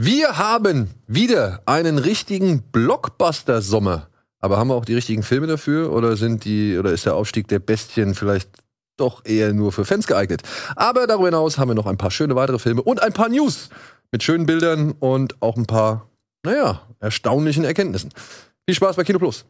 Wir haben wieder einen richtigen Blockbuster-Sommer. Aber haben wir auch die richtigen Filme dafür oder sind die oder ist der Aufstieg der Bestien vielleicht doch eher nur für Fans geeignet? Aber darüber hinaus haben wir noch ein paar schöne weitere Filme und ein paar News mit schönen Bildern und auch ein paar, naja, erstaunlichen Erkenntnissen. Viel Spaß bei Kino Plus.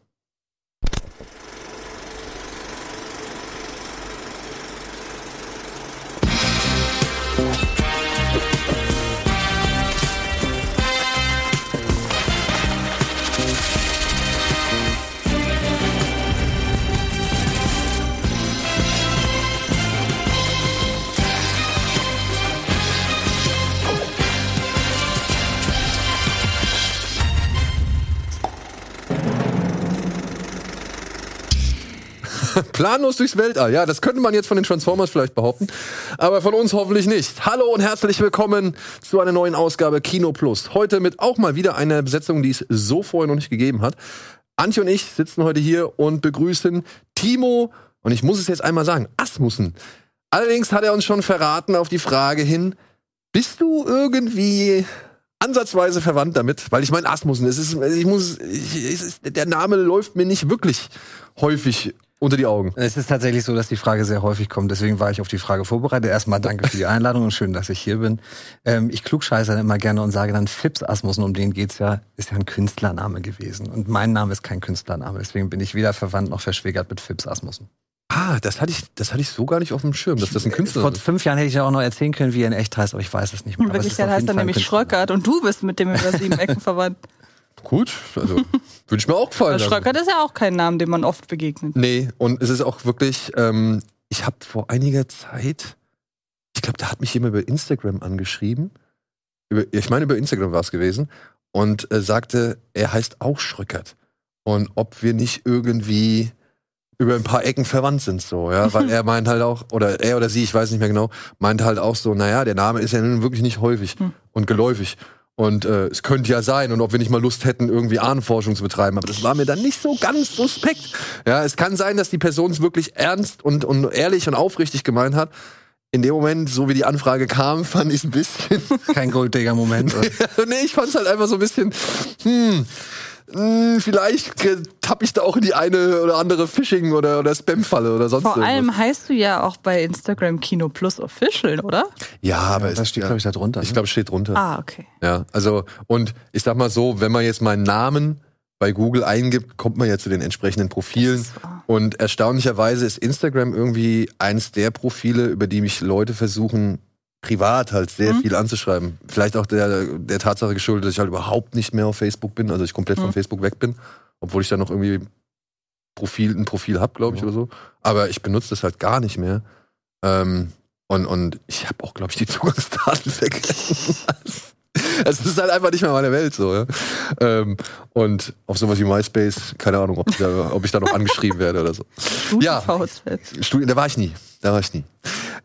Planlos durchs Weltall. Ja, das könnte man jetzt von den Transformers vielleicht behaupten. Aber von uns hoffentlich nicht. Hallo und herzlich willkommen zu einer neuen Ausgabe Kino Plus. Heute mit auch mal wieder einer Besetzung, die es so vorher noch nicht gegeben hat. Antje und ich sitzen heute hier und begrüßen Timo, und ich muss es jetzt einmal sagen, Asmussen. Allerdings hat er uns schon verraten auf die Frage hin, bist du irgendwie ansatzweise verwandt damit? Weil ich meine, Asmussen, es ist, ich muss, ich, es ist, der Name läuft mir nicht wirklich häufig unter die Augen. Es ist tatsächlich so, dass die Frage sehr häufig kommt. Deswegen war ich auf die Frage vorbereitet. Erstmal danke für die Einladung und schön, dass ich hier bin. Ähm, ich klugscheiße dann immer gerne und sage dann Fips Asmussen, um den geht's ja, ist ja ein Künstlername gewesen. Und mein Name ist kein Künstlername. Deswegen bin ich weder verwandt noch verschwägert mit Fips Asmussen. Ah, das hatte ich, das hatte ich so gar nicht auf dem Schirm, dass das ein Künstler Vor ist. fünf Jahren hätte ich ja auch noch erzählen können, wie er in echt heißt, aber ich weiß es nicht mehr. In ist Wirklichkeit heißt er nämlich. Schröckert und du bist mit dem über sieben Ecken verwandt. Gut, also würde ich mir auch gefallen. Aber. Schröckert ist ja auch kein Name, dem man oft begegnet. Nee, und es ist auch wirklich, ähm, ich habe vor einiger Zeit, ich glaube, da hat mich jemand über Instagram angeschrieben. Über, ich meine, über Instagram war es gewesen. Und äh, sagte, er heißt auch Schröckert. Und ob wir nicht irgendwie über ein paar Ecken verwandt sind, so, ja, weil er meint halt auch, oder er oder sie, ich weiß nicht mehr genau, meint halt auch so, naja, der Name ist ja nun wirklich nicht häufig Hm. und geläufig. Und äh, es könnte ja sein, und ob wir nicht mal Lust hätten, irgendwie Ahnenforschung zu betreiben. Aber das war mir dann nicht so ganz suspekt. Ja, es kann sein, dass die Person es wirklich ernst und, und ehrlich und aufrichtig gemeint hat. In dem Moment, so wie die Anfrage kam, fand ich es ein bisschen. Kein Golddigger-Moment. nee, ich fand es halt einfach so ein bisschen, hm, hm, vielleicht tapp ich da auch in die eine oder andere Phishing- oder, oder Spam-Falle oder sonst Vor irgendwas. allem heißt du ja auch bei Instagram Kino Plus Official, oder? Ja, aber Ja, es, das steht, ja, glaube ich, da drunter. ich ne? glaube, es steht drunter. Ah, okay. Ja, also, und ich sag mal so, wenn man jetzt meinen Namen bei Google eingibt, kommt man ja zu den entsprechenden Profilen. Und erstaunlicherweise ist Instagram irgendwie eins der Profile, über die mich Leute versuchen, privat halt sehr Mhm. viel anzuschreiben. Vielleicht auch der, der Tatsache geschuldet, dass ich halt überhaupt nicht mehr auf Facebook bin, also ich komplett von Mhm. Facebook weg bin, obwohl ich da noch irgendwie Profil, ein Profil hab, glaube ich, Ja. oder so. Aber ich benutze das halt gar nicht mehr. Ähm, und, und ich habe auch, glaube ich, die Zugangsdaten vergessen. Es ist halt einfach nicht mehr meine Welt so. Ja? Ähm, und auf sowas wie MySpace, keine Ahnung, ob ich da, ob ich da noch angeschrieben werde oder so. Ja. StudiVZ. Studi da war ich nie. Da war ich nie.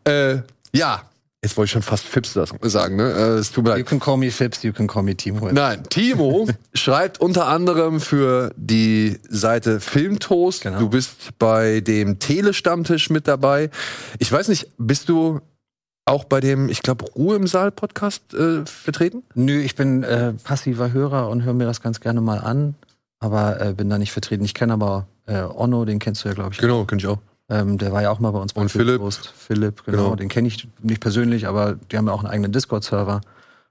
Äh, ja, jetzt wollte ich schon fast Fips das sagen, ne? Äh, es tut mir You leid. can call me Fips, you can call me Timo. Nein, Timo schreibt unter anderem für die Seite Filmtoast. Genau. Du bist bei dem Telestammtisch mit dabei. Ich weiß nicht, bist du auch bei dem, ich glaube, Ruhe im Saal Podcast äh, vertreten? Nö, ich bin äh, passiver Hörer und höre mir das ganz gerne mal an, aber äh, bin da nicht vertreten. Ich kenne aber äh, Onno, den kennst du ja, glaube ich. Genau, kenn ich auch. Ähm, der war ja auch mal bei uns bei Und Philipp. Filmpost. Philipp, genau. Genau. Den kenne ich nicht persönlich, aber die haben ja auch einen eigenen Discord-Server.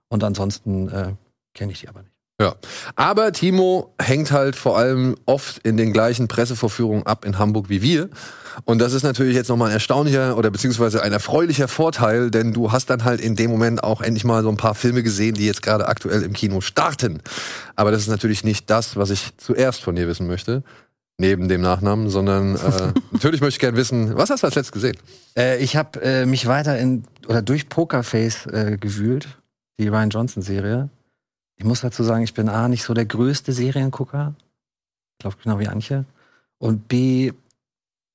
Und ansonsten äh, kenne ich die aber nicht. Ja. Aber Timo hängt halt vor allem oft in den gleichen Pressevorführungen ab in Hamburg wie wir. Und das ist natürlich jetzt nochmal ein erstaunlicher oder beziehungsweise ein erfreulicher Vorteil, denn du hast dann halt in dem Moment auch endlich mal so ein paar Filme gesehen, die jetzt gerade aktuell im Kino starten. Aber das ist natürlich nicht das, was ich zuerst von dir wissen möchte. Neben dem Nachnamen, sondern äh, natürlich möchte ich gerne wissen, was hast du als letztes gesehen? Äh, ich habe äh, mich weiter in oder durch Pokerface äh, gewühlt, die Ryan Johnson-Serie. Ich muss dazu sagen, ich bin A, nicht so der größte Seriengucker. Ich glaube, genau wie Antje. Und B,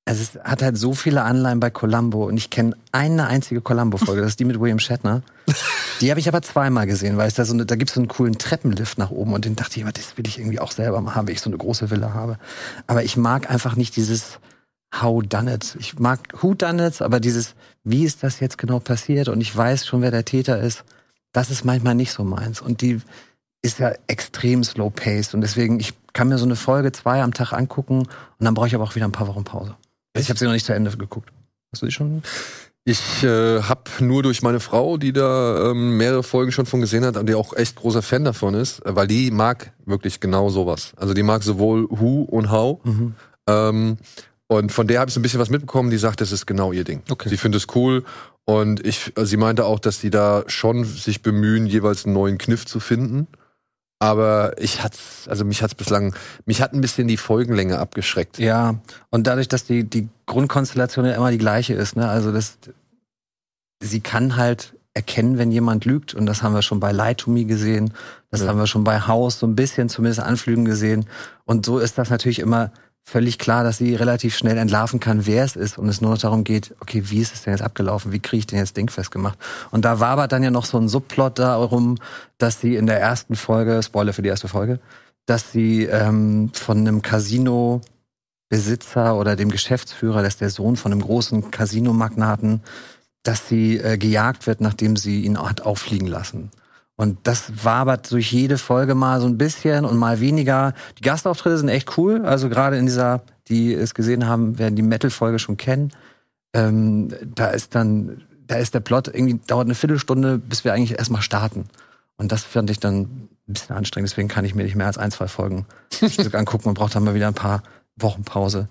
also es hat halt so viele Anleihen bei Columbo und ich kenne eine einzige Columbo-Folge, das ist die mit William Shatner. Die habe ich aber zweimal gesehen, weil da so eine, da gibt es so einen coolen Treppenlift nach oben und den dachte ich, aber das will ich irgendwie auch selber mal haben, wenn ich so eine große Villa habe. Aber ich mag einfach nicht dieses How done it. Ich mag Who done it, aber dieses, wie ist das jetzt genau passiert und ich weiß schon, wer der Täter ist. das ist manchmal nicht so meins. Und die ist ja extrem slow paced und deswegen, ich kann mir so eine Folge zwei am Tag angucken und dann brauche ich aber auch wieder ein paar Wochen Pause. Also ich habe sie noch nicht zu Ende geguckt. Hast du die schon? Ich äh, habe nur durch meine Frau, die da ähm, mehrere Folgen schon von gesehen hat und die auch echt großer Fan davon ist, äh, weil die mag wirklich genau sowas. Also die mag sowohl Who und How. Mhm. Ähm, und von der habe ich so ein bisschen was mitbekommen, die sagt, das ist genau ihr Ding. Okay. Sie findet es cool und ich, also sie meinte auch, dass die da schon sich bemühen, jeweils einen neuen Kniff zu finden. Aber ich hat's, also mich hat's bislang, mich hat ein bisschen die Folgenlänge abgeschreckt. Ja, und dadurch, dass die, die Grundkonstellation ja immer die gleiche ist, ne, also das, sie kann halt erkennen, wenn jemand lügt. Und das haben wir schon bei Lie to Me gesehen. Das Ja. haben wir schon bei House so ein bisschen zumindest Anflügen gesehen. Und so ist das natürlich immer völlig klar, dass sie relativ schnell entlarven kann, wer es ist. Und es nur noch darum geht, okay, wie ist es denn jetzt abgelaufen? Wie kriege ich denn jetzt dingfest gemacht? Und da war aber dann ja noch so ein Subplot darum, dass sie in der ersten Folge, Spoiler für die erste Folge, dass sie ähm, von einem Casino Besitzer oder dem Geschäftsführer, das ist der Sohn von einem großen Casinomagnaten, dass sie äh, gejagt wird, nachdem sie ihn hat auffliegen lassen. Und das wabert durch jede Folge mal so ein bisschen und mal weniger. Die Gastauftritte sind echt cool. Also gerade in dieser, die es gesehen haben, werden die Metal-Folge schon kennen. Ähm, da ist dann, da ist der Plot irgendwie, dauert eine Viertelstunde, bis wir eigentlich erstmal starten. Und das fand ich dann ein bisschen anstrengend. Deswegen kann ich mir nicht mehr als ein, zwei Folgen ein Stück angucken und brauche dann mal wieder ein paar Wochen Pause.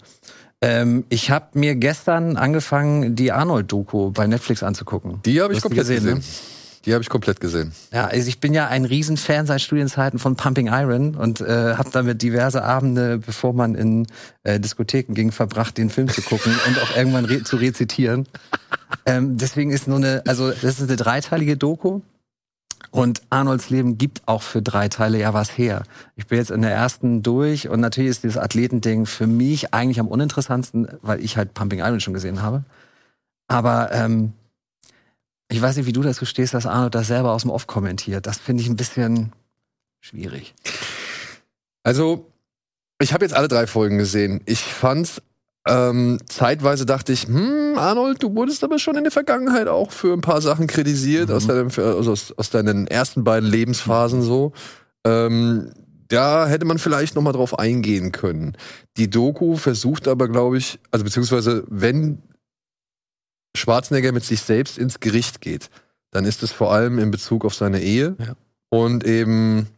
Ähm, ich habe mir gestern angefangen, die Arnold-Doku bei Netflix anzugucken. Die habe ich komplett gesehen. ne? Die habe ich komplett gesehen. Ja, also ich bin ja ein Riesenfan seit Studienzeiten von Pumping Iron und äh, habe damit diverse Abende, bevor man in äh, Diskotheken ging, verbracht, den Film zu gucken und auch irgendwann re zu rezitieren. Ähm, deswegen ist nur eine, also das ist eine dreiteilige Doku. Und Arnolds Leben gibt auch für drei Teile ja was her. Ich bin jetzt in der ersten durch und natürlich ist dieses Athletending für mich eigentlich am uninteressantsten, weil ich halt Pumping Iron schon gesehen habe. Aber ähm, ich weiß nicht, wie du dazu stehst, dass Arnold das selber aus dem Off kommentiert. Das finde ich ein bisschen schwierig. Also, ich habe jetzt alle drei Folgen gesehen. Ich fand's ähm, zeitweise dachte ich, hm, Arnold, du wurdest aber schon in der Vergangenheit auch für ein paar Sachen kritisiert, Mhm. aus, deinem, also aus, aus deinen ersten beiden Lebensphasen so. Ähm, da hätte man vielleicht noch mal drauf eingehen können. Die Doku versucht aber, glaube ich, also beziehungsweise wenn Schwarzenegger mit sich selbst ins Gericht geht, dann ist es vor allem in Bezug auf seine Ehe Ja. und eben,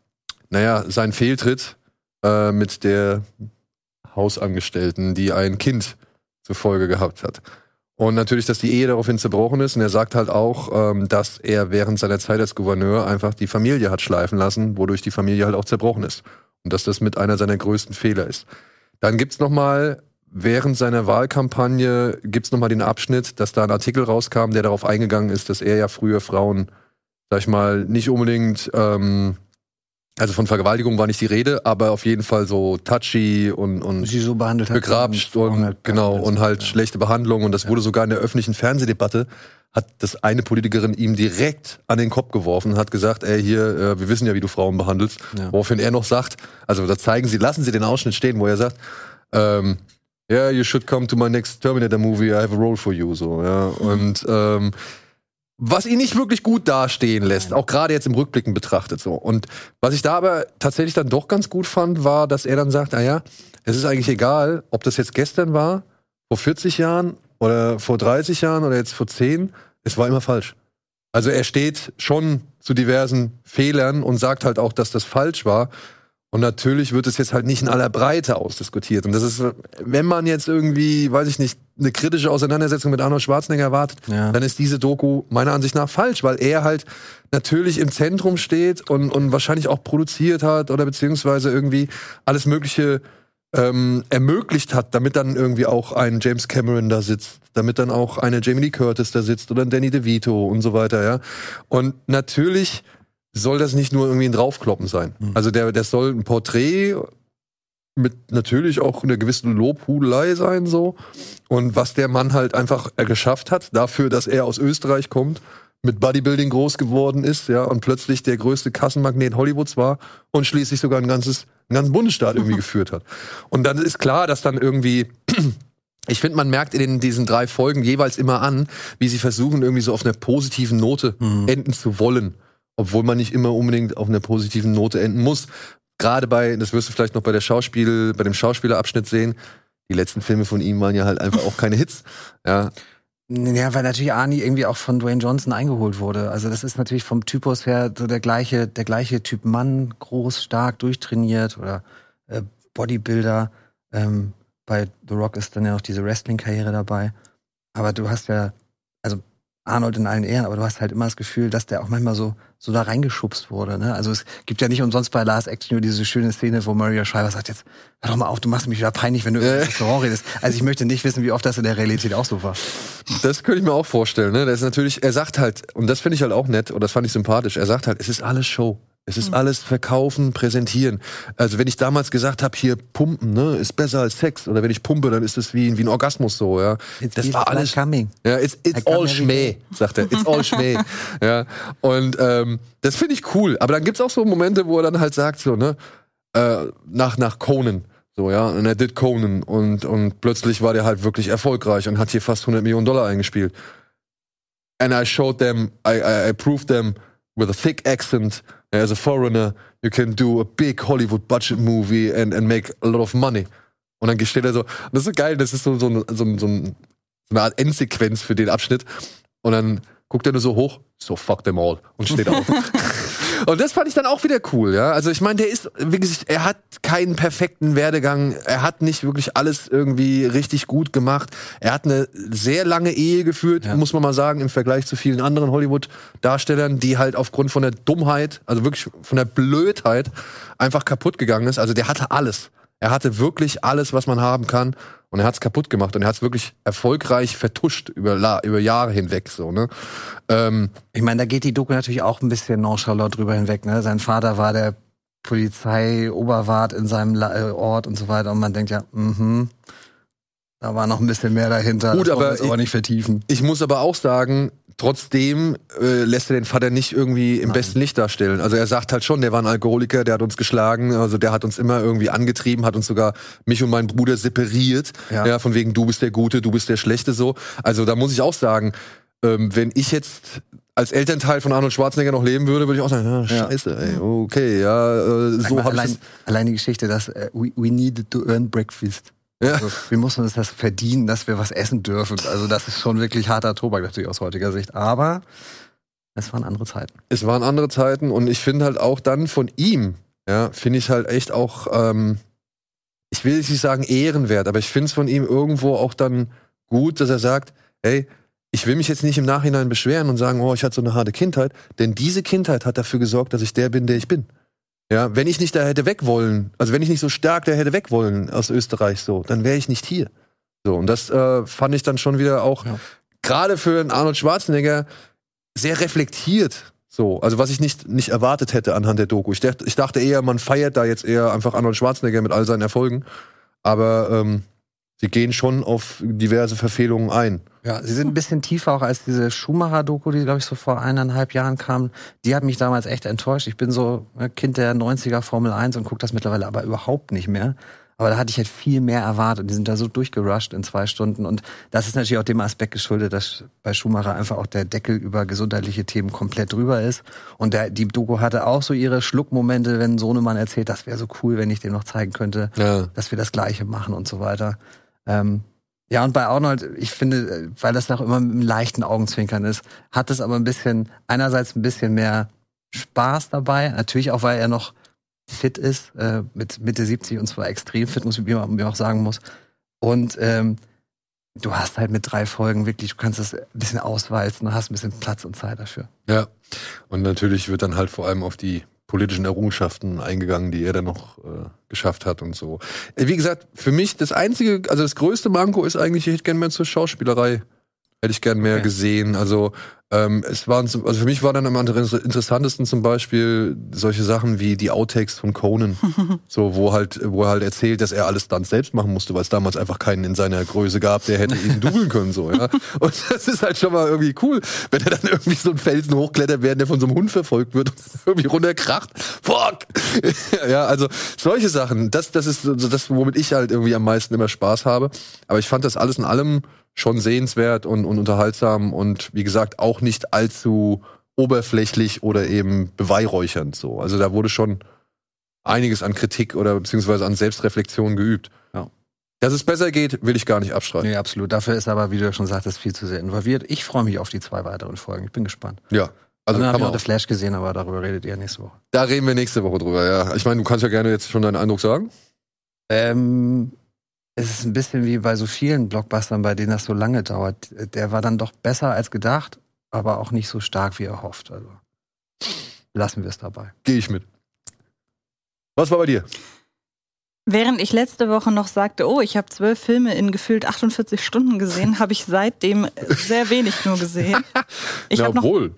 naja, sein Fehltritt äh, mit der Hausangestellten, die ein Kind zur Folge gehabt hat. Und natürlich, dass die Ehe daraufhin zerbrochen ist. Und er sagt halt auch, ähm, dass er während seiner Zeit als Gouverneur einfach die Familie hat schleifen lassen, wodurch die Familie halt auch zerbrochen ist. Und dass das mit einer seiner größten Fehler ist. Dann gibt's noch mal während seiner Wahlkampagne gibt's noch mal den Abschnitt, dass da ein Artikel rauskam, der darauf eingegangen ist, dass er ja früher Frauen, sag ich mal, nicht unbedingt ähm, also von Vergewaltigung war nicht die Rede, aber auf jeden Fall so touchy und, und Sie so behandelt begrapscht Frauen und halt genau und halt ja. schlechte Behandlung und das wurde sogar in der öffentlichen Fernsehdebatte hat das eine Politikerin ihm direkt an den Kopf geworfen und hat gesagt, ey hier, äh, wir wissen ja, wie du Frauen behandelst, Ja. woraufhin er noch sagt, also da zeigen Sie, lassen Sie den Ausschnitt stehen, wo er sagt, ähm, yeah, you should come to my next Terminator movie, I have a role for you, so, ja, und ähm, was ihn nicht wirklich gut dastehen lässt, auch gerade jetzt im Rückblicken betrachtet so. Und was ich da aber tatsächlich dann doch ganz gut fand, war, dass er dann sagt, ah ja, es ist eigentlich egal, ob das jetzt gestern war, vor 40 Jahren oder vor 30 Jahren oder jetzt vor 10, es war immer falsch. Also er steht schon zu diversen Fehlern und sagt halt auch, dass das falsch war. Und natürlich wird es jetzt halt nicht in aller Breite ausdiskutiert. Und das ist, wenn man jetzt irgendwie, weiß ich nicht, eine kritische Auseinandersetzung mit Arnold Schwarzenegger erwartet, Ja. dann ist diese Doku meiner Ansicht nach falsch, weil er halt natürlich im Zentrum steht und, und wahrscheinlich auch produziert hat oder beziehungsweise irgendwie alles Mögliche ähm, ermöglicht hat, damit dann irgendwie auch ein James Cameron da sitzt, damit dann auch eine Jamie Lee Curtis da sitzt oder ein Danny DeVito und so weiter, ja. Und natürlich soll das nicht nur irgendwie ein Draufkloppen sein. Mhm. Also der, das soll ein Porträt mit natürlich auch einer gewissen Lobhudelei sein, so. Und was der Mann halt einfach geschafft hat, dafür, dass er aus Österreich kommt, mit Bodybuilding groß geworden ist, ja, und plötzlich der größte Kassenmagnet Hollywoods war und schließlich sogar ein ganzes, einen ganzen Bundesstaat irgendwie geführt hat. Und dann ist klar, dass dann irgendwie ich finde, man merkt in diesen drei Folgen jeweils immer an, wie sie versuchen, irgendwie so auf einer positiven Note Mhm. enden zu wollen. Obwohl man nicht immer unbedingt auf einer positiven Note enden muss. Gerade bei, das wirst du vielleicht noch bei der Schauspiel, bei dem Schauspielerabschnitt sehen, die letzten Filme von ihm waren ja halt einfach auch keine Hits. Ja, Ja, weil natürlich Arnie irgendwie auch von Dwayne Johnson eingeholt wurde. Also das ist natürlich vom Typus her so der gleiche, der gleiche Typ Mann, groß, stark, durchtrainiert oder äh, Bodybuilder. Ähm, bei The Rock ist dann ja noch diese Wrestling-Karriere dabei. Aber du hast ja, Arnold in allen Ehren, aber du hast halt immer das Gefühl, dass der auch manchmal so, so da reingeschubst wurde. Ne? Also es gibt ja nicht umsonst bei Last Action nur diese schöne Szene, wo Maria Schreiber sagt, jetzt hör doch mal auf, du machst mich wieder peinlich, wenn du über das Restaurant redest. Also ich möchte nicht wissen, wie oft das in der Realität auch so war. Das könnte ich mir auch vorstellen. Ne? Der ist natürlich, er sagt halt, und das finde ich halt auch nett, und das fand ich sympathisch, er sagt halt, es ist alles Show. Es ist alles verkaufen, präsentieren. Also wenn ich damals gesagt habe, hier pumpen, ne, ist besser als Sex, oder wenn ich pumpe, dann ist es wie, wie ein Orgasmus so, ja. It das war alles. coming. Ja, it's, it's all Schmäh, sagt er. It's all Schmäh. ja. Und ähm, das finde ich cool. Aber dann gibt's auch so Momente, wo er dann halt sagt, so, ne, äh, nach, nach Conan. So, ja, und er did Conan und, und plötzlich war der halt wirklich erfolgreich und hat hier fast 100 Millionen Dollar eingespielt. And I showed them, I, I, I proved them with a thick accent, as a foreigner, you can do a big Hollywood budget movie and, and make a lot of money. Und dann steht er so, das ist so geil, das ist so, so, ein- so, so eine Art Endsequenz für den Abschnitt. Und dann guckt er nur so hoch, so fuck them all und steht auf. und das fand ich dann auch wieder cool, ja. Also ich meine, der ist, wie gesagt, er hat keinen perfekten Werdegang, er hat nicht wirklich alles irgendwie richtig gut gemacht. Er hat eine sehr lange Ehe geführt, muss man mal sagen, im Vergleich zu vielen anderen Hollywood-Darstellern, die halt aufgrund von der Dummheit, also wirklich von der Blödheit einfach kaputt gegangen ist. Also der hatte alles. Er hatte wirklich alles, was man haben kann. Und er hat es kaputt gemacht und er hat es wirklich erfolgreich vertuscht über, über Jahre hinweg. So, ne? ähm, Ich meine, da geht die Doku natürlich auch ein bisschen nonchalant drüber hinweg. Ne? Sein Vater war der Polizeioberwart in seinem La äh, Ort und so weiter. Und man denkt ja, mhm, da war noch ein bisschen mehr dahinter. Gut, das wollen wir aber aber nicht vertiefen. ich muss aber auch sagen, trotzdem äh, lässt er den Vater nicht irgendwie im Nein. besten Licht darstellen. Also er sagt halt schon, der war ein Alkoholiker, der hat uns geschlagen, also der hat uns immer irgendwie angetrieben, hat uns sogar mich und meinen Bruder separiert. Ja. Ja. von wegen, du bist der Gute, du bist der Schlechte so. Also da muss ich auch sagen, ähm, wenn ich jetzt als Elternteil von Arnold Schwarzenegger noch leben würde, würde ich auch sagen, ja, Ja. scheiße, ey, okay, ja, äh, so Einmal hab ich allein, die Geschichte, dass äh, we, we needed to earn breakfast. Ja. Also, wir mussten uns das verdienen, dass wir was essen dürfen. Also das ist schon wirklich harter Tobak natürlich aus heutiger Sicht. Aber es waren andere Zeiten. es waren andere Zeiten und ich finde halt auch dann von ihm, ja, finde ich halt echt auch, ähm, ich will nicht sagen ehrenwert, aber ich finde es von ihm irgendwo auch dann gut, dass er sagt, hey, ich will mich jetzt nicht im Nachhinein beschweren und sagen, oh, ich hatte so eine harte Kindheit, denn diese Kindheit hat dafür gesorgt, dass ich der bin, der ich bin. Ja, wenn ich nicht da hätte weg wollen, also wenn ich nicht so stark da hätte weg wollen aus Österreich so, dann wäre ich nicht hier. So, und das äh, fand ich dann schon wieder auch, Ja. gerade für einen Arnold Schwarzenegger, sehr reflektiert. So, also was ich nicht, nicht erwartet hätte anhand der Doku. Ich dachte, ich dachte eher, man feiert da jetzt eher einfach Arnold Schwarzenegger mit all seinen Erfolgen. Aber ähm, sie gehen schon auf diverse Verfehlungen ein. Ja, sie sind ein bisschen tiefer auch als diese Schumacher-Doku, die, glaube ich, so vor eineinhalb Jahren kam. Die hat mich damals echt enttäuscht. Ich bin so äh, Kind der 90er Formel 1 und gucke das mittlerweile aber überhaupt nicht mehr. Aber da hatte ich halt viel mehr erwartet. Die sind da so durchgerusht in zwei Stunden. Und das ist natürlich auch dem Aspekt geschuldet, dass bei Schumacher einfach auch der Deckel über gesundheitliche Themen komplett drüber ist. Und der, die Doku hatte auch so ihre Schluckmomente, wenn Sohnemann erzählt, das wäre so cool, wenn ich dem noch zeigen könnte, Ja. dass wir das Gleiche machen und so weiter. Ähm, ja, und bei Arnold, ich finde, weil das auch immer mit einem leichten Augenzwinkern ist, hat es aber ein bisschen, einerseits ein bisschen mehr Spaß dabei, natürlich auch, weil er noch fit ist, äh, mit Mitte 70 und zwar extrem fit, muss man mir auch sagen muss. Und ähm, du hast halt mit drei Folgen wirklich, du kannst das ein bisschen auswalzen hast ein bisschen Platz und Zeit dafür. Ja. Und natürlich wird dann halt vor allem auf die politischen Errungenschaften eingegangen, die er dann noch äh, geschafft hat und so. Äh, Wie gesagt, für mich das einzige, also das größte Manko ist eigentlich, ich hätte gern mehr zur Schauspielerei. Hätte ich gern mehr Okay. gesehen. Also ähm, es waren, zum- also für mich war dann am inter- interessantesten zum Beispiel solche Sachen wie die Outtakes von Conan, so wo halt, wo er halt erzählt, dass er alles dann selbst machen musste, weil es damals einfach keinen in seiner Größe gab, der hätte ihn dubeln können, so ja. Und das ist halt schon mal irgendwie cool, wenn er dann irgendwie so einen Felsen hochklettert, während er von so einem Hund verfolgt wird und irgendwie runterkracht. Fuck! ja, also solche Sachen, das, das ist so das, womit ich halt irgendwie am meisten immer Spaß habe. Aber ich fand das alles in allem schon sehenswert und, und unterhaltsam und wie gesagt auch nicht allzu oberflächlich oder eben beweihräuchernd so. Also da wurde schon einiges an Kritik oder beziehungsweise an Selbstreflexion geübt. Ja. Dass es besser geht, will ich gar nicht abstreiten. Nee, absolut. Dafür ist aber, wie du ja schon sagtest, viel zu sehr involviert. Ich freue mich auf die zwei weiteren Folgen. Ich bin gespannt. Ja. Also Dann kann man auch. The Flash gesehen, aber darüber redet ihr nächste Woche. Da reden wir nächste Woche drüber, ja. Ich meine, du kannst ja gerne jetzt schon deinen Eindruck sagen. Ähm, es ist ein bisschen wie bei so vielen Blockbustern, bei denen das so lange dauert. Der war dann doch besser als gedacht, aber auch nicht so stark wie erhofft. Also lassen wir es dabei. Gehe ich mit. Was war bei dir? Während ich letzte Woche noch sagte, oh, ich habe zwölf Filme in gefühlt 48 Stunden gesehen, habe ich seitdem sehr wenig nur gesehen. Ich Na, habe noch, wohl.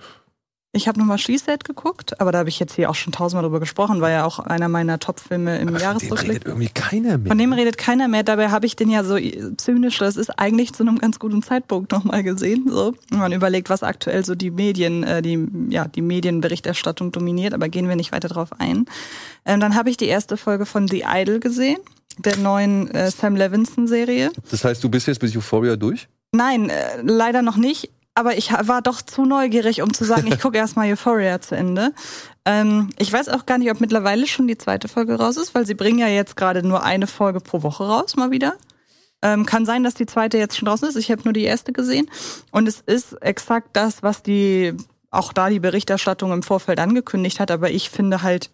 Ich hab noch mal She-Said geguckt, aber da habe ich jetzt hier auch schon tausendmal drüber gesprochen, war ja auch einer meiner Top-Filme im Aber von dem Jahresrückblick. redet irgendwie keiner mehr. Von dem redet keiner mehr. Dabei habe ich den ja so zynisch, das ist eigentlich zu einem ganz guten Zeitpunkt nochmal gesehen. So. Wenn man überlegt, was aktuell so die Medien, äh, die, ja, die Medienberichterstattung dominiert, aber gehen wir nicht weiter drauf ein. Ähm, dann habe ich die erste Folge von The Idol gesehen, der neuen äh, Sam Levinson-Serie. Das heißt, du bist jetzt bis Euphoria durch? Nein, äh, leider noch nicht. Aber ich war doch zu neugierig, um zu sagen, ich gucke erstmal Euphoria zu Ende. Ähm, ich weiß auch gar nicht, ob mittlerweile schon die zweite Folge raus ist, weil sie bringen ja jetzt gerade nur eine Folge pro Woche raus, mal wieder. Ähm, kann sein, dass die zweite jetzt schon draußen ist. Ich habe nur die erste gesehen. Und es ist exakt das, was die, auch da die Berichterstattung im Vorfeld angekündigt hat. Aber ich finde halt,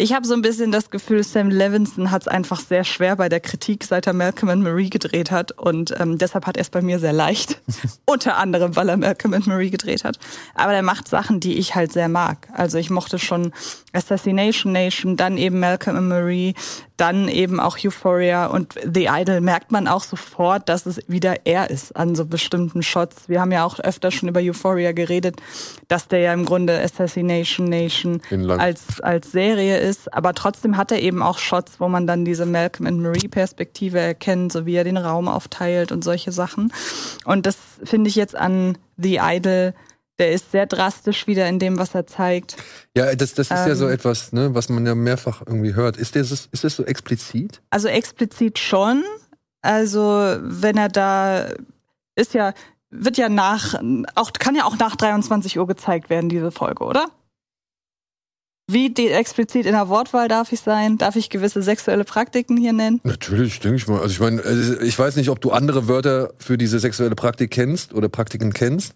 ich habe so ein bisschen das Gefühl, Sam Levinson hat es einfach sehr schwer bei der Kritik, seit er Malcolm and Marie gedreht hat. Und ähm, deshalb hat er es bei mir sehr leicht. Unter anderem, weil er Malcolm and Marie gedreht hat. Aber er macht Sachen, die ich halt sehr mag. Also ich mochte schon Assassination Nation, dann eben Malcolm and Marie, dann eben auch Euphoria und The Idol merkt man auch sofort, dass es wieder er ist an so bestimmten Shots. Wir haben ja auch öfter schon über Euphoria geredet, dass der ja im Grunde Assassination Nation als, als Serie ist, aber trotzdem hat er eben auch Shots, wo man dann diese Malcolm and Marie Perspektive erkennt, so wie er den Raum aufteilt und solche Sachen. Und das finde ich jetzt an The Idol, der ist sehr drastisch wieder in dem, was er zeigt. Ja, das, das ist ja so Ähm. etwas, ne, was man ja mehrfach irgendwie hört. Ist das, ist das so explizit? Also explizit schon. Also wenn er da ist ja, wird ja nach, auch, kann ja auch nach 23 Uhr gezeigt werden, diese Folge, oder? Wie explizit in der Wortwahl darf ich sein? Darf ich gewisse sexuelle Praktiken hier nennen? Natürlich, denke ich mal. Also ich meine, äh, ich weiß nicht, ob du andere Wörter für diese sexuelle Praktik kennst oder Praktiken kennst.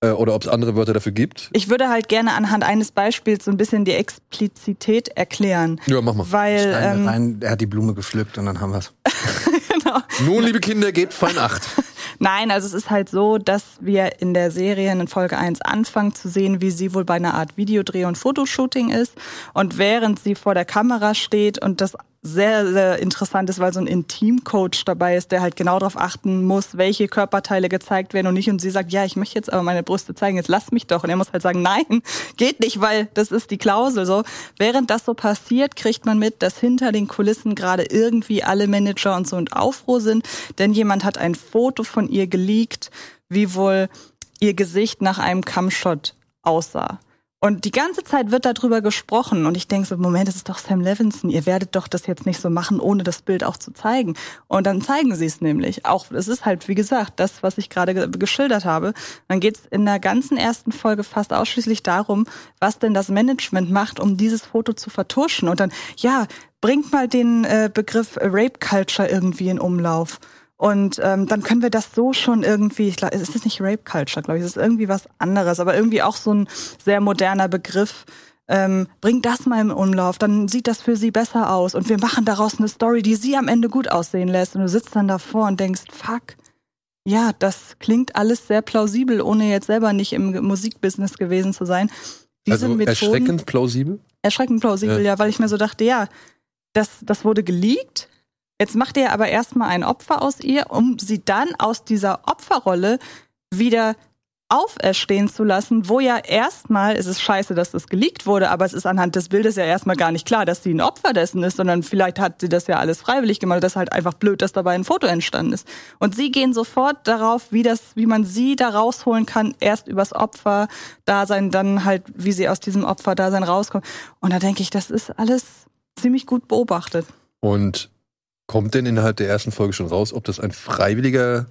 Äh, oder ob es andere Wörter dafür gibt. Ich würde halt gerne anhand eines Beispiels so ein bisschen die Explizität erklären. Ja, mach mal. Weil, ähm, rein, er hat die Blume gepflückt und dann haben wir es. genau. Nun, liebe Kinder, gebt fein acht. Nein, also es ist halt so, dass wir in der Serie in Folge 1 anfangen zu sehen, wie sie wohl bei einer Art Videodreh und Fotoshooting ist. Und während sie vor der Kamera steht und das sehr, sehr interessant ist, weil so ein Intimcoach dabei ist, der halt genau darauf achten muss, welche Körperteile gezeigt werden und nicht. Und sie sagt, ja, ich möchte jetzt aber meine Brüste zeigen, jetzt lass mich doch. Und er muss halt sagen, nein, geht nicht, weil das ist die Klausel so. Während das so passiert, kriegt man mit, dass hinter den Kulissen gerade irgendwie alle Manager und so und Aufruhr sind, denn jemand hat ein Foto von ihr geleakt, wie wohl ihr Gesicht nach einem Cumshot aussah. Und die ganze Zeit wird darüber gesprochen. Und ich denke so, Moment, das ist doch Sam Levinson. Ihr werdet doch das jetzt nicht so machen, ohne das Bild auch zu zeigen. Und dann zeigen sie es nämlich. Auch, es ist halt, wie gesagt, das, was ich gerade ge geschildert habe. Dann geht es in der ganzen ersten Folge fast ausschließlich darum, was denn das Management macht, um dieses Foto zu vertuschen. Und dann, ja, bringt mal den äh, Begriff Rape Culture irgendwie in Umlauf. Und ähm, dann können wir das so schon irgendwie, ich glaube, es ist nicht Rape Culture, glaube ich, es ist irgendwie was anderes, aber irgendwie auch so ein sehr moderner Begriff. Ähm, bringt das mal im Umlauf, dann sieht das für sie besser aus und wir machen daraus eine Story, die sie am Ende gut aussehen lässt. Und du sitzt dann davor und denkst, fuck, ja, das klingt alles sehr plausibel, ohne jetzt selber nicht im Musikbusiness gewesen zu sein. Diese also Methoden, erschreckend plausibel. erschreckend plausibel, Ja. ja. weil ich mir so dachte, ja, das, das wurde geleakt. Jetzt macht er aber erstmal ein Opfer aus ihr, um sie dann aus dieser Opferrolle wieder auferstehen zu lassen, wo ja erstmal, es ist scheiße, dass das geleakt wurde, aber es ist anhand des Bildes ja erstmal gar nicht klar, dass sie ein Opfer dessen ist, sondern vielleicht hat sie das ja alles freiwillig gemacht. Das ist halt einfach blöd, dass dabei ein Foto entstanden ist. Und sie gehen sofort darauf, wie das, wie man sie da rausholen kann, erst übers Opfer-Dasein, dann halt, wie sie aus diesem Opfer-Dasein rauskommt. Und da denke ich, das ist alles ziemlich gut beobachtet. Und kommt denn innerhalb der ersten Folge schon raus, ob das ein freiwilliger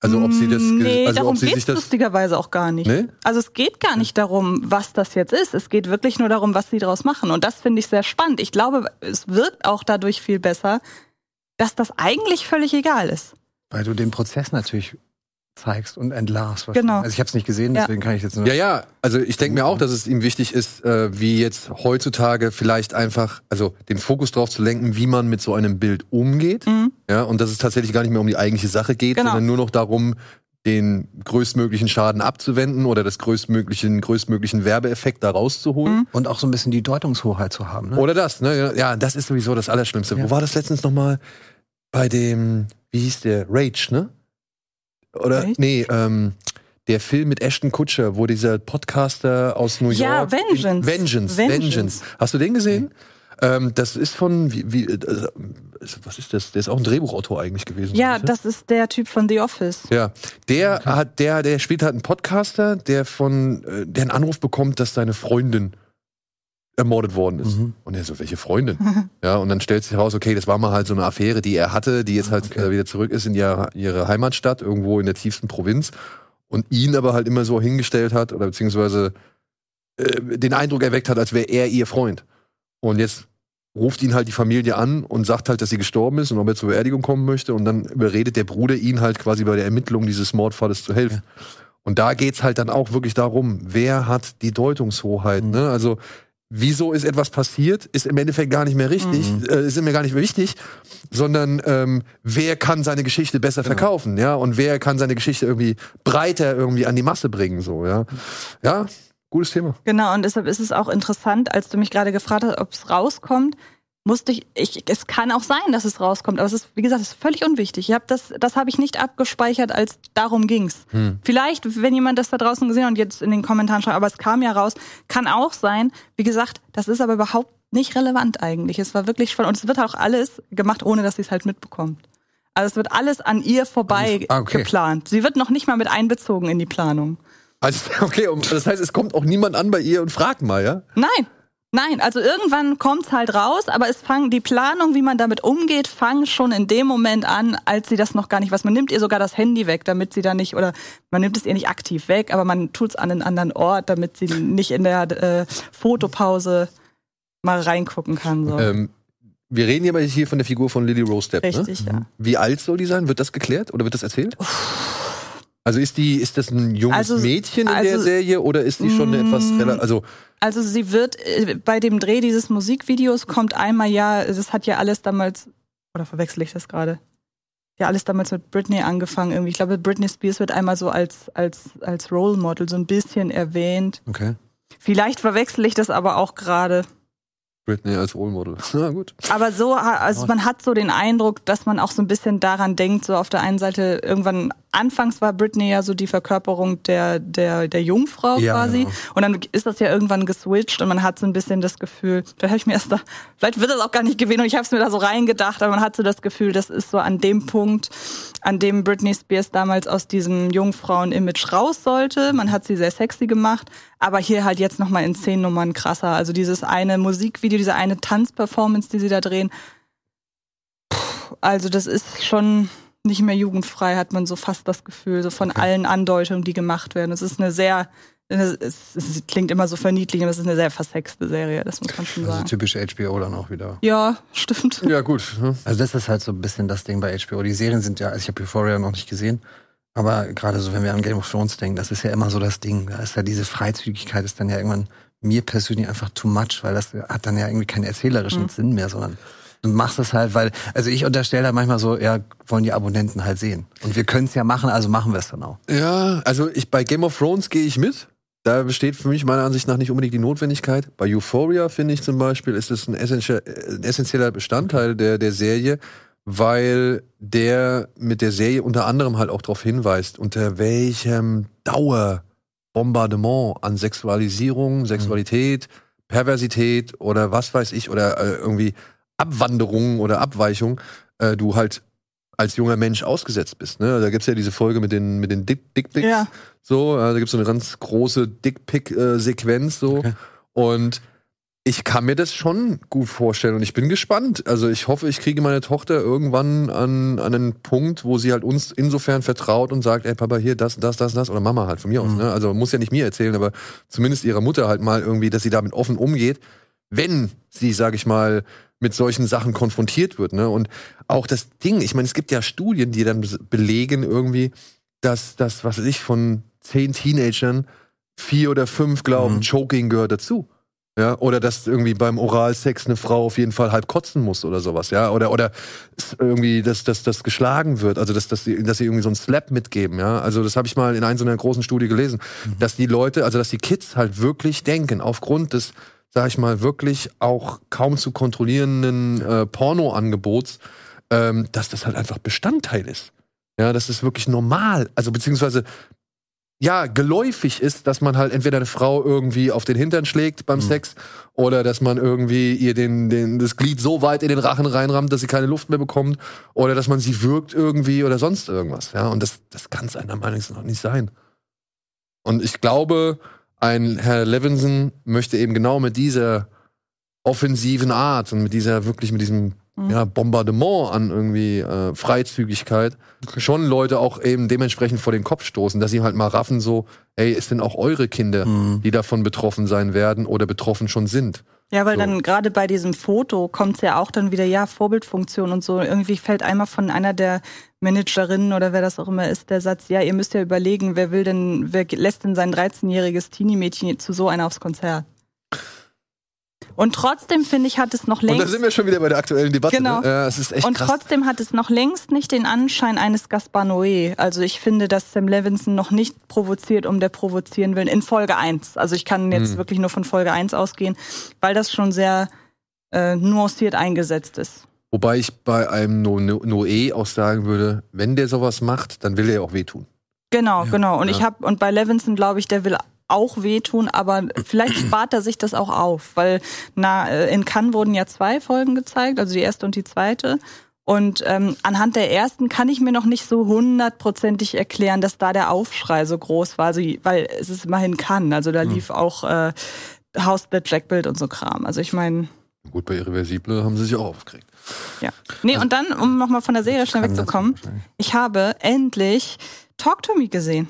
Also ob sie das, Nee, also darum ob sie geht sich es das. lustigerweise auch gar nicht. Nee? Also es geht gar nicht darum, was das jetzt ist. Es geht wirklich nur darum, was sie daraus machen. Und das finde ich sehr spannend. Ich glaube, es wirkt auch dadurch viel besser, dass das eigentlich völlig egal ist. Weil du den Prozess natürlich zeigst und entlarvst. Genau. Also ich habe es nicht gesehen, Ja. deswegen kann ich jetzt nur. Ja, ja, also ich denke mir auch, dass es ihm wichtig ist, äh, wie jetzt heutzutage vielleicht einfach, also den Fokus darauf zu lenken, wie man mit so einem Bild umgeht. Mhm. Ja, und dass es tatsächlich gar nicht mehr um die eigentliche Sache geht, Genau. sondern nur noch darum, den größtmöglichen Schaden abzuwenden oder das größtmöglichen, größtmöglichen Werbeeffekt da rauszuholen. Mhm. Und auch so ein bisschen die Deutungshoheit zu haben. Ne? Oder das, ne? Ja, das ist sowieso das Allerschlimmste. Ja. Wo war das letztens nochmal? Bei dem, wie hieß der? Rage, ne? Oder, Rage? nee, ähm, der Film mit Ashton Kutscher, wo dieser Podcaster aus New York. Ja, Vengeance. Vengeance, Vengeance. Vengeance. Hast du den gesehen? Ähm, das ist von, wie, wie, äh, was ist das? Der ist auch ein Drehbuchautor eigentlich gewesen. Ja, ich, ne? das ist der Typ von The Office. Ja, der hat, der, der spielt halt einen Podcaster, der von, äh, der einen Anruf bekommt, dass seine Freundin ermordet worden ist. Mhm. Und er so, welche Freundin? ja, und dann stellt sich heraus, okay, das war mal halt so eine Affäre, die er hatte, die jetzt halt Okay. äh, wieder zurück ist in ihre, ihre Heimatstadt, irgendwo in der tiefsten Provinz. Und ihn aber halt immer so hingestellt hat, oder beziehungsweise äh, den Eindruck erweckt hat, als wäre er ihr Freund. Und jetzt ruft ihn halt die Familie an und sagt halt, dass sie gestorben ist und ob er zur Beerdigung kommen möchte. Und dann überredet der Bruder ihn halt quasi bei der Ermittlung dieses Mordfalles zu helfen. Und da geht's halt dann auch wirklich darum, wer hat die Deutungshoheit. Mhm. Ne? Also wieso ist etwas passiert, ist im Endeffekt gar nicht mehr richtig, Mhm. äh, ist mir gar nicht mehr wichtig, sondern ähm, wer kann seine Geschichte besser Genau. verkaufen, ja, und wer kann seine Geschichte irgendwie breiter irgendwie an die Masse bringen, so, ja. Ja, gutes Thema. Genau, und deshalb ist es auch interessant, als du mich gerade gefragt hast, ob es rauskommt, musste ich, ich, es kann auch sein, dass es rauskommt, aber es ist, wie gesagt, es ist völlig unwichtig. Ich hab das, das habe ich nicht abgespeichert, als darum ging's. Hm. Vielleicht, wenn jemand das da draußen gesehen hat und jetzt in den Kommentaren schreibt, aber es kam ja raus, kann auch sein. Wie gesagt, das ist aber überhaupt nicht relevant eigentlich. Es war wirklich spannend und es wird auch alles gemacht, ohne dass sie es halt mitbekommt. Also es wird alles an ihr vorbei Ah, okay. geplant. Sie wird noch nicht mal mit einbezogen in die Planung. Also, okay, und das heißt, es kommt auch niemand an bei ihr und fragt mal, ja? Nein. Nein, also irgendwann kommt's halt raus, aber es fangen die Planung, wie man damit umgeht, fangen schon in dem Moment an, als sie das noch gar nicht was. Man nimmt ihr sogar das Handy weg, damit sie da nicht oder man nimmt es ihr nicht aktiv weg, aber man tut's an einen anderen Ort, damit sie nicht in der äh, Fotopause mal reingucken kann. So. Ähm, wir reden hier aber hier von der Figur von Lily Rose Depp, ne? Richtig, ja. Wie alt soll die sein? Wird das geklärt oder wird das erzählt? Also ist die, ist das ein junges Also- Mädchen in der also- Serie oder ist die schon Mm. etwas, also Also sie wird äh, bei dem Dreh dieses Musikvideos kommt einmal ja, das hat ja alles damals, oder verwechsel ich das gerade? Ja, alles damals mit Britney angefangen irgendwie. Ich glaube, Britney Spears wird einmal so als, als, als Role Model so ein bisschen erwähnt. Okay. Vielleicht verwechsel ich das aber auch gerade. Britney als Role Model. Na gut. Aber so, also man hat so den Eindruck, dass man auch so ein bisschen daran denkt, so auf der einen Seite irgendwann, anfangs war Britney ja so die Verkörperung der, der, der Jungfrau Ja, quasi. genau. Und dann ist das ja irgendwann geswitcht und man hat so ein bisschen das Gefühl, vielleicht habe ich mir erst da, vielleicht wird das auch gar nicht gewählt und ich habe es mir da so reingedacht, aber man hat so das Gefühl, das ist so an dem Punkt, an dem Britney Spears damals aus diesem Jungfrauen-Image raus sollte. Man hat sie sehr sexy gemacht, aber hier halt jetzt nochmal in zehn Nummern krasser. Also dieses eine Musikvideo, diese eine Tanzperformance, die sie da drehen. Puh, Also das ist schon nicht mehr jugendfrei, hat man so fast das Gefühl, so von allen Andeutungen, die gemacht werden. Es ist eine sehr, es, es klingt immer so verniedlichend, aber es ist eine sehr versexte Serie, das muss man schon Also sagen. typisch HBO dann auch wieder. Ja, stimmt. Ja, gut. ne? Also das ist halt so ein bisschen das Ding bei HBO. Die Serien sind ja, also ich habe Euphoria noch nicht gesehen, aber gerade so, wenn wir an Game of Thrones denken, das ist ja immer so das Ding. Da ist ja diese Freizügigkeit ist dann ja irgendwann mir persönlich einfach too much, weil das hat dann ja irgendwie keinen erzählerischen Mhm. Sinn mehr, sondern du machst das halt, weil, also ich unterstelle da manchmal so, ja, wollen die Abonnenten halt sehen. Und wir können es ja machen, also machen wir es dann auch. Ja, also ich bei Game of Thrones gehe ich mit. Da besteht für mich meiner Ansicht nach nicht unbedingt die Notwendigkeit. Bei Euphoria finde ich zum Beispiel, ist es ein, essentie- äh, ein essentieller Bestandteil der, der Serie, weil der mit der Serie unter anderem halt auch darauf hinweist, unter welchem Dauerbombardement an Sexualisierung, Sexualität, Perversität oder was weiß ich, oder äh, irgendwie Abwanderung oder Abweichung äh, du halt als junger Mensch ausgesetzt bist. Ne? Da gibt's ja diese Folge mit den, mit den Dick, Dickpics. Ja. So, äh, da gibt's so eine ganz große Dickpick-Sequenz so. Okay. Und ich kann mir das schon gut vorstellen und ich bin gespannt. Also ich hoffe, ich kriege meine Tochter irgendwann an, an einen Punkt, wo sie halt uns insofern vertraut und sagt, ey Papa, hier das, das, das, das oder Mama halt von mir aus. Mhm. Ne? Also muss ja nicht mir erzählen, aber zumindest ihrer Mutter halt mal irgendwie, dass sie damit offen umgeht, wenn sie, sag ich mal, mit solchen Sachen konfrontiert wird. Ne? Und auch das Ding, ich meine, es gibt ja Studien, die dann belegen irgendwie, dass das, was weiß ich, von zehn Teenagern vier oder fünf glauben, Mhm. Choking gehört dazu. Ja, oder dass irgendwie beim Oralsex eine Frau auf jeden Fall halb kotzen muss oder sowas, ja, oder oder irgendwie, dass dass das geschlagen wird, also dass dass sie dass sie irgendwie so einen Slap mitgeben, ja, also das habe ich mal in einer so einer großen Studie gelesen, dass die Leute, also dass die Kids halt wirklich denken, aufgrund des, sag ich mal, wirklich auch kaum zu kontrollierenden äh, Pornoangebots, ähm, dass das halt einfach Bestandteil ist, ja, das ist wirklich normal, also beziehungsweise ja, geläufig ist, dass man halt entweder eine Frau irgendwie auf den Hintern schlägt beim Sex oder dass man irgendwie ihr den, den, das Glied so weit in den Rachen reinrammt, dass sie keine Luft mehr bekommt oder dass man sie wirkt irgendwie oder sonst irgendwas. Ja, und das, das kann es einer Meinung nach nicht sein. Und ich glaube, ein Herr Levinson möchte eben genau mit dieser offensiven Art und mit dieser wirklich mit diesem Mhm. ja, Bombardement an irgendwie äh, Freizügigkeit schon Leute auch eben dementsprechend vor den Kopf stoßen, dass sie halt mal raffen so, ey, es sind auch eure Kinder, Mhm. die davon betroffen sein werden oder betroffen schon sind. Ja, weil So. dann gerade bei diesem Foto kommt's ja auch dann wieder, ja, Vorbildfunktion und so. Irgendwie fällt einmal von einer der Managerinnen oder wer das auch immer ist, der Satz, ja, ihr müsst ja überlegen, wer will denn, wer lässt denn sein 13-jähriges Teenie-Mädchen zu so einer aufs Konzert? Und trotzdem, finde ich, hat es noch Und da längst sind wir schon wieder bei der aktuellen Debatte. Genau. Ne? Ja, es ist echt und krass. trotzdem hat es noch längst nicht den Anschein eines Gaspar Noé. Also ich finde, dass Sam Levinson noch nicht provoziert, um der provozieren will, in Folge 1. Also ich kann jetzt Hm. wirklich nur von Folge 1 ausgehen, weil das schon sehr äh, nuanciert eingesetzt ist. Wobei ich bei einem No- No- Noé auch sagen würde, wenn der sowas macht, dann will er auch wehtun. Genau, Ja, genau. Und ich ja. habe und bei Levinson glaube ich, der will auch wehtun, aber vielleicht spart er sich das auch auf, weil na äh, in Cannes wurden ja zwei Folgen gezeigt, also die erste und die zweite. Und ähm, anhand der ersten kann ich mir noch nicht so hundertprozentig erklären, dass da der Aufschrei so groß war, also, weil es ist immerhin Cannes, also da lief auch äh, House That Jack Build und so Kram. Also ich meine, Gut, bei Irreversible haben sie sich auch aufgeregt. ja. Nee, und dann, um nochmal von der Serie schnell wegzukommen, ich habe endlich Talk to Me gesehen.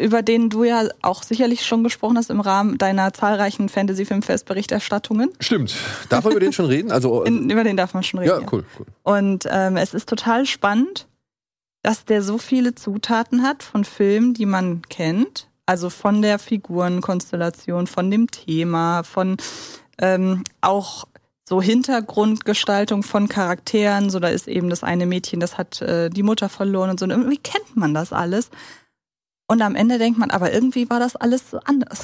Über den du ja auch sicherlich schon gesprochen hast im Rahmen deiner zahlreichen Fantasy-Filmfest-Berichterstattungen. Stimmt. Darf man über den schon reden? Also, In, über den darf man schon reden. ja, cool, cool. Und ähm, es ist total spannend, dass der so viele Zutaten hat von Filmen, die man kennt. Also von der Figurenkonstellation, von dem Thema, von ähm, auch so Hintergrundgestaltung von Charakteren. So, da ist eben das eine Mädchen, das hat äh, die Mutter verloren und so. Und irgendwie kennt man das alles. Und am Ende denkt man, aber irgendwie war das alles so anders.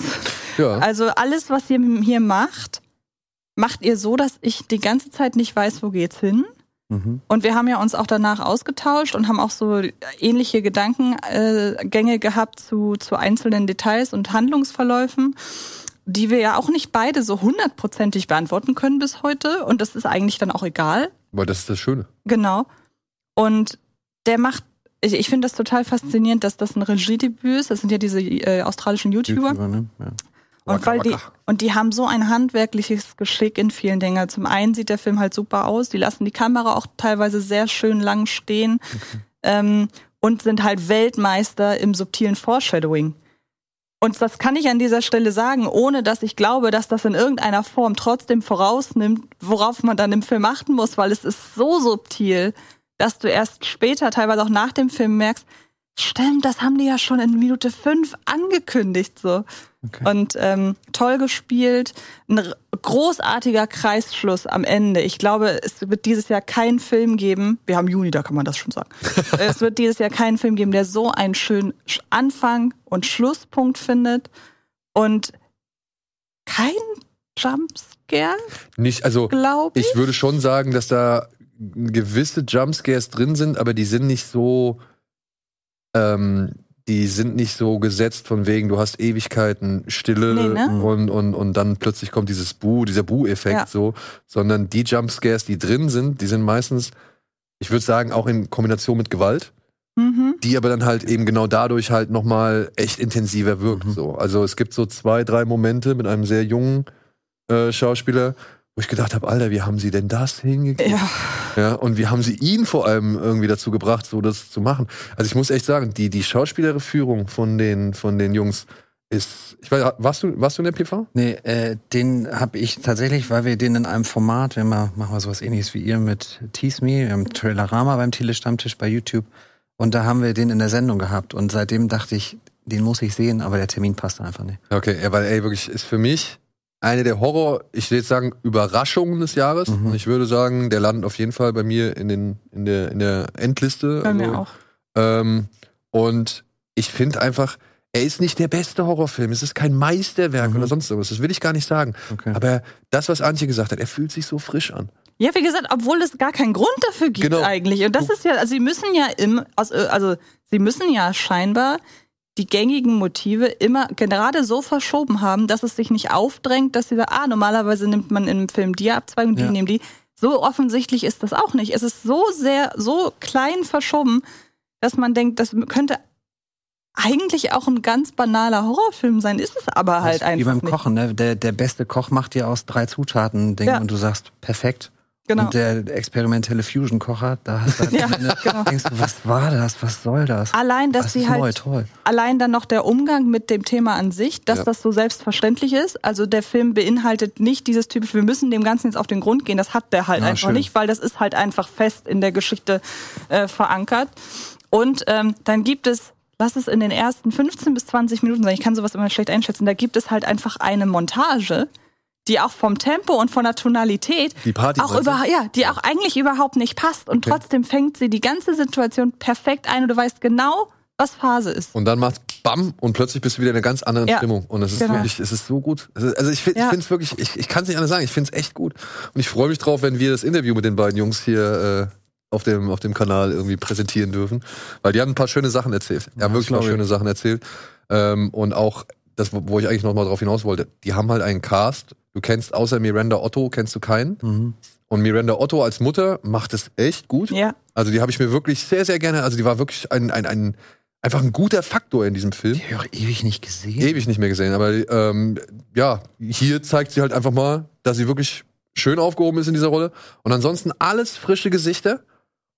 Ja. Also alles, was ihr hier macht, macht ihr so, dass ich die ganze Zeit nicht weiß, wo geht's hin. Mhm. Und wir haben ja uns auch danach ausgetauscht und haben auch so ähnliche Gedankengänge äh, gehabt zu, zu einzelnen Details und Handlungsverläufen, die wir ja auch nicht beide so hundertprozentig beantworten können bis heute. Und das ist eigentlich dann auch egal. Weil das ist das Schöne. Genau. Und der macht, ich, ich finde das total faszinierend, dass das ein Regiedebüt ist. Das sind ja diese äh, australischen YouTuber. YouTuber, ne? ja. Und, weil die, und die haben so ein handwerkliches Geschick in vielen Dingen. Zum einen sieht der Film halt super aus, die lassen die Kamera auch teilweise sehr schön lang stehen ähm, und sind halt Weltmeister im subtilen Foreshadowing. Und das kann ich an dieser Stelle sagen, ohne dass ich glaube, dass das in irgendeiner Form trotzdem vorausnimmt, worauf man dann im Film achten muss, weil es ist so subtil, dass du erst später, teilweise auch nach dem Film merkst, stimmt, das haben die ja schon in Minute fünf angekündigt, so. Okay. Und ähm, toll gespielt, ein großartiger Kreisschluss am Ende. Ich glaube, es wird dieses Jahr keinen Film geben. Wir haben Juni, da kann man das schon sagen. es wird dieses Jahr keinen Film geben, der so einen schönen Sch- Anfang und Schlusspunkt findet und kein Jumpscare, Nicht, also glaube ich. ich würde schon sagen, dass da gewisse Jumpscares drin sind, aber die sind nicht so, ähm, die sind nicht so gesetzt von wegen, du hast Ewigkeiten Stille Nee, ne? und, und, und dann plötzlich kommt dieses Bu, dieser Bu-Effekt Ja. so, sondern die Jumpscares, die drin sind, die sind meistens, ich würde sagen, auch in Kombination mit Gewalt, Mhm. die aber dann halt eben genau dadurch halt nochmal echt intensiver wirkt. Mhm. So. Also es gibt so zwei, drei Momente mit einem sehr jungen äh, Schauspieler, wo ich gedacht habe, Alter, wie haben sie denn das hingekriegt? Ja. Ja, und wie haben sie ihn vor allem irgendwie dazu gebracht, so das zu machen? Also ich muss echt sagen, die, die Schauspielerführung von den, von den Jungs ist. Ich weiß, warst du, warst du in der PV? Nee, äh, den habe ich tatsächlich, weil wir den in einem Format, wir mal, machen wir sowas ähnliches wie ihr mit Tease Me, wir haben Trailerama beim Tele-Stammtisch bei YouTube und da haben wir den in der Sendung gehabt und seitdem dachte ich, den muss ich sehen, aber der Termin passte einfach nicht. Okay, ja, weil ey, wirklich ist für mich eine der Horror, ich will jetzt sagen, Überraschungen des Jahres. Mhm. Und ich würde sagen, der landet auf jeden Fall bei mir in, den, in, der, in der Endliste. Bei mir Also, auch. Ähm, und ich finde einfach, er ist nicht der beste Horrorfilm. Es ist kein Meisterwerk Mhm. oder sonst irgendwas. Das will ich gar nicht sagen. Okay. Aber das, was Antje gesagt hat, er fühlt sich so frisch an. Ja, wie gesagt, obwohl es gar keinen Grund dafür gibt Genau. eigentlich. Und das ist ja, also sie müssen ja im, aus, also sie müssen ja scheinbar die gängigen Motive immer gerade so verschoben haben, dass es sich nicht aufdrängt, dass sie sagen, ah, normalerweise nimmt man im Film die Abzweigung die Ja. nehmen die. So offensichtlich ist das auch nicht. Es ist so sehr, so klein verschoben, dass man denkt, das könnte eigentlich auch ein ganz banaler Horrorfilm sein, ist es aber halt Das ist Wie einfach beim nicht. Kochen, ne? Der, der beste Koch macht dir aus drei Zutaten Dinge Ja. und du sagst, perfekt. Genau. Und der experimentelle Fusion-Kocher, da hast du halt Ja, Ende- genau. denkst du, was war das? Was soll das? Allein, dass das sie ist halt neu, toll. allein dann noch der Umgang mit dem Thema an sich, dass Ja. das so selbstverständlich ist. Also der Film beinhaltet nicht dieses typische, wir müssen dem Ganzen jetzt auf den Grund gehen. Das hat der halt Ja, einfach schön. nicht, weil das ist halt einfach fest in der Geschichte äh, verankert. Und ähm, dann gibt es, lass es in den ersten 15 bis 20 Minuten sein, ich kann sowas immer schlecht einschätzen, da gibt es halt einfach eine Montage, die auch vom Tempo und von der Tonalität Die Party, auch über, ja, die auch eigentlich überhaupt nicht passt und Okay. trotzdem fängt sie die ganze Situation perfekt ein und du weißt genau, was Phase ist. Und dann macht BAM und plötzlich bist du wieder in einer ganz anderen Ja, Stimmung. Und es ist genau. wirklich, es ist so gut. Ist, also ich finde Ja. es wirklich, ich, ich kann es nicht anders sagen, ich finde es echt gut. Und ich freue mich drauf, wenn wir das Interview mit den beiden Jungs hier äh, auf, dem, auf dem Kanal irgendwie präsentieren dürfen. Weil die haben ein paar schöne Sachen erzählt. Die haben wirklich ein paar schöne Sachen erzählt. Ähm, und auch das, wo wo ich eigentlich noch mal drauf hinaus wollte, die haben halt einen Cast. Du kennst außer Miranda Otto, kennst du keinen. Mhm. Und Miranda Otto als Mutter macht es echt gut. Ja. Also die habe ich mir wirklich sehr, sehr gerne, also die war wirklich ein, ein, ein einfach ein guter Faktor in diesem Film. Die habe ich auch ewig nicht gesehen. Ewig nicht mehr gesehen, aber ähm, ja, hier zeigt sie halt einfach mal, dass sie wirklich schön aufgehoben ist in dieser Rolle. Und ansonsten alles frische Gesichter.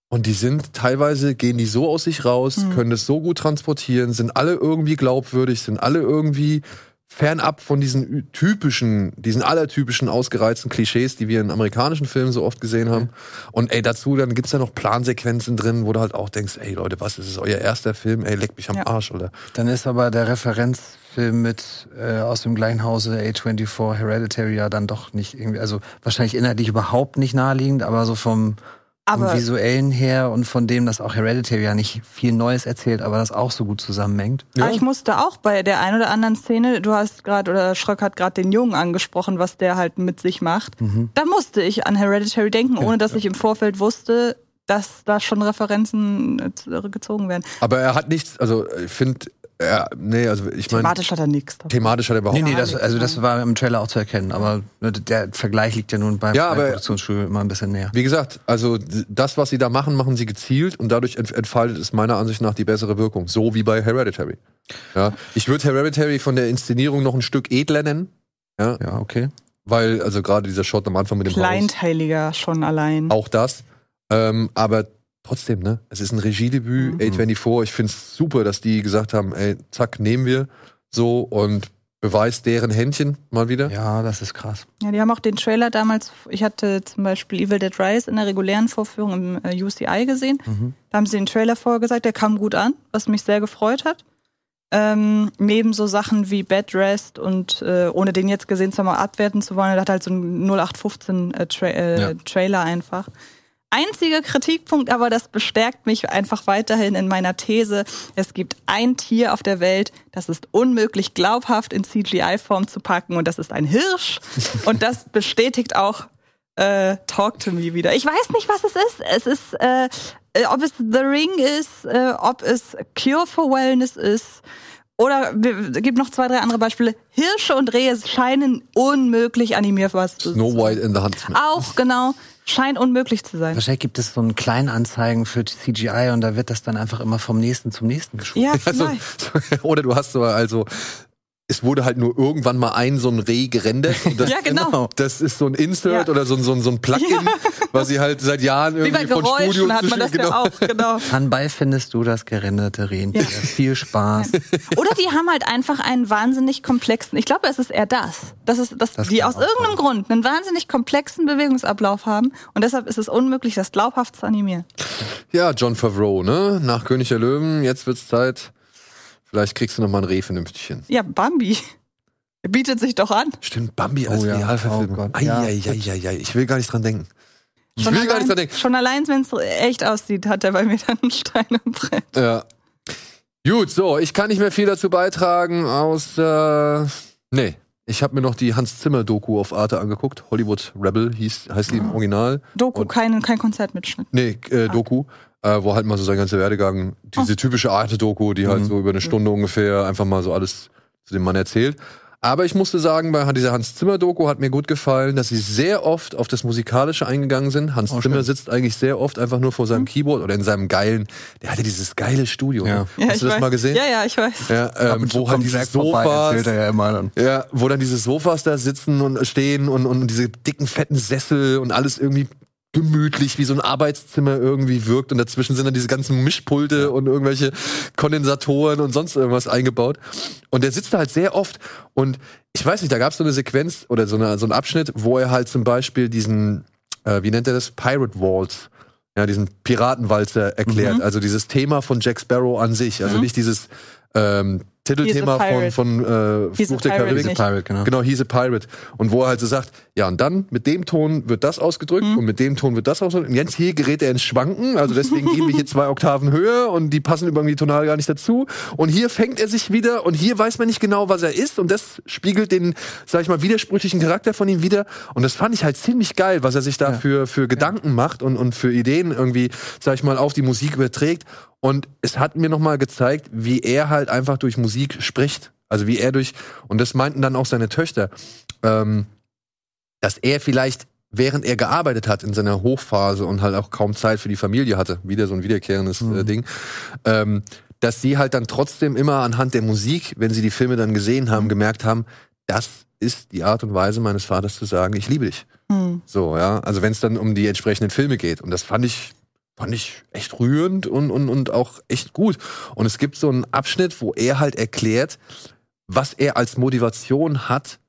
Und die sind teilweise, gehen die so aus sich raus, Mhm. können das so gut transportieren, sind alle irgendwie glaubwürdig, sind alle irgendwie fernab von diesen typischen, diesen allertypischen ausgereizten Klischees, die wir in amerikanischen Filmen so oft gesehen haben. Und ey, dazu, dann gibt's da noch Plansequenzen drin, wo du halt auch denkst, ey Leute, was, ist es euer erster Film? Ey, leck mich am Ja. Arsch, oder? Dann ist aber der Referenzfilm mit äh, aus dem gleichen Hause A24 Hereditary ja dann doch nicht irgendwie, also wahrscheinlich inhaltlich überhaupt nicht naheliegend, aber so vom, vom Aber visuellen her und von dem, dass auch Hereditary ja nicht viel Neues erzählt, aber das auch so gut zusammenhängt. Aber ich musste auch bei der ein oder anderen Szene, du hast gerade, oder Schröck hat gerade den Jungen angesprochen, was der halt mit sich macht. Da musste ich an Hereditary denken, ohne dass ich im Vorfeld wusste, dass da schon Referenzen äh, gezogen werden. Aber er hat nichts, also ich finde, er, nee, also ich meine, Thematisch hat er nichts. thematisch hat er überhaupt Nee, nee, das, nichts, also ne? das war im Trailer auch zu erkennen, aber ne, der Vergleich liegt ja nun beim, Ja, Produktionsstudio immer ein bisschen näher. Wie gesagt, also das, was sie da machen, machen sie gezielt und dadurch ent- entfaltet es meiner Ansicht nach die bessere Wirkung. So wie bei Hereditary. Ja, ich würde Hereditary von der Inszenierung noch ein Stück edler nennen. Ja, Ja, okay. weil, also gerade dieser Shot am Anfang mit dem Haus, Kleinteiliger schon allein. auch das. Ähm, aber trotzdem, ne, es ist ein Regiedebüt, Mhm. A24. Ich finde es super, dass die gesagt haben, ey, zack, nehmen wir so und beweist deren Händchen mal wieder. Ja, das ist krass. Ja, die haben auch den Trailer damals, ich hatte zum Beispiel Evil Dead Rise in der regulären Vorführung im äh, UCI gesehen. Mhm. Da haben sie den Trailer vorher gesagt, der kam gut an, was mich sehr gefreut hat. Ähm, neben so Sachen wie Bed Rest und äh, ohne den jetzt gesehen zu haben, abwerten zu wollen, der hat halt so einen 0815 äh, Tra äh, Ja. Trailer einfach. Einziger Kritikpunkt, aber das bestärkt mich einfach weiterhin in meiner These. Es gibt ein Tier auf der Welt, das ist unmöglich glaubhaft in CGI-Form zu packen und das ist ein Hirsch. und das bestätigt auch äh, Talk to Me wieder. Ich weiß nicht, was es ist. Es ist, äh, äh, ob es The Ring ist, äh, ob es Cure for Wellness ist. Oder es gibt noch zwei, drei andere Beispiele. Hirsche und Rehe scheinen unmöglich animierbar zu Snow White in the Huntsman. Auch, genau. Scheint unmöglich zu sein. Wahrscheinlich gibt es so einen Kleinanzeigen für CGI und da wird das dann einfach immer vom nächsten zum nächsten geschoben. Ja, Also, vielleicht. oder du hast so also es wurde halt nur irgendwann mal ein so ein Reh gerendert. Und das, Ja, genau. Das ist so ein Insert Ja. oder so, ein- so, ein- so ein Plugin, Ja. was sie halt seit Jahren Wie bei irgendwie von Geräuschen Studios hat man das genau. ja auch, genau. Anbei findest du das gerenderte Rentier. Ja. Viel Spaß. Oder die haben halt einfach einen wahnsinnig komplexen, ich glaube, es ist eher das, das ist, dass Das die aus irgendeinem Grund einen wahnsinnig komplexen Bewegungsablauf haben und deshalb ist es unmöglich, das glaubhaft zu animieren. Ja, John Favreau, ne? Nach König der Löwen, jetzt wird's Zeit. Vielleicht kriegst du noch mal ein Reh vernünftig hin. Ja, Bambi. Bietet sich doch an. Stimmt, Bambi als Oh ja. Realverfilmung. Oh ja. Ich will gar nicht dran denken. Ich Schon will gar allein, nicht dran denken. Schon allein, wenn es echt aussieht, hat er bei mir dann einen Stein im Brett. Ja. Gut, so, ich kann nicht mehr viel dazu beitragen, außer. Nee. Ich habe mir noch die Hans Zimmer Doku auf Arte angeguckt. Hollywood Rebel hieß, heißt die im Original. Doku, Und- kein, kein Konzertmitschnitt. Nee, äh, Doku, äh, wo halt mal so sein ganzer Werdegang, diese typische Arte-Doku, die halt Mhm. so über eine Stunde ungefähr einfach mal so alles zu dem Mann erzählt. Aber ich musste sagen, bei dieser Hans Zimmer Doku hat mir gut gefallen, dass sie sehr oft auf das Musikalische eingegangen sind. Hans Oh, Zimmer schön. sitzt eigentlich sehr oft einfach nur vor seinem Keyboard oder in seinem geilen, der hatte dieses geile Studio. Ja. Ne? Ja, Hast ich du das weiß. mal gesehen? Ja, ja, ich weiß. Ja, ähm, wo halt diese Sofas, er ja immer dann. ja, wo dann diese Sofas da sitzen und stehen und, und diese dicken, fetten Sessel und alles irgendwie gemütlich, wie so ein Arbeitszimmer irgendwie wirkt. Und dazwischen sind dann diese ganzen Mischpulte und irgendwelche Kondensatoren und sonst irgendwas eingebaut. Und der sitzt da halt sehr oft. Und ich weiß nicht, da gab es so eine Sequenz oder so, eine, so einen Abschnitt, wo er halt zum Beispiel diesen, äh, wie nennt er das? Pirate Waltz. Ja, diesen Piratenwalzer erklärt. Mhm. Also dieses Thema von Jack Sparrow an sich. Also Mhm. nicht dieses ähm, Titelthema He's a von, von äh, He's a Fluch der pirate Karibik. nicht. Pirate, genau. Genau, he's a pirate. Und wo er halt so sagt, ja, und dann mit dem Ton wird das ausgedrückt Mhm. und mit dem Ton wird das ausgedrückt. Und jetzt hier gerät er ins Schwanken, also deswegen gehen wir hier zwei Oktaven höher und die passen irgendwie tonal gar nicht dazu. Und hier fängt er sich wieder und hier weiß man nicht genau, was er ist und das spiegelt den, sag ich mal, widersprüchlichen Charakter von ihm wieder. Und das fand ich halt ziemlich geil, was er sich da Ja. für, für Gedanken macht und, und für Ideen irgendwie, sag ich mal, auf die Musik überträgt. Und es hat mir nochmal gezeigt, wie er halt einfach durch Musik spricht. Also wie er durch, und das meinten dann auch seine Töchter, ähm, dass er vielleicht, während er gearbeitet hat in seiner Hochphase und halt auch kaum Zeit für die Familie hatte, wieder so ein wiederkehrendes äh, Mhm. Ding, ähm, dass sie halt dann trotzdem immer anhand der Musik, wenn sie die Filme dann gesehen haben, gemerkt haben, das ist die Art und Weise meines Vaters zu sagen, ich liebe dich. Hm. So, ja. Also wenn es dann um die entsprechenden Filme geht. Und das fand ich, fand ich echt rührend und, und, und auch echt gut. Und es gibt so einen Abschnitt, wo er halt erklärt, was er als Motivation hat,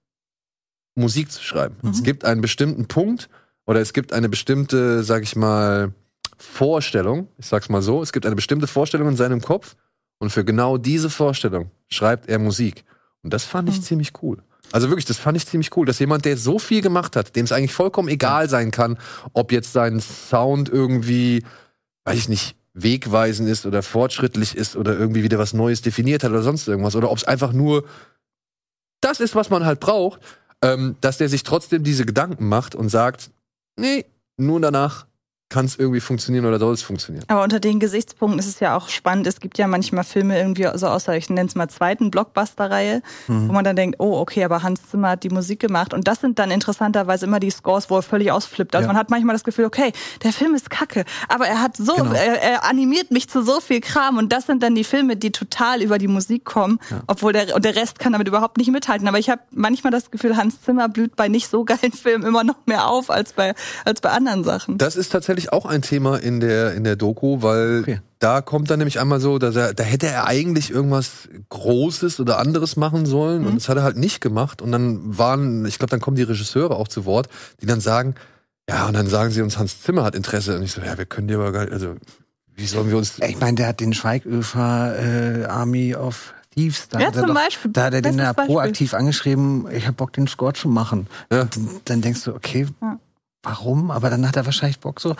Musik zu schreiben. Mhm. Es gibt einen bestimmten Punkt oder es gibt eine bestimmte, sag ich mal, Vorstellung. Ich sag's mal so. Es gibt eine bestimmte Vorstellung in seinem Kopf. Und für genau diese Vorstellung schreibt er Musik. Und das fand ich Mhm. ziemlich cool. Also wirklich, das fand ich ziemlich cool, dass jemand, der so viel gemacht hat, dem es eigentlich vollkommen egal sein kann, ob jetzt sein Sound irgendwie, weiß ich nicht, wegweisend ist oder fortschrittlich ist oder irgendwie wieder was Neues definiert hat oder sonst irgendwas oder ob es einfach nur das ist, was man halt braucht, ähm, dass der sich trotzdem diese Gedanken macht und sagt, nee, nur danach kann es irgendwie funktionieren oder soll es funktionieren. Aber unter den Gesichtspunkten ist es ja auch spannend. Es gibt ja manchmal Filme irgendwie so aus der, ich nenne es mal zweiten Blockbuster-Reihe, Mhm. wo man dann denkt, oh, okay, aber Hans Zimmer hat die Musik gemacht. Und das sind dann interessanterweise immer die Scores, wo er völlig ausflippt. Also Ja. man hat manchmal das Gefühl, okay, der Film ist kacke, aber er hat so, Genau. er, er animiert mich zu so viel Kram. Und das sind dann die Filme, die total über die Musik kommen, Ja. obwohl der, und der Rest kann damit überhaupt nicht mithalten. Aber ich habe manchmal das Gefühl, Hans Zimmer blüht bei nicht so geilen Filmen immer noch mehr auf als bei, als bei anderen Sachen. Das ist tatsächlich auch ein Thema in der, in der Doku, weil Okay. da kommt dann nämlich einmal so, dass er, da hätte er eigentlich irgendwas Großes oder anderes machen sollen und das hat er halt nicht gemacht. Und dann waren, ich glaube, dann kommen die Regisseure auch zu Wort, die dann sagen, ja, und dann sagen sie uns, Hans Zimmer hat Interesse. Und ich so, ja, wir können dir aber gar nicht, also, wie sollen wir uns. Ich meine, der hat den Schweighöfer äh, Army of Thieves. Da Ja, hat er zum doch, Beispiel. Da hat er den ja proaktiv angeschrieben, ich hab Bock, den Score zu machen. Ja. Und dann denkst du, okay, Ja. Warum? Aber dann hat er wahrscheinlich Bock so,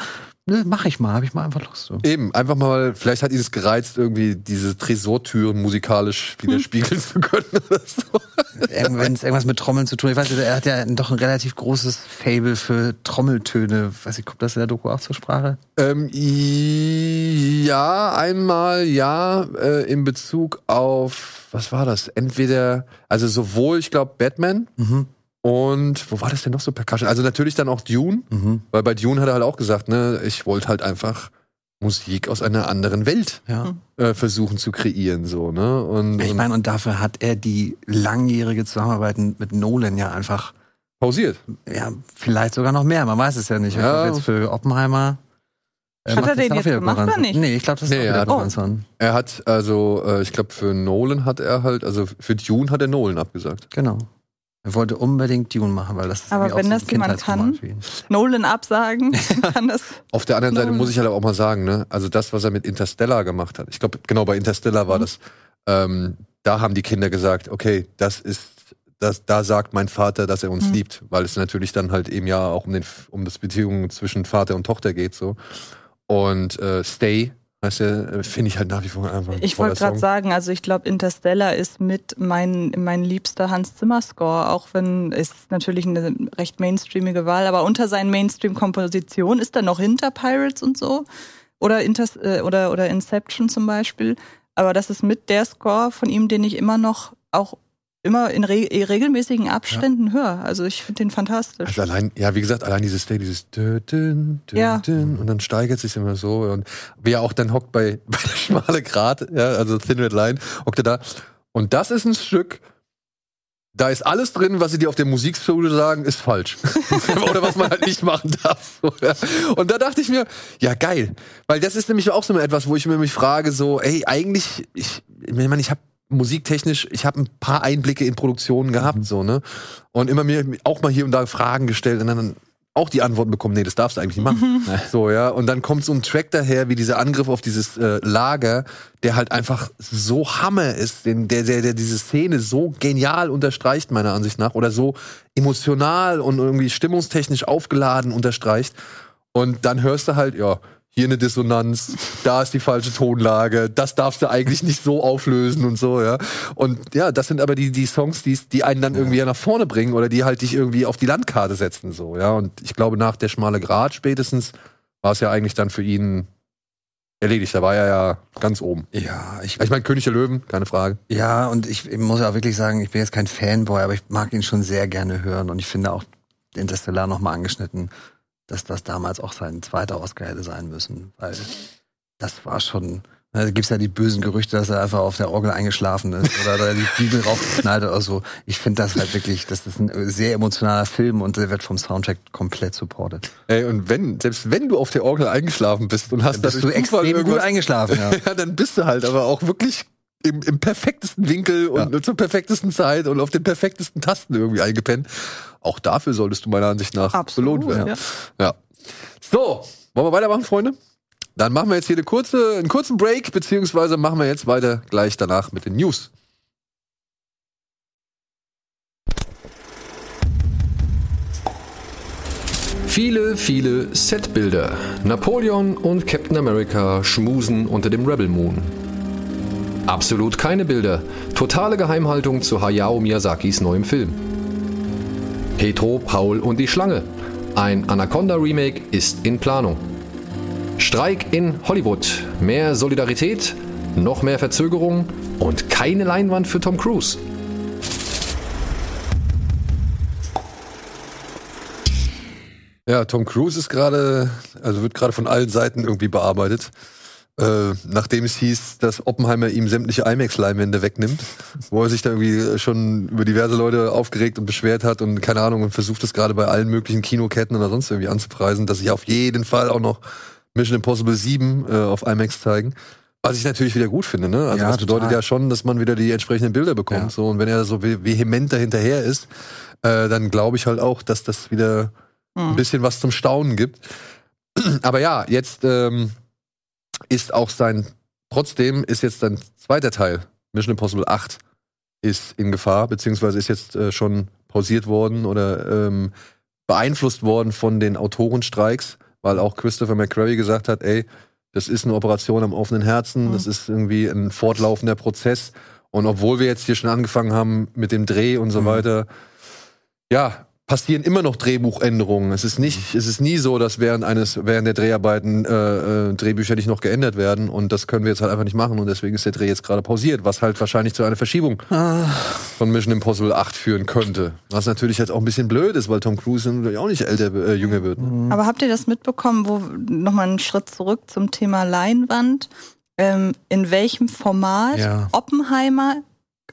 nö, mach ich mal, hab ich mal einfach Lust so. Eben, einfach mal, vielleicht hat ihn es gereizt, irgendwie diese Tresortüren musikalisch wieder spiegeln zu können oder so. Wenn es irgendwas mit Trommeln zu tun hat. Ich weiß nicht, er hat ja doch ein relativ großes Fable für Trommeltöne. Weiß ich, kommt das in der Doku auch zur Sprache? Ähm, ja, einmal ja, äh, in Bezug auf, was war das? Entweder, also sowohl, ich glaube, Batman Mhm. Und, wo war das denn noch so Percussion? Also natürlich dann auch Dune, Mhm. weil bei Dune hat er halt auch gesagt, ne, ich wollte halt einfach Musik aus einer anderen Welt Ja. äh, versuchen zu kreieren, so, ne? Und, Ich meine, und dafür hat er die langjährige Zusammenarbeit mit Nolan ja einfach, pausiert. ja, vielleicht sogar noch mehr. Man weiß es ja nicht. Ich Ja. jetzt für Oppenheimer. äh, Hat er den jetzt gemacht oder nicht? Nee, ich glaube, das ist Nee, auch er hat- Goranson. Er hat also, äh, ich glaube, für Nolan hat er halt, also für Dune hat er Nolan abgesagt. Genau. Er wollte unbedingt Dune machen, weil das ist Aber wenn auch so das ein jemand kann. Nolan absagen, kann das. Auf der anderen Seite Nolan. muss ich halt auch mal sagen, ne, also das, was er mit Interstellar gemacht hat, ich glaube, genau bei Interstellar war Mhm. das, ähm, da haben die Kinder gesagt, okay, das ist, das, da sagt mein Vater, dass er uns Mhm. liebt, weil es natürlich dann halt eben ja auch um den, um das Beziehungen zwischen Vater und Tochter geht, so. Und äh, Stay, weißt du, äh, finde ich halt nach wie vor einfach ein Ich wollte gerade sagen, also ich glaube, Interstellar ist mit mein, mein liebster Hans Zimmer Score, auch wenn es natürlich eine recht mainstreamige Wahl, aber unter seinen Mainstream-Kompositionen ist er noch hinter Pirates und so oder, Inters äh, oder, oder Inception zum Beispiel. Aber das ist mit der Score von ihm, den ich immer noch auch immer in re regelmäßigen Abständen höre. Also ich finde den fantastisch. Also allein, ja, wie gesagt, allein dieses Stay, dieses dün, dün, Ja. und dann steigert sich immer so und wie er auch dann hockt bei, bei der schmale Grat, ja, also Thin Red Line, hockt er da. Und das ist ein Stück, da ist alles drin, was sie dir auf der Musikschule sagen, ist falsch. Oder was man halt nicht machen darf. Ja. Und da dachte ich mir, ja geil. Weil das ist nämlich auch so etwas, wo ich mir mich frage, so, ey, eigentlich, ich, ich meine, ich habe musiktechnisch, ich habe ein paar Einblicke in Produktionen gehabt, so, ne? Und immer mir auch mal hier und da Fragen gestellt und dann auch die Antworten bekommen, nee, das darfst du eigentlich nicht machen. So, ja. Und dann kommt so ein Track daher, wie dieser Angriff auf dieses äh, Lager, der halt einfach so Hammer ist, den, der, der, der diese Szene so genial unterstreicht, meiner Ansicht nach, oder so emotional und irgendwie stimmungstechnisch aufgeladen unterstreicht. Und dann hörst du halt, ja, hier eine Dissonanz, da ist die falsche Tonlage, das darfst du eigentlich nicht so auflösen und so, ja. Und ja, das sind aber die, die Songs, die, die einen dann irgendwie nach vorne bringen oder die halt dich irgendwie auf die Landkarte setzen, so, ja. Und ich glaube, nach der schmale Grat spätestens war es ja eigentlich dann für ihn erledigt. Da war er ja ganz oben. Ja, ich, Ich meine, König der Löwen, keine Frage. ja, und ich, ich muss auch wirklich sagen, ich bin jetzt kein Fanboy, aber ich mag ihn schon sehr gerne hören und ich finde auch Interstellar nochmal angeschnitten, dass das damals auch sein zweiter Oscar hätte sein müssen, weil das war schon. Da gibt's ja die bösen Gerüchte, dass er einfach auf der Orgel eingeschlafen ist oder da die Bibel raufgeknallt oder so. Ich finde das halt wirklich, das ist ein sehr emotionaler Film und der wird vom Soundtrack komplett supported. Ey, und wenn, selbst wenn du auf der Orgel eingeschlafen bist und hast Dann bist du extrem gut eingeschlafen, ja. ja, dann bist du halt aber auch wirklich im, im perfektesten Winkel und zur perfektesten Zeit und auf den perfektesten Tasten irgendwie eingepennt. Auch dafür solltest du meiner Ansicht nach Absolut, belohnt werden. ja. Ja. So, wollen wir weitermachen, Freunde? Dann machen wir jetzt hier eine kurze, einen kurzen Break, beziehungsweise machen wir jetzt weiter gleich danach mit den News. Viele, viele Setbilder. Napoleon und Captain America schmusen unter dem Rebel Moon. Absolut keine Bilder. Totale Geheimhaltung zu Hayao Miyazakis neuem Film. Petro, Paul und die Schlange. Ein Anaconda-Remake ist in Planung. Streik in Hollywood. Mehr Solidarität, noch mehr Verzögerung und keine Leinwand für Tom Cruise. Ja, Tom Cruise ist gerade, also wird gerade von allen Seiten irgendwie bearbeitet. Äh, nachdem es hieß, dass Oppenheimer ihm sämtliche IMAX-Leinwände wegnimmt, wo er sich da irgendwie schon über diverse Leute aufgeregt und beschwert hat und keine Ahnung und versucht es gerade bei allen möglichen Kinoketten oder sonst irgendwie anzupreisen, dass sie auf jeden Fall auch noch Mission Impossible 7 äh, auf IMAX zeigen. Was ich natürlich wieder gut finde, ne? Also Ja, das bedeutet total. ja schon, dass man wieder die entsprechenden Bilder bekommt. Ja. So, und wenn er so ve- vehement dahinterher ist, äh, dann glaube ich halt auch, dass das wieder ein bisschen was zum Staunen gibt. Aber ja, jetzt ähm, ist auch sein, trotzdem ist jetzt sein zweiter Teil, Mission Impossible 8, ist in Gefahr, beziehungsweise ist jetzt äh, schon pausiert worden oder ähm, beeinflusst worden von den Autorenstreiks, weil auch Christopher McQuarrie gesagt hat, ey, das ist eine Operation am offenen Herzen, Mhm. das ist irgendwie ein fortlaufender Prozess. Und obwohl wir jetzt hier schon angefangen haben mit dem Dreh und so Mhm. weiter, ja, passieren immer noch Drehbuchänderungen. Es ist nicht, es ist nie so, dass während eines, während der Dreharbeiten äh, äh, Drehbücher nicht noch geändert werden und das können wir jetzt halt einfach nicht machen und deswegen ist der Dreh jetzt gerade pausiert, was halt wahrscheinlich zu einer Verschiebung von Mission Impossible 8 führen könnte. Was natürlich jetzt auch ein bisschen blöd ist, weil Tom Cruise natürlich auch nicht älter, äh, jünger wird. Ne? Aber habt ihr das mitbekommen, wo nochmal einen Schritt zurück zum Thema Leinwand? Ähm, in welchem Format Ja. Oppenheimer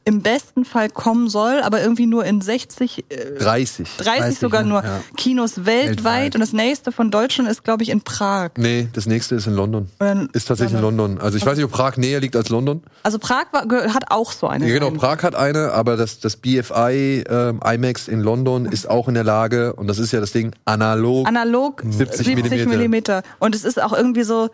im besten Fall kommen soll, aber irgendwie nur in 60, äh, 30. 30, 30, sogar ne? nur Ja. Kinos weltweit. Weltweit. Und das nächste von Deutschland ist, glaube ich, in Prag. Nee, das nächste ist in London. Oder- Ist tatsächlich in London. Also ich weiß nicht, ob Prag näher liegt als London. Also Prag war, hat auch so eine. Ja, genau. Prag hat eine, aber das, das BFI ähm, IMAX in London ist auch in der Lage, und das ist ja das Ding, analog. Analog 70 70, Millimeter. Und es ist auch irgendwie so,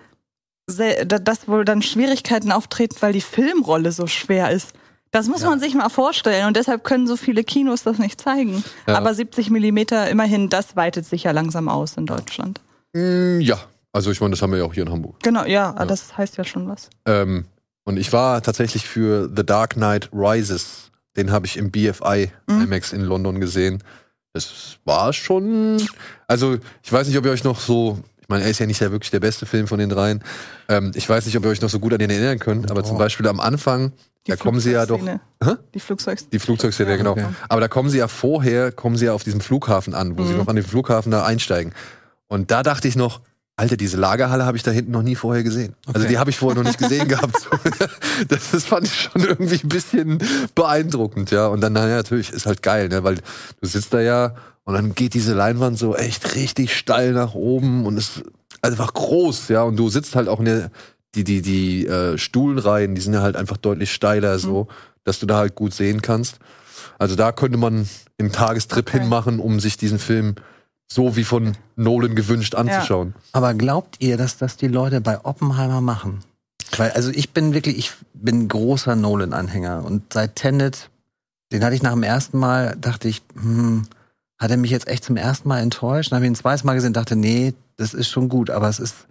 dass wohl dann Schwierigkeiten auftreten, weil die Filmrolle so schwer ist. Das muss man sich mal vorstellen und deshalb können so viele Kinos das nicht zeigen. Ja. Aber 70 Millimeter, immerhin, das weitet sich ja langsam aus in Deutschland. Mm, ja, also ich meine, das haben wir ja auch hier in Hamburg. Genau, ja, das heißt ja schon was. Ähm, und ich war tatsächlich für The Dark Knight Rises. Den habe ich im BFI Mhm. IMAX in London gesehen. Das war schon. Also, ich weiß nicht, ob ihr euch noch so. Ich meine, er ist ja nicht der, wirklich der beste Film von den dreien. Ähm, ich weiß nicht, ob ihr euch noch so gut an den erinnern könnt, aber zum Oh. Beispiel am Anfang, Die da kommen sie ja doch. Flugzeugszene. Hä? Die Flugzeugs. Die Flugzeugszene, Ja, genau. okay. Aber da kommen sie ja vorher, kommen sie ja auf diesem Flughafen an, wo sie Mhm. noch an den Flughafen da einsteigen. Und da dachte ich noch, Alter, diese Lagerhalle habe ich da hinten noch nie vorher gesehen. Also Okay. die habe ich vorher noch nicht gesehen gehabt. Das, das fand ich schon irgendwie ein bisschen beeindruckend, ja. Und dann, naja, natürlich, ist halt geil, ne? Weil du sitzt da ja und dann geht diese Leinwand so echt richtig steil nach oben und ist einfach groß, ja. Und du sitzt halt auch in der, die, die, die äh, Stuhlreihen, die sind ja halt einfach deutlich steiler so, dass du da halt gut sehen kannst. Also da könnte man einen Tagestrip Okay. hinmachen, um sich diesen Film so wie von Nolan gewünscht anzuschauen. Aber glaubt ihr, dass das die Leute bei Oppenheimer machen? Weil, also ich bin wirklich, ich bin großer Nolan-Anhänger und seit Tenet, den hatte ich nach dem ersten Mal, dachte ich, hm, hat er mich jetzt echt zum ersten Mal enttäuscht? Dann habe ich ihn zweites Mal gesehen, dachte, nee, das ist schon gut, aber es ist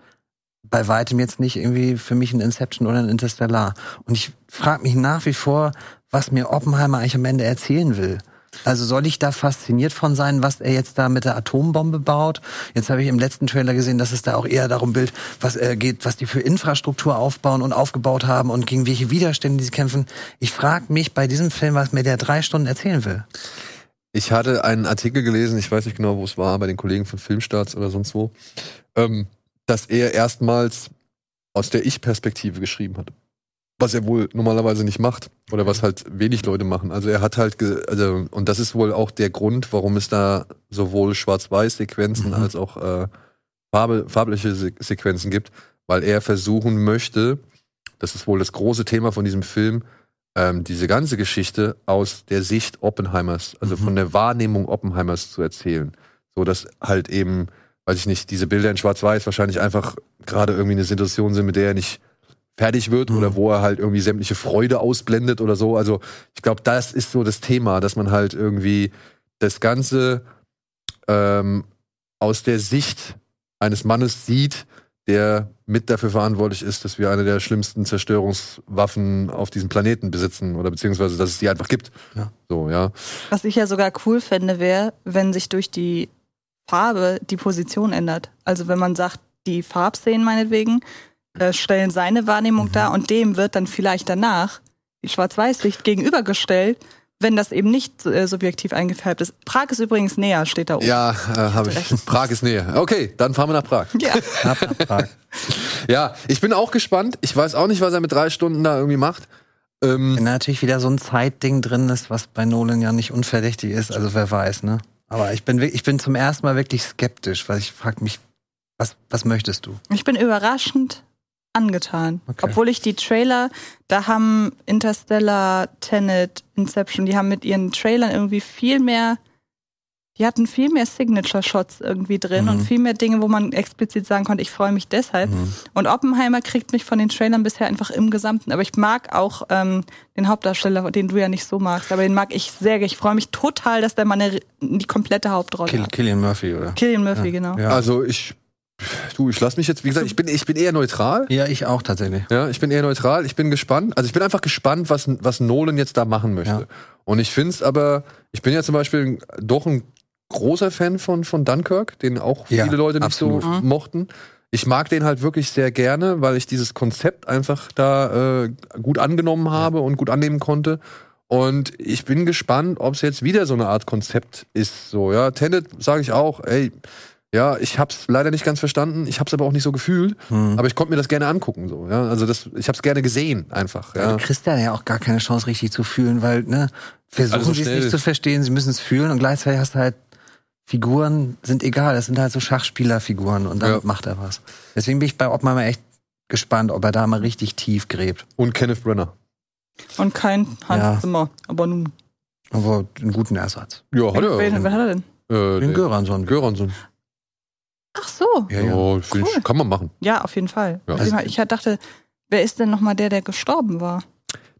bei weitem jetzt nicht irgendwie für mich ein Inception oder ein Interstellar. Und ich frage mich nach wie vor, was mir Oppenheimer eigentlich am Ende erzählen will. Also soll ich da fasziniert von sein, was er jetzt da mit der Atombombe baut? Jetzt habe ich im letzten Trailer gesehen, dass es da auch eher darum geht, was äh, geht, was die für Infrastruktur aufbauen und aufgebaut haben und gegen welche Widerstände sie kämpfen. Ich frage mich bei diesem Film, was mir der drei Stunden erzählen will. Ich hatte einen Artikel gelesen, ich weiß nicht genau, wo es war, bei den Kollegen von Filmstarts oder sonst wo, ähm, dass er erstmals aus der Ich-Perspektive geschrieben hat. Was er wohl normalerweise nicht macht oder was halt wenig Leute machen. Also er hat halt, ge also, und das ist wohl auch der Grund, warum es da sowohl Schwarz-Weiß-Sequenzen Mhm. als auch äh, farbe, farbliche Se Sequenzen gibt, weil er versuchen möchte, das ist wohl das große Thema von diesem Film, ähm, diese ganze Geschichte aus der Sicht Oppenheimers, also Mhm. von der Wahrnehmung Oppenheimers zu erzählen. So dass halt eben, weiß ich nicht, diese Bilder in Schwarz-Weiß wahrscheinlich einfach gerade irgendwie eine Situation sind, mit der er nicht fertig wird Mhm. oder wo er halt irgendwie sämtliche Freude ausblendet oder so. Also ich glaube, das ist so das Thema, dass man halt irgendwie das Ganze ähm, aus der Sicht eines Mannes sieht, der mit dafür verantwortlich ist, dass wir eine der schlimmsten Zerstörungswaffen auf diesem Planeten besitzen oder beziehungsweise, dass es die einfach gibt. Ja. So, ja. Was ich ja sogar cool fände, wäre, wenn sich durch die Farbe die Position ändert. Also wenn man sagt, die Farbszenen meinetwegen äh, stellen seine Wahrnehmung Mhm. dar und dem wird dann vielleicht danach die Schwarz-Weiß-Sicht gegenübergestellt, wenn das eben nicht äh, subjektiv eingefärbt ist. Prag ist übrigens näher, steht da oben. Ja, äh, habe ich. Prag ist näher. Okay, dann fahren wir nach Prag. Ja. Ab, ab, ab. Ja, ich bin auch gespannt. Ich weiß auch nicht, was er mit drei Stunden da irgendwie macht. Ähm, Wenn da natürlich wieder so ein Zeitding drin ist, was bei Nolan ja nicht unverdächtig ist, also wer weiß, ne? Aber ich bin, ich bin zum ersten Mal wirklich skeptisch, weil ich frage mich, was, was möchtest du? Ich bin überraschend angetan. Okay. Obwohl ich die Trailer, da haben Interstellar, Tenet, Inception, die haben mit ihren Trailern irgendwie viel mehr, die hatten viel mehr Signature-Shots irgendwie drin Mhm. und viel mehr Dinge, wo man explizit sagen konnte, ich freue mich deshalb. Mhm. Und Oppenheimer kriegt mich von den Trailern bisher einfach im Gesamten. Aber ich mag auch ähm, den Hauptdarsteller, den du ja nicht so magst, aber den mag ich sehr. Ich freue mich total, dass der Mann eine, die komplette Hauptrolle Kill, hat. Killian Murphy, oder? Killian Murphy, Ja. genau. Ja. Also ich, du, ich lass mich jetzt, wie gesagt, ich bin, ich bin eher neutral. ja, ich auch tatsächlich. Ja, ich bin eher neutral. Ich bin gespannt. Also ich bin einfach gespannt, was, was Nolan jetzt da machen möchte. Ja. Und ich finde es aber, ich bin ja zum Beispiel doch ein großer Fan von, von Dunkirk, den auch Ja, viele Leute nicht absolut. so mochten. Ich mag den halt wirklich sehr gerne, weil ich dieses Konzept einfach da äh, gut angenommen habe und gut annehmen konnte. Und ich bin gespannt, ob es jetzt wieder so eine Art Konzept ist. So, ja, Tenet sage ich auch, ey, ja, ich hab's leider nicht ganz verstanden, ich hab's aber auch nicht so gefühlt, Hm. aber ich konnte mir das gerne angucken, so, ja. Also das, ich hab's gerne gesehen, einfach, Ja. Du kriegst ja ja auch gar keine Chance, richtig zu fühlen, weil, ne, versuchen Also sie es nicht zu verstehen, sie müssen es fühlen und gleichzeitig hast du halt Figuren sind egal, das sind halt so Schachspielerfiguren und dann Ja. macht er was. Deswegen bin ich bei Oppenheimer echt gespannt, ob er da mal richtig tief gräbt. Und Kenneth Brenner. Und kein Hans Ja. Zimmer. Aber nun. Aber einen guten Ersatz. Ja, hat er. Wen, wen hat er denn? äh, Den Göransson. Göransson. Ach so. Ja, Ja, ich, Cool. kann man machen. Ja, auf jeden Fall. Ja. Also, ich dachte, wer ist denn nochmal der, der gestorben war?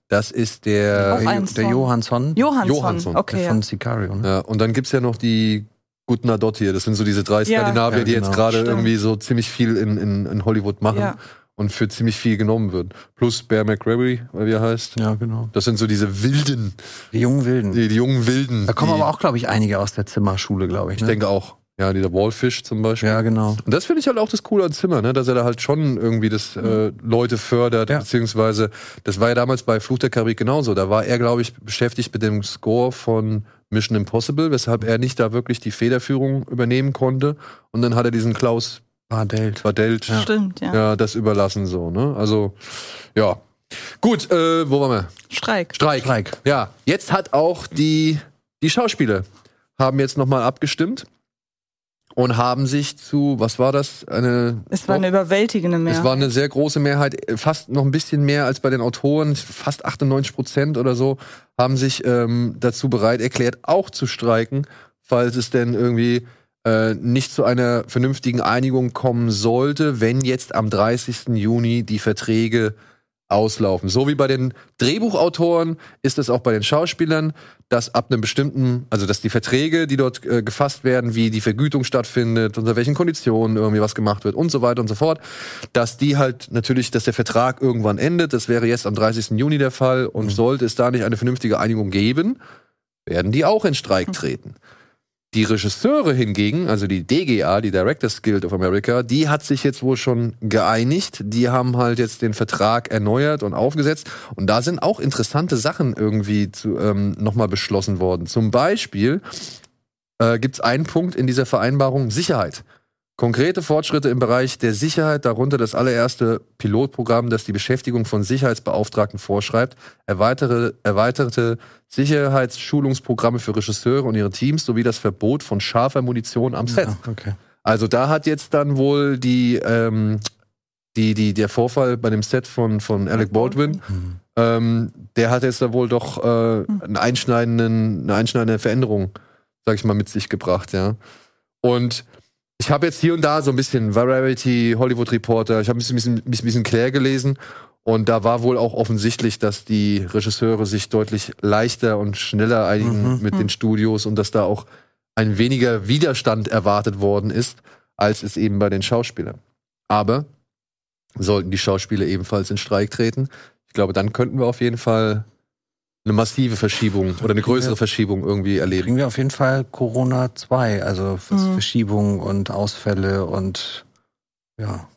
Das ist der. Der. Johansson Johansson. Johansson, Okay, der ja. von Sicario. Ne? Ja, und dann gibt's ja noch die Gutnadottir. Das sind so diese drei Ja. Skandinavier, Ja, die jetzt genau. gerade irgendwie so ziemlich viel in, in, in Hollywood machen Ja. und für ziemlich viel genommen wird. Plus Bear McCreary, wie er heißt. Ja, genau. Das sind so diese Wilden, Die jungen Wilden. die, die jungen Wilden. da kommen die, aber auch, glaube ich, einige aus der Zimmerschule, glaube ich. Ich Ne? denke auch. Ja, dieser Wallfish zum Beispiel. ja, genau. Und das finde ich halt auch das Coole an Zimmer, ne? dass er da halt schon irgendwie das äh, Leute fördert, Ja. beziehungsweise das war ja damals bei Fluch der Karibik genauso. Da war er, glaube ich, beschäftigt mit dem Score von Mission Impossible, weshalb er nicht da wirklich die Federführung übernehmen konnte. Und dann hat er diesen Klaus Bardelt. Badelt ja. Stimmt, ja. das überlassen so. Ne? Also ja, gut. Äh, wo waren wir? Streik. Streik. Streik. Ja, jetzt hat auch die die Schauspieler haben jetzt noch mal abgestimmt und haben sich zu, was war das? Eine Es war eine überwältigende Mehrheit. es war eine sehr große Mehrheit, äh, fast noch ein bisschen mehr als bei den Autoren, fast 98 Prozent oder so, haben sich ähm, dazu bereit erklärt, auch zu streiken, falls es denn irgendwie äh, nicht zu einer vernünftigen Einigung kommen sollte, wenn jetzt am 30. Juni die Verträge auslaufen. So wie bei den Drehbuchautoren ist es auch bei den Schauspielern, dass ab einem bestimmten, also dass die Verträge, die dort äh, gefasst werden, wie die Vergütung stattfindet, unter welchen Konditionen irgendwie was gemacht wird und so weiter und so fort, dass die halt natürlich, dass der Vertrag irgendwann endet. Das wäre jetzt am 30. Juni der Fall und sollte es da nicht eine vernünftige Einigung geben, werden die auch in Streik treten. Die Regisseure hingegen, also die DGA, die Directors Guild of America, die hat sich jetzt wohl schon geeinigt. Die haben halt jetzt den Vertrag erneuert und aufgesetzt. Und da sind auch interessante Sachen irgendwie zu, ähm, nochmal beschlossen worden. Zum Beispiel äh, gibt es einen Punkt in dieser Vereinbarung Sicherheit. Konkrete Fortschritte im Bereich der Sicherheit, darunter das allererste Pilotprogramm, das die Beschäftigung von Sicherheitsbeauftragten vorschreibt, erweitere, erweiterte Sicherheitsschulungsprogramme für Regisseure und ihre Teams sowie das Verbot von scharfer Munition am Set. Ja, okay. Also da hat jetzt dann wohl die, ähm, die, die, der Vorfall bei dem Set von, von Alec Baldwin, Mhm. ähm, der hat jetzt da wohl doch äh, einen einschneidenden, eine einschneidende Veränderung, sag ich mal, mit sich gebracht, ja. Und ich habe jetzt hier und da so ein bisschen Variety, Hollywood Reporter, ich habe ein bisschen, bisschen, bisschen, bisschen Claire gelesen und da war wohl auch offensichtlich, dass die Regisseure sich deutlich leichter und schneller einigen Mhm. mit den Studios und dass da auch ein weniger Widerstand erwartet worden ist, als es eben bei den Schauspielern. Aber sollten die Schauspieler ebenfalls in Streik treten, ich glaube, dann könnten wir auf jeden Fall eine massive Verschiebung oder eine größere Verschiebung irgendwie erleben. Kriegen wir auf jeden Fall Corona 2, also Mhm. Verschiebungen und Ausfälle und ja.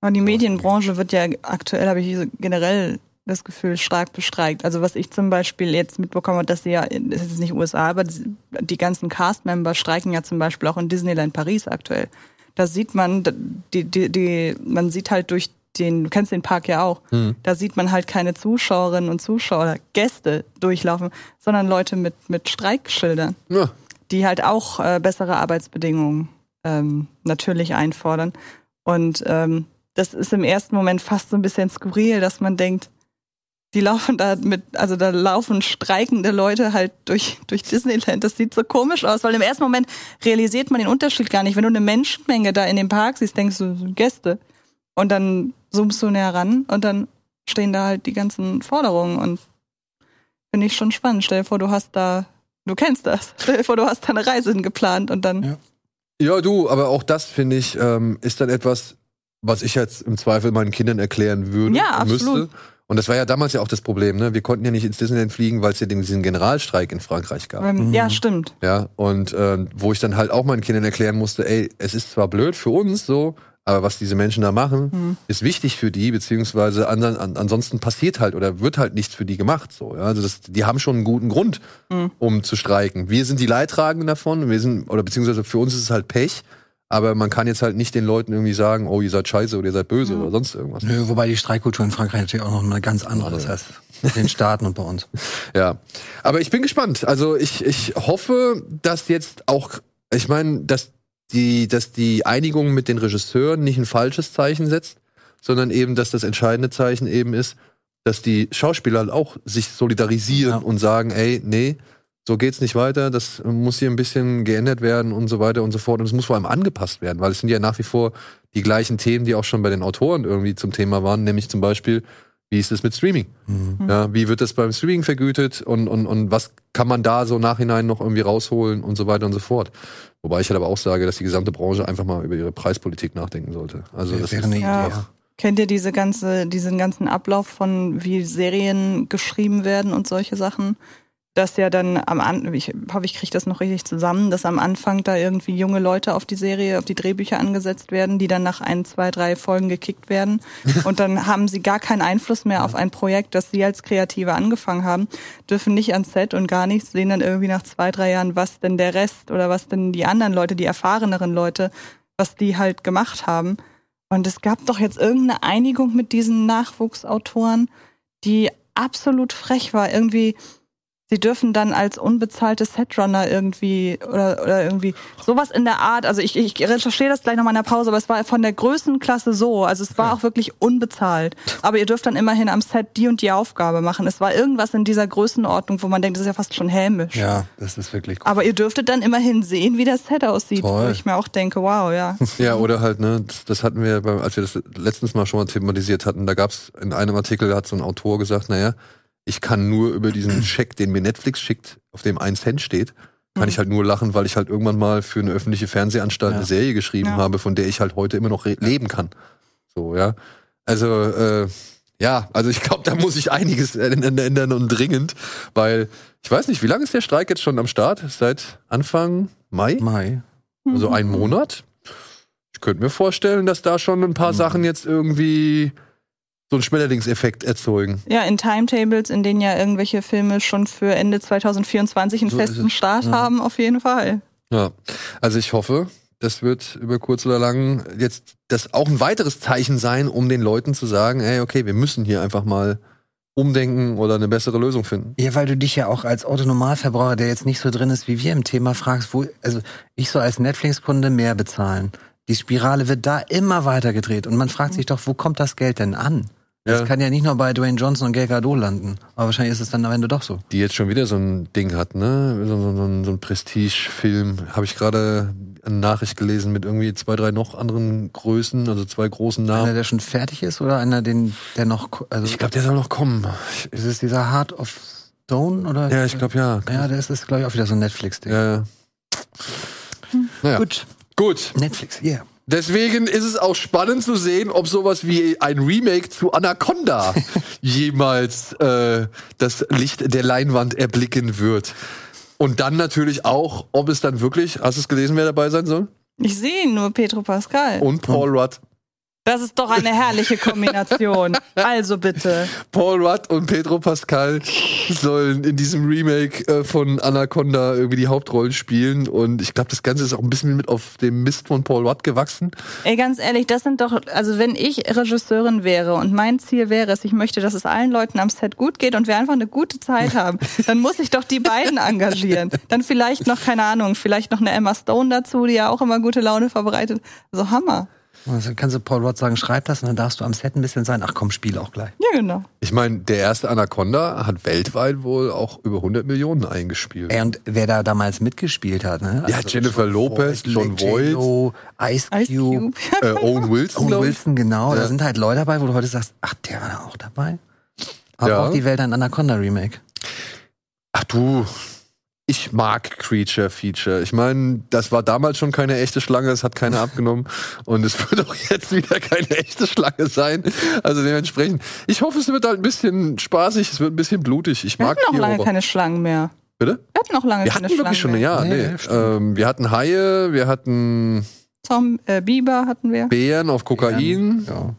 Aber die Medienbranche wird ja aktuell, habe ich generell das Gefühl, stark bestreikt. Also was ich zum Beispiel jetzt mitbekommen habe, dass sie ja, das ist jetzt nicht USA, aber die, die ganzen Cast-Member streiken ja zum Beispiel auch in Disneyland Paris aktuell. Da sieht man, die, die, die, man sieht halt durch den, du kennst den Park ja auch, Hm. da sieht man halt keine Zuschauerinnen und Zuschauer, Gäste durchlaufen, sondern Leute mit, mit Streikschildern Ja, die halt auch äh, bessere Arbeitsbedingungen ähm, natürlich einfordern. Und ähm, das ist im ersten Moment fast so ein bisschen skurril, dass man denkt, die laufen da mit, also da laufen streikende Leute halt durch, durch Disneyland. Das sieht so komisch aus, weil im ersten Moment realisiert man den Unterschied gar nicht. Wenn du eine Menschenmenge da in dem Park siehst, denkst du, Gäste. Und dann zoomst du näher ran und dann stehen da halt die ganzen Forderungen und finde ich schon spannend. Stell dir vor, du hast da, du kennst das. Stell dir vor, du hast da eine Reise geplant und dann. Ja. ja du, aber auch das, finde ich, ähm, ist dann etwas, was ich jetzt im Zweifel meinen Kindern erklären würde Ja, und müsste. absolut. Und das war ja damals ja auch das Problem, ne? Wir konnten ja nicht ins Disneyland fliegen, weil es ja diesen Generalstreik in Frankreich gab. Ähm, Ja, stimmt. Ja, und äh, wo ich dann halt auch meinen Kindern erklären musste, ey, es ist zwar blöd für uns so, aber was diese Menschen da machen, Hm. ist wichtig für die, beziehungsweise an, an, ansonsten passiert halt oder wird halt nichts für die gemacht. So, ja? Also das, die haben schon einen guten Grund, Hm. um zu streiken. Wir sind die Leidtragenden davon, wir sind, oder beziehungsweise für uns ist es halt Pech, aber man kann jetzt halt nicht den Leuten irgendwie sagen, oh, ihr seid scheiße oder ihr seid böse oder sonst irgendwas. Nö, wobei die Streikkultur in Frankreich natürlich auch noch eine ganz andere ist als in den Staaten und bei uns. Ja, aber ich bin gespannt. Also ich, ich hoffe, dass jetzt auch, ich meine, dass die, dass die Einigung mit den Regisseuren nicht ein falsches Zeichen setzt, sondern eben, dass das entscheidende Zeichen eben ist, dass die Schauspieler auch sich solidarisieren Ja. und sagen, ey, nee, so geht's nicht weiter, das muss hier ein bisschen geändert werden und so weiter und so fort. Und es muss vor allem angepasst werden, weil es sind ja nach wie vor die gleichen Themen, die auch schon bei den Autoren irgendwie zum Thema waren, nämlich zum Beispiel, wie ist es mit Streaming? Ja, wie wird das beim Streaming vergütet und, und, und was kann man da so nachhinein noch irgendwie rausholen und so weiter und so fort. Wobei ich halt aber auch sage, dass die gesamte Branche einfach mal über ihre Preispolitik nachdenken sollte. Also das wäre ist, eine Idee. Ja. Kennt ihr diese ganze, diesen ganzen Ablauf von wie Serien geschrieben werden und solche Sachen? Dass ja dann am Anfang, ich hoffe, ich kriege das noch richtig zusammen, dass am Anfang da irgendwie junge Leute auf die Serie, auf die Drehbücher angesetzt werden, die dann nach ein, zwei, drei Folgen gekickt werden. Und dann haben sie gar keinen Einfluss mehr auf ein Projekt, das sie als Kreative angefangen haben, dürfen nicht ans Set und gar nichts, sehen dann irgendwie nach zwei, drei Jahren, was denn der Rest oder was denn die anderen Leute, die erfahreneren Leute, was die halt gemacht haben. Und es gab doch jetzt irgendeine Einigung mit diesen Nachwuchsautoren, die absolut frech war. Irgendwie, sie dürfen dann als unbezahlte Setrunner irgendwie oder, oder irgendwie sowas in der Art. Also ich, ich recherchiere das gleich noch mal in der Pause, aber es war von der Größenklasse so. Also es war auch wirklich unbezahlt. Aber ihr dürft dann immerhin am Set die und die Aufgabe machen. Es war irgendwas in dieser Größenordnung, wo man denkt, das ist ja fast schon hämisch. ja, das ist wirklich gut. Aber ihr dürftet dann immerhin sehen, wie das Set aussieht. Toll. Wo ich mir auch denke, wow, ja. ja, oder halt, ne, das, das hatten wir, beim, als wir das letztens mal schon mal thematisiert hatten, da gab's in einem Artikel, da hat so ein Autor gesagt, naja, ich kann nur über diesen Scheck, den mir Netflix schickt, auf dem ein Cent steht, kann ich halt nur lachen, weil ich halt irgendwann mal für eine öffentliche Fernsehanstalt Ja. eine Serie geschrieben Ja. habe, von der ich halt heute immer noch leben kann. So, ja. Also, äh, ja, also ich glaube, da muss ich einiges ändern und dringend, weil ich weiß nicht, wie lange ist der Streik jetzt schon am Start? Seit Anfang Mai? Mai. Also ein Monat. Ich könnte mir vorstellen, dass da schon ein paar Sachen jetzt irgendwie so einen Schmetterlingseffekt erzeugen. Ja, in Timetables, in denen ja irgendwelche Filme schon für Ende 2024 einen So festen es. Start Ja. haben, auf jeden Fall. Ja. Also ich hoffe, das wird über kurz oder lang jetzt das auch ein weiteres Zeichen sein, um den Leuten zu sagen, ey, okay, wir müssen hier einfach mal umdenken oder eine bessere Lösung finden. Ja, weil du dich ja auch als Autonormalverbraucher, der jetzt nicht so drin ist wie wir im Thema, fragst, wo, also ich so als Netflix-Kunde mehr bezahlen. Die Spirale wird da immer weiter gedreht und man fragt sich doch, wo kommt das Geld denn an? Das Ja. kann ja nicht nur bei Dwayne Johnson und Gal Gadot landen. Aber wahrscheinlich ist es dann am Ende doch so. Die jetzt schon wieder so ein Ding hat, ne? So, so, so, ein- so ein Prestige-Film. Habe ich gerade eine Nachricht gelesen mit irgendwie zwei, drei noch anderen Größen, also zwei großen Namen. Einer, der schon fertig ist oder einer, den, der noch, also Ich glaube, der soll noch kommen. Ist es dieser Heart of Stone oder? ja, ich glaube ja. Ja, das ist, glaube ich, auch wieder so ein Netflix-Ding. Ja, ja. Naja. Gut. Gut. Netflix, yeah. Deswegen ist es auch spannend zu sehen, ob sowas wie ein Remake zu Anaconda jemals äh, das Licht der Leinwand erblicken wird. Und dann natürlich auch, ob es dann wirklich, hast du es gelesen, wer dabei sein soll? Ich sehe nur Petro Pascal. Und Paul Rudd. Das ist doch eine herrliche Kombination. Also bitte. Paul Rudd und Pedro Pascal sollen in diesem Remake äh, von Anaconda irgendwie die Hauptrollen spielen. Und ich glaube, das Ganze ist auch ein bisschen mit auf dem Mist von Paul Rudd gewachsen. Ey, ganz ehrlich, das sind doch, also wenn ich Regisseurin wäre und mein Ziel wäre es, ich möchte, dass es allen Leuten am Set gut geht und wir einfach eine gute Zeit haben, dann muss ich doch die beiden engagieren. Dann vielleicht noch, keine Ahnung, vielleicht noch eine Emma Stone dazu, die ja auch immer gute Laune verbreitet. Also Hammer. Also kannst du Paul Rudd sagen, schreib das und dann darfst du am Set ein bisschen sein. Ach komm, spiel auch gleich. Ja, genau. Ich meine, der erste Anaconda hat weltweit wohl auch über 100 Millionen eingespielt. Ey, und wer da damals mitgespielt hat, ne? Ja, Jennifer Lopez, John Voight. Ice Ice Cube, Cube. äh, Owen Wilson, Owen. Wilson, genau. Ja. Da sind halt Leute dabei, wo du heute sagst, ach, der war da auch dabei. Aber Ja. auch die Welt ein Anaconda Remake. Ach du, ich mag Creature Feature. Ich meine, das war damals schon keine echte Schlange, es hat keiner abgenommen und es wird auch jetzt wieder keine echte Schlange sein. Also dementsprechend, ich hoffe, es wird halt ein bisschen spaßig, es wird ein bisschen blutig. Ich Wir mag hatten noch lange keine Schlangen mehr. Bitte? Wir hatten noch lange Wir keine hatten Schlangen wirklich schon, mehr. ja, Nee, nee. ähm, wir hatten Haie, wir hatten Tom, äh, Biber hatten wir. Bären auf Kokain. Ja.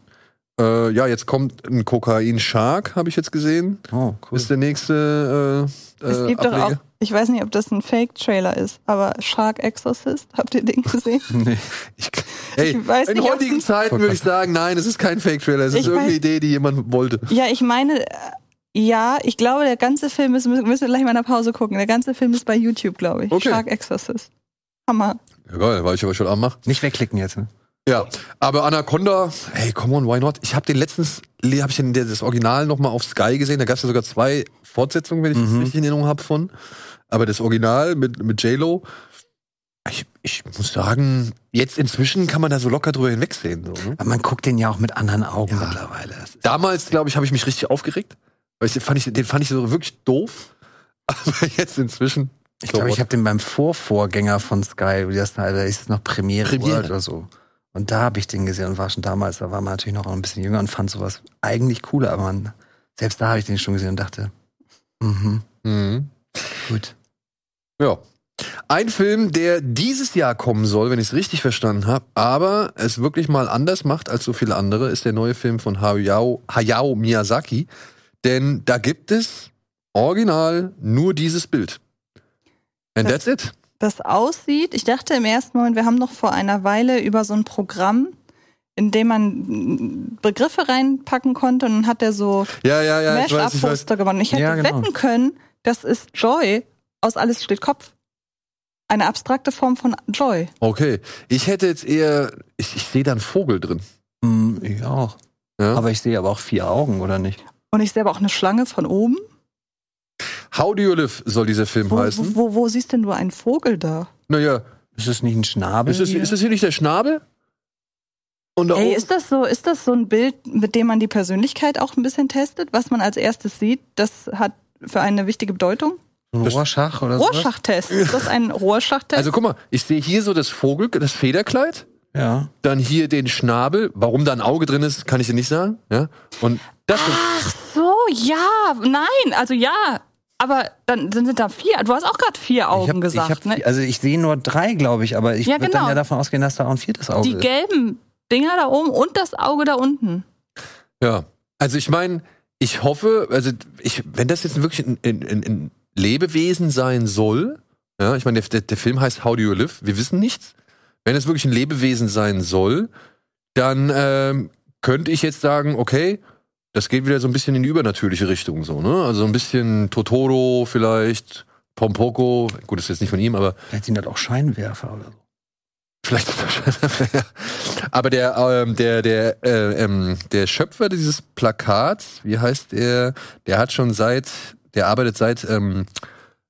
Äh, ja, jetzt kommt ein Kokain-Shark, habe ich jetzt gesehen. Oh, cool. Ist der nächste äh, Es äh, gibt doch auch, Ableger. Ich weiß nicht, ob das ein Fake-Trailer ist, aber Shark Exorcist, habt ihr den gesehen? Nee. Ich, ey, Ich weiß in nicht, heutigen Zeiten würde ich sagen, nein, es ist kein Fake-Trailer, es ist Ich irgendeine weiß- Idee, die jemand wollte. ja, ich meine, äh, ja, ich glaube, der ganze Film ist, müssen wir gleich mal in der Pause gucken, der ganze Film ist bei YouTube, glaube ich. Okay. Shark Exorcist. Hammer. Ja, geil, weil ich aber schon anmache. Nicht wegklicken jetzt. Ne? Ja, aber Anaconda, hey, come on, why not? Ich habe den letztens, habe ich den, das Original noch mal auf Sky gesehen. Da gab es ja sogar zwei Fortsetzungen, wenn ich das Mhm. richtig in Erinnerung habe von. Aber das Original mit mit J Lo, ich, ich muss sagen, jetzt inzwischen kann man da so locker drüber hinwegsehen. So, ne? Aber man guckt den ja auch mit anderen Augen Ja. mittlerweile. Das Damals, glaube ich, habe ich mich richtig aufgeregt, weil ich, den fand ich, den fand ich so wirklich doof. Aber jetzt inzwischen. Ich glaube, ich what? habe den beim Vorvorgänger von Sky, wie das da ist es noch Premiere, Premiere. Oder so. Und da habe ich den gesehen und war schon damals, da war man natürlich noch ein bisschen jünger und fand sowas eigentlich cooler, aber man, selbst da habe ich den schon gesehen und dachte, mhm, Mhm. gut. Ja. Ein Film, der dieses Jahr kommen soll, wenn ich es richtig verstanden habe, aber es wirklich mal anders macht als so viele andere, ist der neue Film von Hayao, Hayao Miyazaki. Denn da gibt es original nur dieses Bild. And that's it. Das aussieht. Ich dachte im ersten Moment, wir haben noch vor einer Weile über so ein Programm, in dem man Begriffe reinpacken konnte und dann hat er so Ja, ja, ja, ich weiß, ich weiß. Mash-up-Poster gewonnen. Ich hätte Ja, genau. wetten können, das ist Joy aus Alles steht Kopf. Eine abstrakte Form von Joy. Okay. Ich hätte jetzt eher, ich, ich sehe da einen Vogel drin. Mm, ich auch. Ja? Aber ich sehe aber auch vier Augen, oder nicht? Und ich sehe aber auch eine Schlange von oben. How Do You Live soll dieser Film Wo, heißen. wo, wo siehst denn du einen Vogel da? Naja, Ist es nicht ein Schnabel? ist das, hier? ist das hier nicht der Schnabel? Und da Ey, ist das so, ist das so ein Bild, mit dem man die Persönlichkeit auch ein bisschen testet? Was man als erstes sieht, das hat für eine wichtige Bedeutung? ein das- Rorschach oder so? Rohrschachtest. Ist das ein Rohrschachtest? Also guck mal, ich sehe hier so das Vogel, das Federkleid, Ja. dann hier den Schnabel. Warum da ein Auge drin ist, kann ich dir nicht sagen. Ja? Und das Ach so, ja, nein, also ja. Aber dann sind da vier. Du hast auch gerade vier Augen ich hab, gesagt, ich hab, ne? Also ich sehe nur drei, glaube ich, aber ich Ja, würde genau. dann ja davon ausgehen, dass da auch ein viertes Auge Die ist. gelben Dinger da oben und das Auge da unten. ja. Also ich meine, ich hoffe, also ich, wenn das jetzt wirklich ein, ein, ein, ein Lebewesen sein soll, ja, ich meine, der, der, der Film heißt How Do You Live, wir wissen nichts. Wenn es wirklich ein Lebewesen sein soll, dann ähm, könnte ich jetzt sagen, okay, das geht wieder so ein bisschen in die übernatürliche Richtung, so, ne? Also ein bisschen Totoro vielleicht, Pompoko, gut, das ist jetzt nicht von ihm, aber Vielleicht sind das auch Scheinwerfer oder so. Vielleicht Aber der, ähm, der, der, äh, ähm, der Schöpfer dieses Plakats, wie heißt der? Der hat schon seit, der arbeitet seit ähm,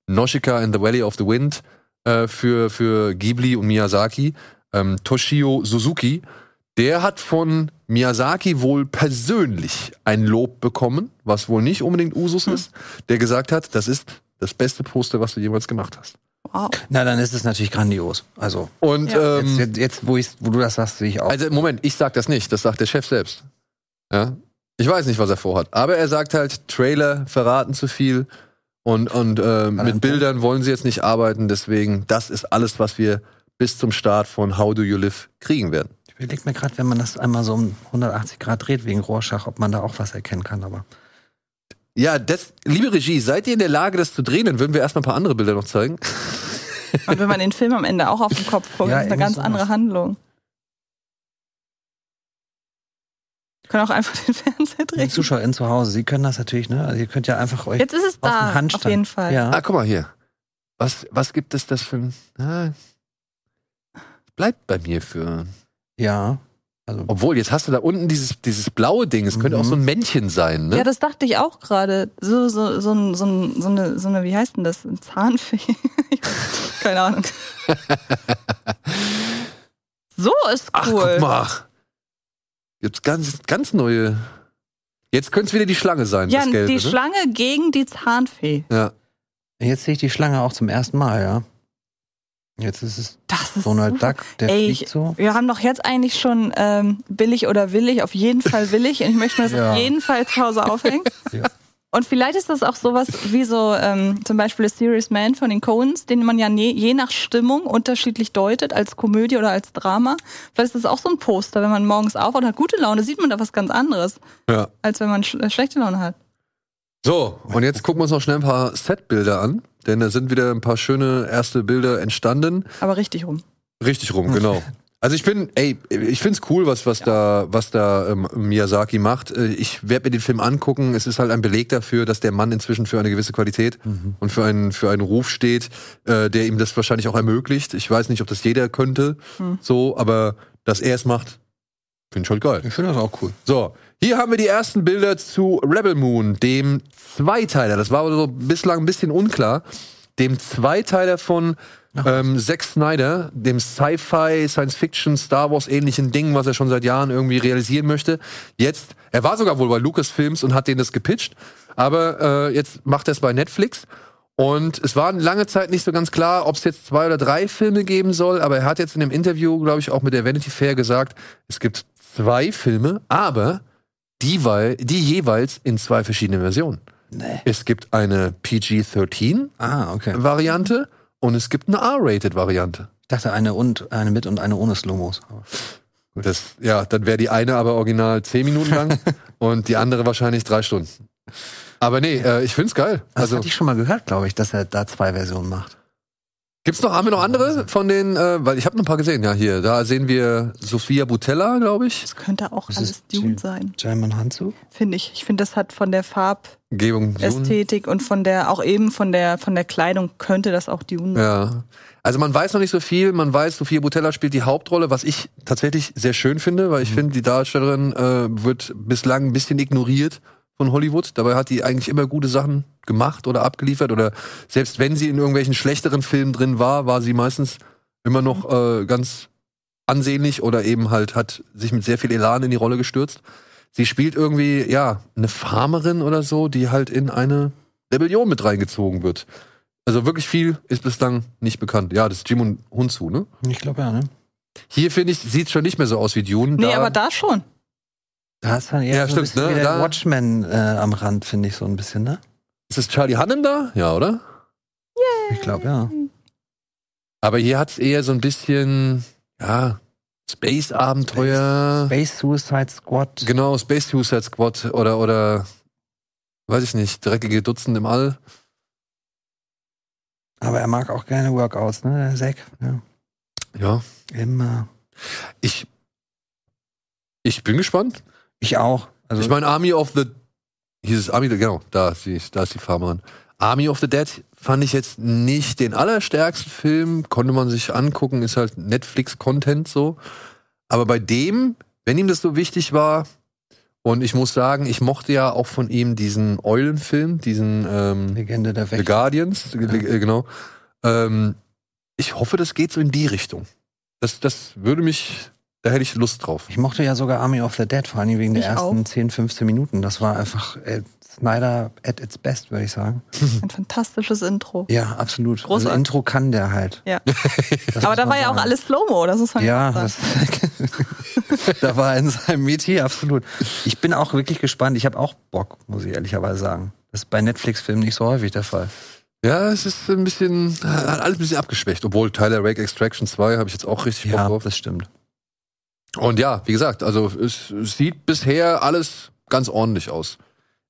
Noshika in the Valley of the Wind äh, für, für Ghibli und Miyazaki, ähm, Toshio Suzuki. Der hat von Miyazaki wohl persönlich ein Lob bekommen, was wohl nicht unbedingt Usus ist, der gesagt hat, das ist das beste Poster, was du jemals gemacht hast. Wow. Na, dann ist es natürlich grandios. Also, Und Ja. ähm, jetzt, jetzt, wo, wo du das sagst, sehe ich auch. Also Moment, ich sag das nicht, das sagt der Chef selbst. Ja? Ich weiß nicht, was er vorhat, aber er sagt halt, Trailer verraten zu viel und, und äh, mit Punkt. Bildern wollen sie jetzt nicht arbeiten, deswegen das ist alles, was wir bis zum Start von How Do You Live kriegen werden. Ich überlege mir gerade, wenn man das einmal so um 180 Grad dreht wegen Rorschach, ob man da auch was erkennen kann. Aber Ja, das, liebe Regie, seid ihr in der Lage, das zu drehen? Dann würden wir erstmal ein paar andere Bilder noch zeigen. Und wenn man den Film am Ende auch auf den Kopf guckt, Ja, ist eine ganz sowas. andere Handlung. Wir können auch einfach den Fernseher die drehen. ZuschauerInnen zu Hause, Sie können das natürlich, ne? Also ihr könnt ja einfach euch Jetzt ist es auf da, Handstand. auf jeden Fall. Ja. Ah, guck mal hier. Was, was gibt es das für ein. Ah, bleibt bei mir für. Ja. Also, Obwohl, jetzt hast du da unten dieses, dieses blaue Ding. Es könnte Mhm. auch so ein Männchen sein, ne? Ja, das dachte ich auch gerade. So, so, so, ein- so, ein- so, eine, so eine, wie heißt denn das? Ein Zahnfee? Keine Ahnung. So ist Ach, cool. guck mal. Gibt's ganz, ganz neue. Jetzt könnte es wieder die Schlange sein, ja, das Gelbe. die ne? Schlange gegen die Zahnfee. Ja. Jetzt sehe ich die Schlange auch zum ersten Mal, ja. Jetzt ist es Das ist Donald super. Duck, der Ey, fliegt so. wir haben doch jetzt eigentlich schon ähm, billig oder willig, auf jeden Fall willig. Und ich möchte mir das Ja. auf jeden Fall zu Hause aufhängen. Ja. Und vielleicht ist das auch sowas wie so ähm, zum Beispiel The Serious Man von den Coens, den man ja ne, je nach Stimmung unterschiedlich deutet, als Komödie oder als Drama. Vielleicht ist das auch so ein Poster, wenn man morgens aufwacht und hat gute Laune, sieht man da was ganz anderes, Ja. als wenn man sch äh, schlechte Laune hat. So, und jetzt gucken wir uns noch schnell ein paar Setbilder an, denn da sind wieder ein paar schöne erste Bilder entstanden. Aber richtig rum. Richtig rum, genau. Also ich bin, ey, ich find's cool, was was da was da ähm, Miyazaki macht. Äh, Ich werde mir den Film angucken. Es ist halt ein Beleg dafür, dass der Mann inzwischen für eine gewisse Qualität und für einen für einen Ruf steht, äh, der ihm das wahrscheinlich auch ermöglicht. Ich weiß nicht, ob das jeder könnte, so, aber dass er es macht, finde ich halt geil. Ich finde das auch cool. So, hier haben wir die ersten Bilder zu Rebel Moon, dem Zweiteiler. Das war aber so bislang ein bisschen unklar. Dem Zweiteiler von ähm, Zack Snyder, dem Sci-Fi, Science-Fiction, Star Wars ähnlichen Ding, was er schon seit Jahren irgendwie realisieren möchte. Jetzt, er war sogar wohl bei Lucasfilms und hat denen das gepitcht, aber äh, jetzt macht er es bei Netflix. Und es war lange Zeit nicht so ganz klar, ob es jetzt zwei oder drei Filme geben soll, aber er hat jetzt in dem Interview, glaube ich, auch mit der Vanity Fair gesagt, es gibt zwei Filme, aber die, wei- die jeweils in zwei verschiedenen Versionen. Nee. Es gibt eine PG-13-Variante Ah, okay. und es gibt eine R-Rated-Variante. Ich dachte eine und eine mit und eine ohne Slomos. Das, ja, dann wäre die eine aber original zehn Minuten lang und die andere wahrscheinlich drei Stunden. Aber nee, äh, ich find's geil. Das Also hatte ich schon mal gehört, glaube ich, dass er da zwei Versionen macht. Gibt's noch, haben wir noch andere von den, äh, weil ich habe noch ein paar gesehen, ja hier. Da sehen wir Sophia Butella, glaube ich. Das könnte auch Das alles Dune sein, Jaiman Hanzu? finde ich. Ich finde, das hat von der Farb Gebung. Dune. Ästhetik und von der, auch eben von der, von der Kleidung könnte das auch Dune sein. Ja. Also man weiß noch nicht so viel. Man weiß, Sophia Butella spielt die Hauptrolle, was ich tatsächlich sehr schön finde, weil ich finde, die Darstellerin äh, wird bislang ein bisschen ignoriert von Hollywood. Dabei hat die eigentlich immer gute Sachen gemacht oder abgeliefert. Oder selbst wenn sie in irgendwelchen schlechteren Filmen drin war, war sie meistens immer noch äh, ganz ansehnlich oder eben halt hat sich mit sehr viel Elan in die Rolle gestürzt. Sie spielt irgendwie, ja, eine Farmerin oder so, die halt in eine Rebellion mit reingezogen wird. Also wirklich viel ist bislang nicht bekannt. Ja, das ist Jim Hunzu, ne? Ich glaube ja, ne? Hier finde ich, sieht schon nicht mehr so aus wie Dune. Nee, aber da schon. Da ist dann eher Ja, so ein stimmt, ne? Da- Watchmen äh, am Rand, finde ich so ein bisschen, ne? ist das Charlie Hunnam da? Ja, oder? Ich glaube, ja. Aber hier hat es eher so ein bisschen, ja, Space-Abenteuer. Space Suicide Squad. Genau, Space Suicide Squad oder, oder, weiß ich nicht, dreckige Dutzend im All. Aber er mag auch gerne Workouts, ne? Der Zack. Ja. Ja, Immer. ich, ich bin gespannt. Ich auch. Also, ich meine, Army of the, hieß es Army, genau, da ist die, da ist die Farmerin. Army of the Dead fand ich jetzt nicht den allerstärksten Film, konnte man sich angucken, ist halt Netflix-Content so. Aber bei dem, wenn ihm das so wichtig war, und ich muss sagen, ich mochte ja auch von ihm diesen Eulenfilm, diesen ähm, Legende der The Wächter. Guardians, äh, genau. Ähm, ich hoffe, das geht so in die Richtung. Das, das würde mich, da hätte ich Lust drauf. Ich mochte ja sogar Army of the Dead, vor allem wegen der Ich ersten auch. 10, 15 Minuten. Das war einfach äh, Snyder at its best, würde ich sagen. Ein fantastisches Intro. Ja, absolut. Also Großartig. Intro kann der halt. Ja. Das Aber da war ja auch alles Slow-Mo, das muss man Ja, sagen. das, da war er in seinem Metier, absolut. Ich bin auch wirklich gespannt. Ich habe auch Bock, muss ich ehrlicherweise sagen. Das ist bei Netflix-Filmen nicht so häufig der Fall. Ja, es ist ein bisschen, hat alles ein bisschen abgeschwächt. Obwohl Tyler Rake Extraction 2 habe ich jetzt auch richtig Bock Ja, drauf. das stimmt. Und ja, wie gesagt, also es, es sieht bisher alles ganz ordentlich aus.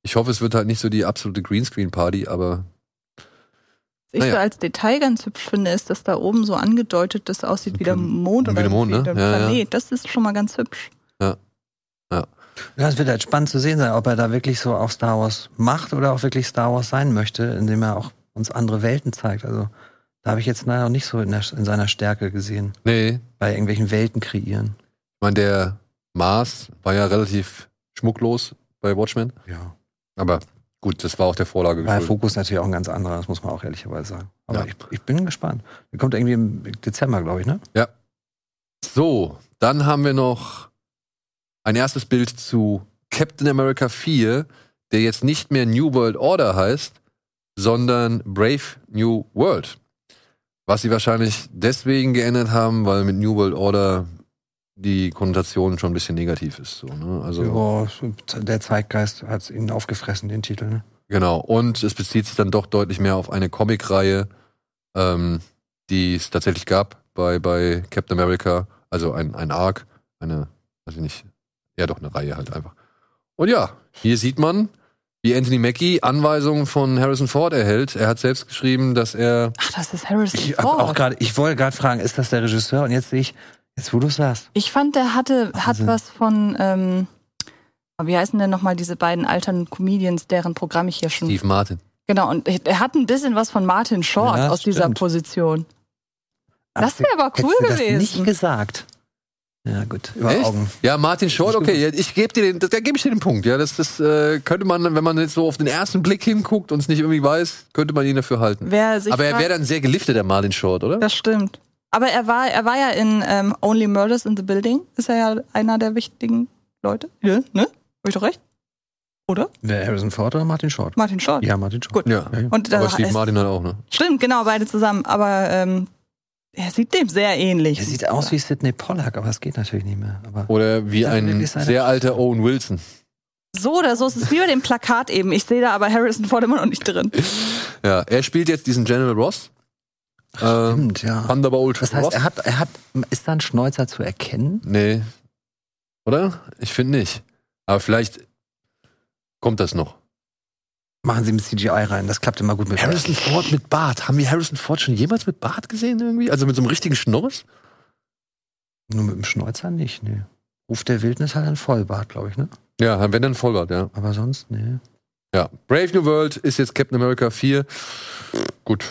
Ich hoffe, es wird halt nicht so die absolute Greenscreen-Party, aber Was ich Naja. so als Detail ganz hübsch finde, ist, dass da oben so angedeutet das aussieht wie der Mond wie oder der Mond, ne? der Ja, ja. Planet. Das ist schon mal ganz hübsch. Ja, es wird halt spannend zu sehen sein, ob er da wirklich so auch Star Wars macht oder auch wirklich Star Wars sein möchte, indem er auch uns andere Welten zeigt. Also da habe ich jetzt leider noch nicht so in, der, in seiner Stärke gesehen, nee. bei irgendwelchen Welten kreieren. Ich meine, der Mars war ja relativ schmucklos bei Watchmen. Ja. Aber gut, das war auch der Vorlage Weil der. Fokus natürlich auch ein ganz anderer, das muss man auch ehrlicherweise sagen. Aber Ja. ich, ich bin gespannt. Der kommt irgendwie im Dezember, glaube ich, ne? So, dann haben wir noch ein erstes Bild zu Captain America 4, der jetzt nicht mehr New World Order heißt, sondern Brave New World. Was sie wahrscheinlich deswegen geändert haben, weil mit New World Order die Konnotation schon ein bisschen negativ ist. So, ne? Also Ja, der Zeitgeist hat es ihnen aufgefressen, den Titel. Ne? Genau, und es bezieht sich dann doch deutlich mehr auf eine Comicreihe, ähm, die es tatsächlich gab bei, bei Captain America, also ein, ein Arc, eine, weiß ich nicht, ja doch eine Reihe halt einfach. Und ja, hier sieht man, wie Anthony Mackie Anweisungen von Harrison Ford erhält. Er hat selbst geschrieben, dass er Ach, das ist Harrison Ich, hab auch Ford. grad, ich wollte gerade fragen, ist das der Regisseur? Und jetzt sehe ich, jetzt wo du sagst. Ich fand, der hatte, hat was von, ähm, wie heißen denn nochmal diese beiden alternden Comedians, deren Programm ich hier schon. Steve Martin. Genau, und er hat ein bisschen was von Martin Short Ja, aus dieser stimmt. Position. Das wäre aber cool hättest du das gewesen. nicht gesagt. Ja, gut. Über Echt? Augen. Ja, Martin Short, okay, ich gebe dir den, da gebe ich dir den Punkt. Ja, das, das äh, könnte man, wenn man jetzt so auf den ersten Blick hinguckt und es nicht irgendwie weiß, könnte man ihn dafür halten. Wer sich Aber er wäre dann sehr gelifteter Martin Short, oder? Das stimmt. Aber er war, er war ja in ähm, Only Murders in the Building. Ist er ja einer der wichtigen Leute. Ja, ne? Hab ich doch recht? Oder? Wer Harrison Ford oder Martin Short? Martin Short. Ja, Martin Short. Gut. Ja. Und da Aber Steve Martin halt auch, ne? Stimmt, genau, beide zusammen. Aber ähm, er sieht dem sehr ähnlich. Er sieht aus wie Sidney Pollack, aber es geht natürlich nicht mehr. Aber Oder wie ein sehr alter Owen Wilson. So oder so. Es ist wie bei dem Plakat eben. Ich sehe da aber Harrison Ford immer noch nicht drin. Ja, er spielt jetzt diesen General Ross. Ähm, stimmt, ja. Thunderbolt Das heißt, er hat, er hat, ist da ein Schnäuzer zu erkennen? Nee. Oder? Ich finde nicht. Aber vielleicht kommt das noch. Machen Sie mit CGI rein, das klappt immer gut mit. Harrison Ford mit Bart. Haben wir Harrison Ford schon jemals mit Bart gesehen irgendwie? Also mit so einem richtigen Schnorres? Nur mit dem Schnäuzer nicht, nee. Ruf der Wildnis hat einen Vollbart, glaube ich, ne? Ja, wenn dann Vollbart, ja. Aber sonst, nee. Ja. Brave New World ist jetzt Captain America 4. Gut.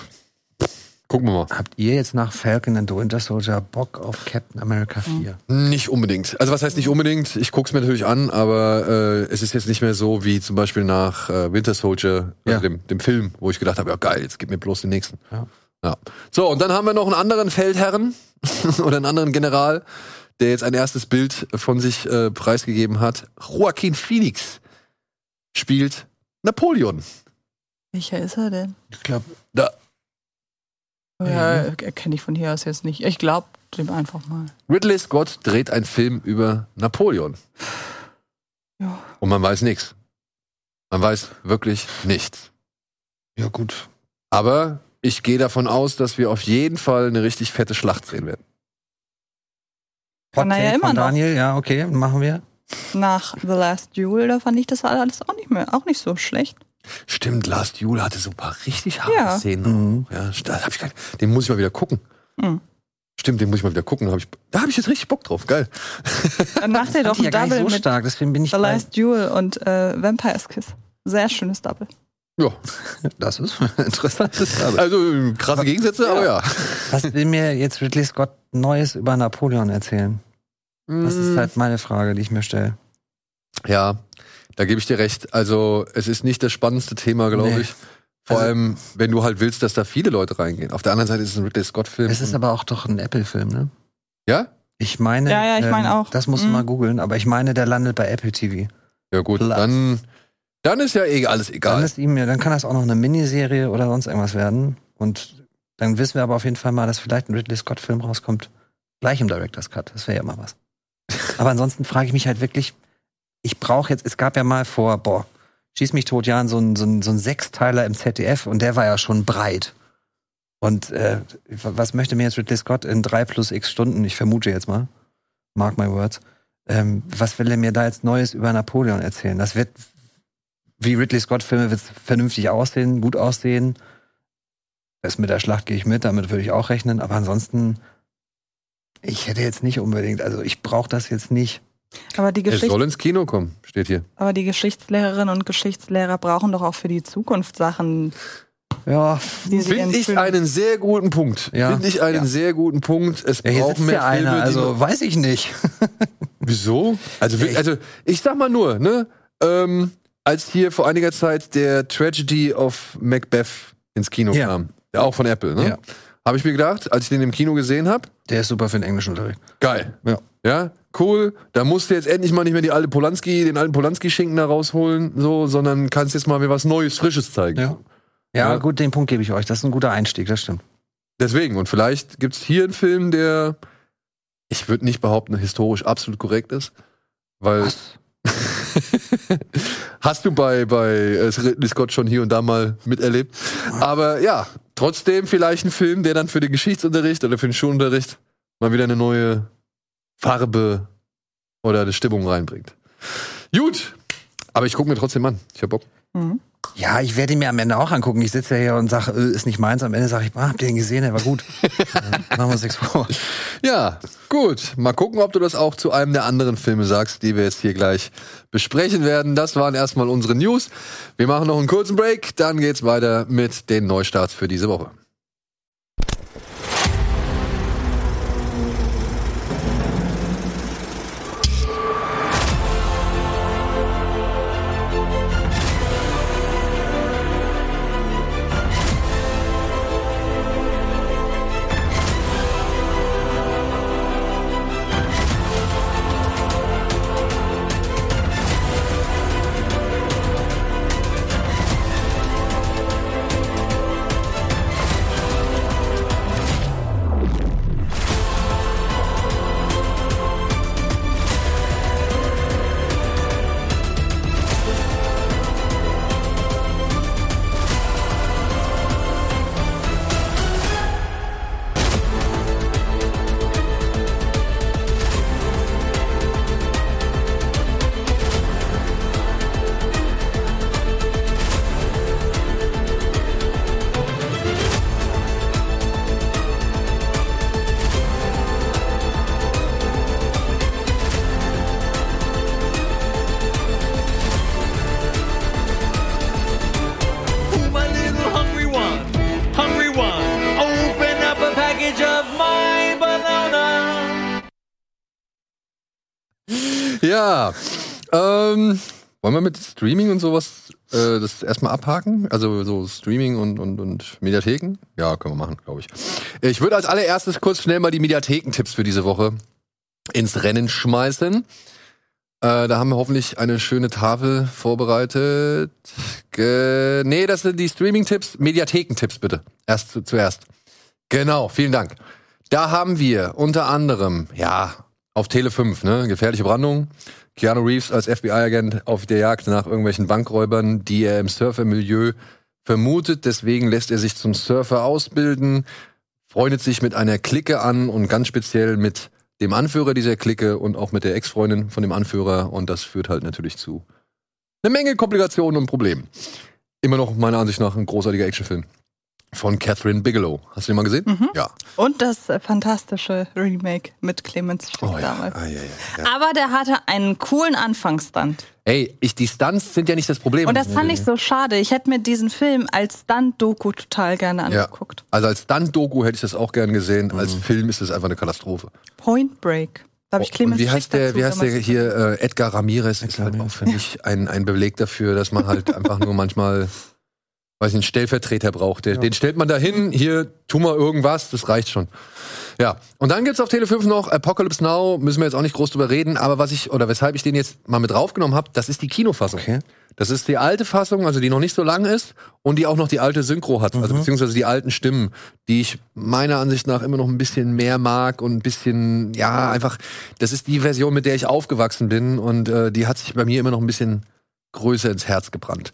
Gucken wir mal. Habt ihr jetzt nach Falcon and the Winter Soldier Bock auf Captain America 4? Nicht unbedingt. Also was heißt nicht unbedingt? Ich guck's mir natürlich an, aber äh, es ist jetzt nicht mehr so wie zum Beispiel nach äh, Winter Soldier, also Ja. dem, dem Film, wo ich gedacht habe, ja geil, jetzt gib mir bloß den nächsten. Ja. Ja. So, und dann haben wir noch einen anderen Feldherren oder einen anderen General, der jetzt ein erstes Bild von sich äh, preisgegeben hat. Joaquin Phoenix spielt Napoleon. Welcher ist er denn? Ich glaube, Da. Ja, erkenne ich von hier aus jetzt nicht. Ich glaube dem einfach mal. Ridley Scott dreht einen Film über Napoleon. Ja. Und man weiß nichts. Man weiß wirklich nichts. ja gut. Aber ich gehe davon aus, dass wir auf jeden Fall eine richtig fette Schlacht sehen werden. Kann er ja immer von noch. Daniel, ja, okay, machen wir. Nach The Last Duel, da fand ich das alles auch nicht mehr, auch nicht so schlecht. Stimmt, Last Duel hatte so ein paar richtig harte Ja. Szenen. Mhm. Ja, da hab ich gar, den muss ich mal wieder gucken. Mhm. Stimmt, den muss ich mal wieder gucken. Da habe ich, da hab ich jetzt richtig Bock drauf. Geil. Dann macht er doch ein ja Double so mit stark, deswegen bin ich The bei, Last Duel und äh, Vampire's Kiss. Sehr schönes Double. Ja, Das ist interessantes Double. also äh, krasse Gegensätze, aber ja. Was will mir jetzt Ridley Scott Neues über Napoleon erzählen? Das ist Mm, halt meine Frage, die ich mir stelle. ja, da gebe ich dir recht. Also es ist nicht das spannendste Thema, glaube Nee. ich. Vor Also- allem, wenn du halt willst, dass da viele Leute reingehen. Auf der anderen Seite ist es ein Ridley Scott-Film. Es ist aber auch doch ein Apple-Film, ne? ja? Ich meine, Ja, ja, ich meine auch. Das musst du Mhm. mal googeln, aber ich meine, der landet bei Apple TV. Ja gut, Platz. dann, dann ist ja eh alles Dann egal. ist ihm, ja- dann kann das auch noch eine Miniserie oder sonst irgendwas werden. Und dann wissen wir aber auf jeden Fall mal, dass vielleicht ein Ridley Scott-Film rauskommt, gleich im Director's Cut. Das wäre ja mal was. aber ansonsten frage ich mich halt wirklich, ich brauche jetzt, es gab ja mal vor, boah, schieß mich tot Jahren so ein, so ein, so ein Sechsteiler im ZDF und der war ja schon breit. Und äh, was möchte mir jetzt Ridley Scott in drei plus x Stunden, ich vermute jetzt mal, mark my words, ähm, was will er mir da jetzt Neues über Napoleon erzählen? Das wird, wie Ridley Scott-Filme, wird vernünftig aussehen, gut aussehen. Das mit der Schlacht gehe ich mit, damit würde ich auch rechnen, aber ansonsten, ich hätte jetzt nicht unbedingt, also ich brauche das jetzt nicht. Aber die, Es Geschichts soll ins Kino kommen, steht hier. aber die Geschichtslehrerinnen und Geschichtslehrer brauchen doch auch für die Zukunft Sachen, Ja, Finde ich einen sehr guten Punkt. Ja. Finde ich einen Ja. sehr guten Punkt. Es ja braucht mehr ja Filme, einer, die also weiß ich nicht. Wieso? Also, Ich- also ich sag mal nur, ne, ähm, als hier vor einiger Zeit der Tragedy of Macbeth ins Kino Ja. kam, der auch von Apple, ne, Ja. habe ich mir gedacht, als ich den im Kino gesehen habe, Der ist super für den englischen Unterricht. geil, Ja. ja, cool. Da musst du jetzt endlich mal nicht mehr die alte Polanski, den alten Polanski-Schinken da rausholen, so, sondern kannst jetzt mal mir was Neues, Frisches zeigen. Ja. Ja, Ja. gut, den Punkt gebe ich euch. Das ist ein guter Einstieg, das stimmt. Deswegen, und vielleicht gibt's hier einen Film, der, ich würde nicht behaupten, historisch absolut korrekt ist. Weil. Hast du bei, bei äh, Ridley Scott schon hier und da mal miterlebt. Aber ja, trotzdem vielleicht ein Film, der dann für den Geschichtsunterricht oder für den Schulunterricht mal wieder eine neue Farbe oder eine Stimmung reinbringt. Gut, aber ich gucke mir trotzdem an. Ich hab Bock. Mhm. Ja, ich werde ihn mir am Ende auch angucken. Ich sitze ja hier und sage, äh, ist nicht meins. Am Ende sage ich, ah, habt ihr den gesehen? Der war gut. Ja, Machen wir nichts vor. Ja, gut. Mal gucken, ob du das auch zu einem der anderen Filme sagst, die wir jetzt hier gleich besprechen werden. Das waren erstmal unsere News. Wir machen noch einen kurzen Break, dann geht's weiter mit den Neustarts für diese Woche. Wir mit Streaming und sowas äh, das erstmal abhaken? Also so Streaming und, und, und Mediatheken? Ja, können wir machen, glaube ich. Ich würde als allererstes kurz schnell mal die Mediathekentipps für diese Woche ins Rennen schmeißen. Äh, da haben wir hoffentlich eine schöne Tafel vorbereitet. Ge nee, das sind die Streaming-Tipps. Mediathekentipps bitte. Erst zu, zuerst. Genau, vielen Dank. Da haben wir unter anderem, ja, auf Tele 5, ne, gefährliche Brandung. Keanu Reeves als FBI-Agent auf der Jagd nach irgendwelchen Bankräubern, die er im Surfermilieu vermutet. Deswegen lässt er sich zum Surfer ausbilden, freundet sich mit einer Clique an und ganz speziell mit dem Anführer dieser Clique und auch mit der Ex-Freundin von dem Anführer. Und das führt halt natürlich zu eine Menge Komplikationen und Problemen. Immer noch meiner Ansicht nach ein großartiger Actionfilm. Von Catherine Bigelow. Hast du den mal gesehen? Ja. Und das äh, fantastische Remake mit Clemens Schick Oh ja. damals. Ah, ja, ja, ja. Aber der hatte einen coolen Anfangsstand. Ey, ich, die Stunts sind ja nicht das Problem. Und das fand ich so schade. Ich hätte mir diesen Film als Stunt-Doku total gerne ja. angeguckt. Also als Stunt-Doku hätte ich das auch gern gesehen. Als Film ist es einfach eine Katastrophe. Point Break. Da habe ich Und Clemens wie heißt der, dazu wie heißt der hier, äh, Edgar Ramirez ist halt auch für mich ein, ein Beleg dafür, dass man halt einfach nur manchmal, weiß nicht, einen Stellvertreter braucht. Der, Den stellt man da hin, hier, tu mal irgendwas, das reicht schon. Ja, und dann gibt's auf Tele 5 noch Apocalypse Now, müssen wir jetzt auch nicht groß drüber reden, aber was ich, oder weshalb ich den jetzt mal mit draufgenommen habe, das ist die Kinofassung. Okay. Das ist die alte Fassung, also die noch nicht so lang ist und die auch noch die alte Synchro hat, also beziehungsweise die alten Stimmen, die ich meiner Ansicht nach immer noch ein bisschen mehr mag und ein bisschen, ja, einfach, das ist die Version, mit der ich aufgewachsen bin und äh, die hat sich bei mir immer noch ein bisschen größer ins Herz gebrannt.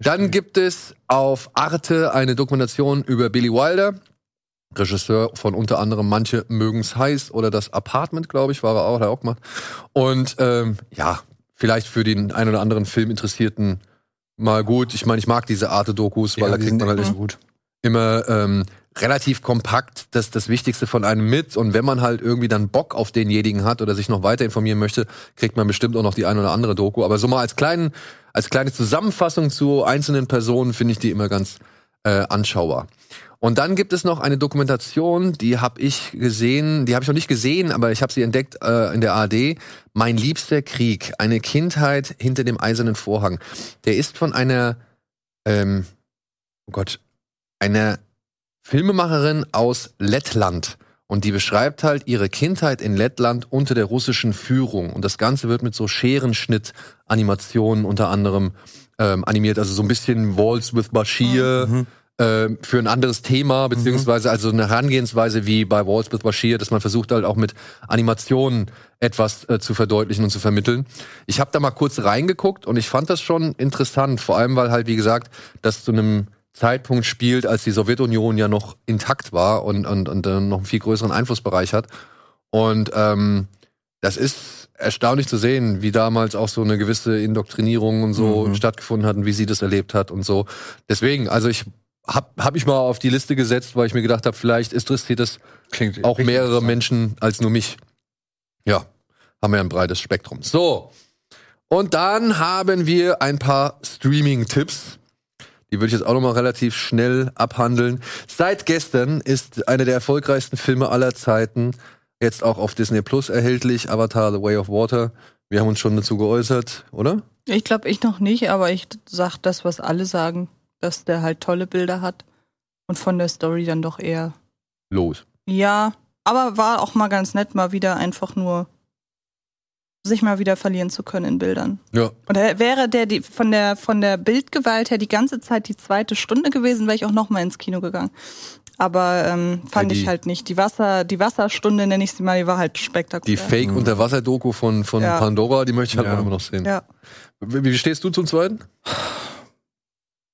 Dann gibt es auf Arte eine Dokumentation über Billy Wilder, Regisseur von unter anderem Manche mögen's heiß oder das Apartment, glaube ich, war er auch, hat er auch gemacht. Und ähm, ja, vielleicht für den ein oder anderen Filminteressierten mal gut. Ich meine, ich mag diese Arte-Dokus, weil da die kriegt man halt gut. immer ähm, relativ kompakt das, das Wichtigste von einem mit. Und wenn man halt irgendwie dann Bock auf denjenigen hat oder sich noch weiter informieren möchte, kriegt man bestimmt auch noch die ein oder andere Doku. Aber so mal als kleinen, als kleine Zusammenfassung zu einzelnen Personen finde ich die immer ganz äh, anschaubar. Und dann gibt es noch eine Dokumentation, die habe ich gesehen, die habe ich noch nicht gesehen, aber ich habe sie entdeckt äh, in der ARD. Mein liebster Krieg, eine Kindheit hinter dem eisernen Vorhang. Der ist von einer, ähm, oh Gott, einer Filmemacherin aus Lettland. Und die beschreibt halt ihre Kindheit in Lettland unter der russischen Führung. Und das Ganze wird mit so Scherenschnitt-Animationen unter anderem ähm, animiert. Also so ein bisschen Waltz with Bashir. Mhm. äh, Für ein anderes Thema, beziehungsweise also eine Herangehensweise wie bei Waltz with Bashir, dass man versucht halt auch mit Animationen etwas äh, zu verdeutlichen und zu vermitteln. Ich habe da mal kurz reingeguckt und ich fand das schon interessant, vor allem weil halt, wie gesagt, das zu einem Zeitpunkt spielt, als die Sowjetunion ja noch intakt war und, und, und äh, noch einen viel größeren Einflussbereich hat. Und ähm, das ist erstaunlich zu sehen, wie damals auch so eine gewisse Indoktrinierung und so Mhm. stattgefunden hat und wie sie das erlebt hat und so. Deswegen, also ich hab, hab ich mal auf die Liste gesetzt, weil ich mir gedacht habe, vielleicht interessiert das Klingt auch mehrere. Menschen als nur mich. Ja, haben wir ein breites Spektrum. So. Und dann haben wir ein paar Streaming-Tipps. Die würde ich jetzt auch noch mal relativ schnell abhandeln. Seit gestern ist einer der erfolgreichsten Filme aller Zeiten jetzt auch auf Disney Plus erhältlich. Avatar: The Way of Water. Wir haben uns schon dazu geäußert, oder? Ich glaube, ich noch nicht, aber ich sag das, was alle sagen, dass der halt tolle Bilder hat und von der Story dann doch eher. Los. Ja, aber war auch mal ganz nett, mal wieder einfach nur sich mal wieder verlieren zu können in Bildern. Ja. Und er- wäre der die, von der von der Bildgewalt her die ganze Zeit die zweite Stunde gewesen, wäre ich auch noch mal ins Kino gegangen. Aber ähm, fand Ja, die- ich halt nicht. Die Wasser, die Wasserstunde nenne ich sie mal, die war halt Die spektakulär. Fake-Unterwasser-Doku von, von Ja. Pandora, die möchte ich halt Ja. auch immer noch sehen. ja. Wie, wie stehst du zum zweiten?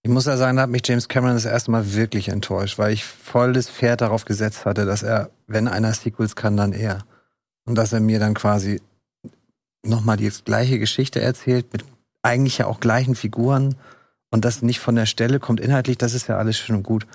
Ich muss ja sagen, da hat mich James Cameron das erste Mal wirklich enttäuscht, weil ich volles Pferd darauf gesetzt hatte, dass er, wenn einer Sequels kann, dann er. Und dass er mir dann quasi nochmal die gleiche Geschichte erzählt, mit eigentlich ja auch gleichen Figuren und das nicht von der Stelle kommt inhaltlich, das ist ja alles schön und gut.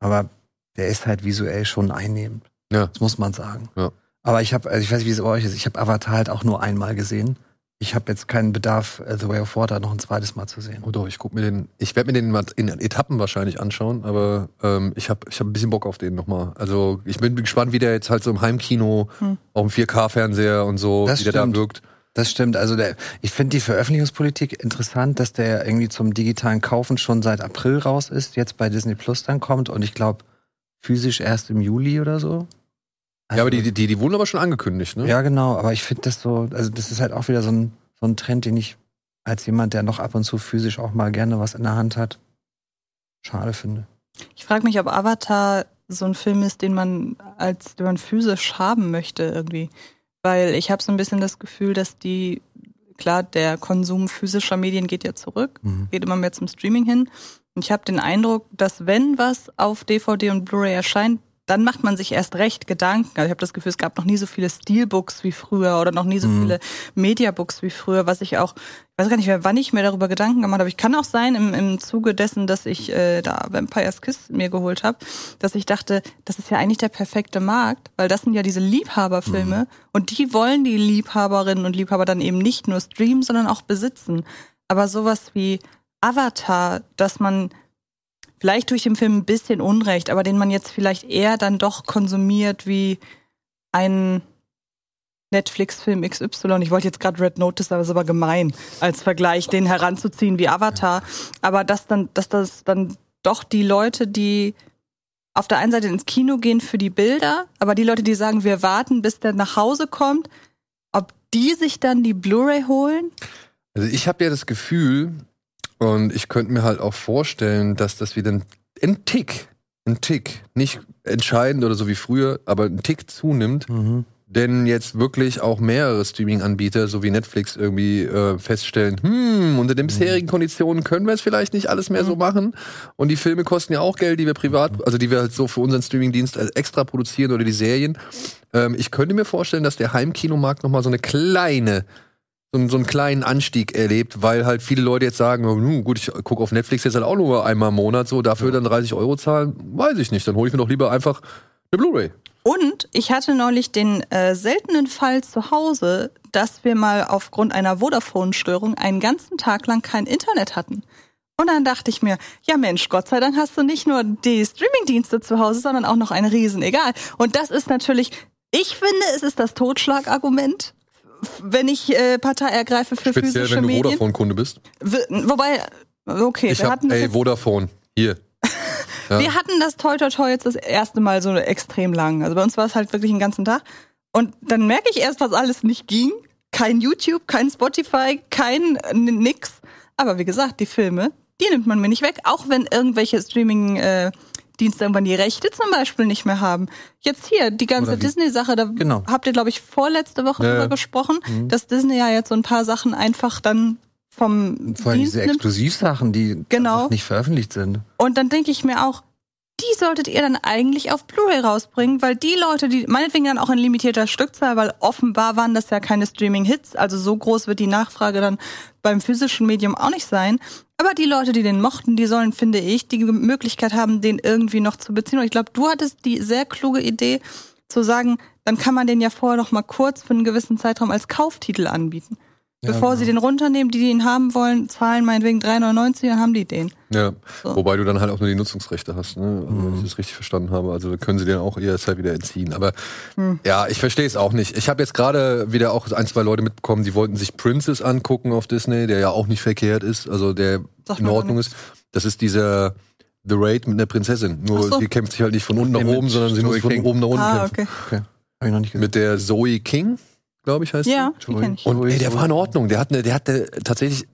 Aber der ist halt visuell schon einnehmend. Ja. Das muss man sagen. Ja. Aber ich habe, also ich weiß nicht, wie es bei euch ist, ich habe Avatar halt auch nur einmal gesehen. Ich habe jetzt keinen Bedarf, äh, The Way of Water noch ein zweites Mal zu sehen. Oh doch, ich guck mir den. Ich werde mir den mal in Etappen wahrscheinlich anschauen, aber ähm, ich habe ich hab ein bisschen Bock auf den nochmal. Also ich bin gespannt, wie der jetzt halt so im Heimkino, Hm. auf dem 4K-Fernseher und so, Das wie der da stimmt. wirkt. Das stimmt. Also der, ich finde die Veröffentlichungspolitik interessant, dass der irgendwie zum digitalen Kaufen schon seit April raus ist, jetzt bei Disney Plus dann kommt und ich glaube physisch erst im Juli oder so. ja, aber die, die, die wurden aber schon angekündigt, ne? Ja, genau. Aber ich finde das so, also das ist halt auch wieder so ein, so ein Trend, den ich als jemand, der noch ab und zu physisch auch mal gerne was in der Hand hat, schade finde. Ich frage mich, ob Avatar so ein Film ist, den man als den man physisch haben möchte irgendwie, weil ich habe so ein bisschen das Gefühl, dass die klar der Konsum physischer Medien geht ja zurück, Mhm. geht immer mehr zum Streaming hin. Und ich habe den Eindruck, dass wenn was auf DVD und Blu-ray erscheint, dann macht man sich erst recht Gedanken. Also ich habe das Gefühl, es gab noch nie so viele Steelbooks wie früher oder noch nie so Mhm. viele Mediabooks wie früher, was ich auch, ich weiß gar nicht mehr, wann ich mir darüber Gedanken gemacht habe. Ich kann auch sein, im, im Zuge dessen, dass ich äh, da Vampire's Kiss mir geholt habe, dass ich dachte, das ist ja eigentlich der perfekte Markt, weil das sind ja diese Liebhaberfilme und die wollen die Liebhaberinnen und Liebhaber dann eben nicht nur streamen, sondern auch besitzen. Aber sowas wie Avatar, dass man vielleicht durch den Film ein bisschen Unrecht, aber den man jetzt vielleicht eher dann doch konsumiert wie ein Netflix-Film XY. Ich wollte jetzt gerade Red Notice, aber es ist aber gemein, als Vergleich den heranzuziehen wie Avatar. Aber dass dann, dass das dann doch die Leute, die auf der einen Seite ins Kino gehen für die Bilder, aber die Leute, die sagen, wir warten, bis der nach Hause kommt, ob die sich dann die Blu-ray holen? Also ich habe ja das Gefühl, und ich könnte mir halt auch vorstellen, dass das wieder ein, ein Tick, ein Tick, nicht entscheidend oder so wie früher, aber ein Tick zunimmt, Mhm. denn jetzt wirklich auch mehrere Streaming-Anbieter, so wie Netflix, irgendwie äh, feststellen, hm, unter den bisherigen Konditionen können wir es vielleicht nicht alles mehr so machen. Und die Filme kosten ja auch Geld, die wir privat, also die wir halt so für unseren Streaming-Dienst äh, extra produzieren oder die Serien. Ähm, ich könnte mir vorstellen, dass der Heimkinomarkt noch mal so eine kleine so, einen- so einen kleinen Anstieg erlebt, weil halt viele Leute jetzt sagen, nun, gut, ich gucke auf Netflix jetzt halt auch nur einmal im Monat, so dafür dann 30 Euro zahlen, weiß ich nicht. Dann hole ich mir doch lieber einfach eine Blu-ray. Und ich hatte neulich den äh, seltenen Fall zu Hause, dass wir mal aufgrund einer Vodafone-Störung einen ganzen Tag lang kein Internet hatten. Und dann dachte ich mir, ja Mensch, Gott sei Dank hast du nicht nur die Streamingdienste zu Hause, sondern auch noch ein Riesen egal. Und das ist natürlich, ich finde, es ist das Totschlagargument, wenn ich äh, Partei ergreife für Speziell, physische wenn du Medien. Vodafone-Kunde bist. Wobei, okay, Ich wir hab, hatten das ey, Vodafone, hier. Ja. Wir hatten das Toi Toi Toi jetzt das erste Mal so extrem lang. Also bei uns war es halt wirklich den ganzen Tag. Und dann merke ich erst, was alles nicht ging. Kein YouTube, kein Spotify, kein nix. Aber wie gesagt, die Filme, die nimmt man mir nicht weg. Auch wenn irgendwelche Streaming äh, irgendwann die Rechte zum Beispiel nicht mehr haben. Jetzt hier, die ganze Disney-Sache, da Genau. habt ihr, glaube ich, vorletzte Woche Ja, drüber gesprochen, Mhm. dass Disney ja jetzt so ein paar Sachen einfach dann vom Vor allem Dienst diese nimmt. Exklusivsachen, die Genau. nicht veröffentlicht sind. Und dann denke ich mir auch, die solltet ihr dann eigentlich auf Blu-ray rausbringen, weil die Leute, die meinetwegen dann auch in limitierter Stückzahl, weil offenbar waren das ja keine Streaming-Hits, also so groß wird die Nachfrage dann beim physischen Medium auch nicht sein. Aber die Leute, die den mochten, die sollen, finde ich, die Möglichkeit haben, den irgendwie noch zu beziehen. Und ich glaube, du hattest die sehr kluge Idee zu sagen, dann kann man den ja vorher noch mal kurz für einen gewissen Zeitraum als Kauftitel anbieten. Ja, Bevor genau. sie den runternehmen, die, die ihn haben wollen, zahlen meinetwegen 3,99, dann haben die den. Ja, So. wobei du dann halt auch nur die Nutzungsrechte hast, ne? Also, wenn ich das richtig verstanden habe. Also können sie dir auch jederzeit wieder entziehen. Aber Hm. ja, ich verstehe es auch nicht. Ich habe jetzt gerade wieder auch ein, zwei Leute mitbekommen, die wollten sich Princess angucken auf Disney, der ja auch nicht verkehrt ist, also der Sagt in Ordnung ist. Das ist dieser The Raid mit einer Prinzessin. Nur so. die kämpft sich halt nicht von unten nach oben, sondern sie muss von oben nach unten Ah, kämpfen. okay. Hab ich noch nicht gesehen. Mit der Zoe King, glaube ich, heißt Ja, die kenne ich. Und ey, der war in Ordnung. Der hat, eine, der hatte tatsächlich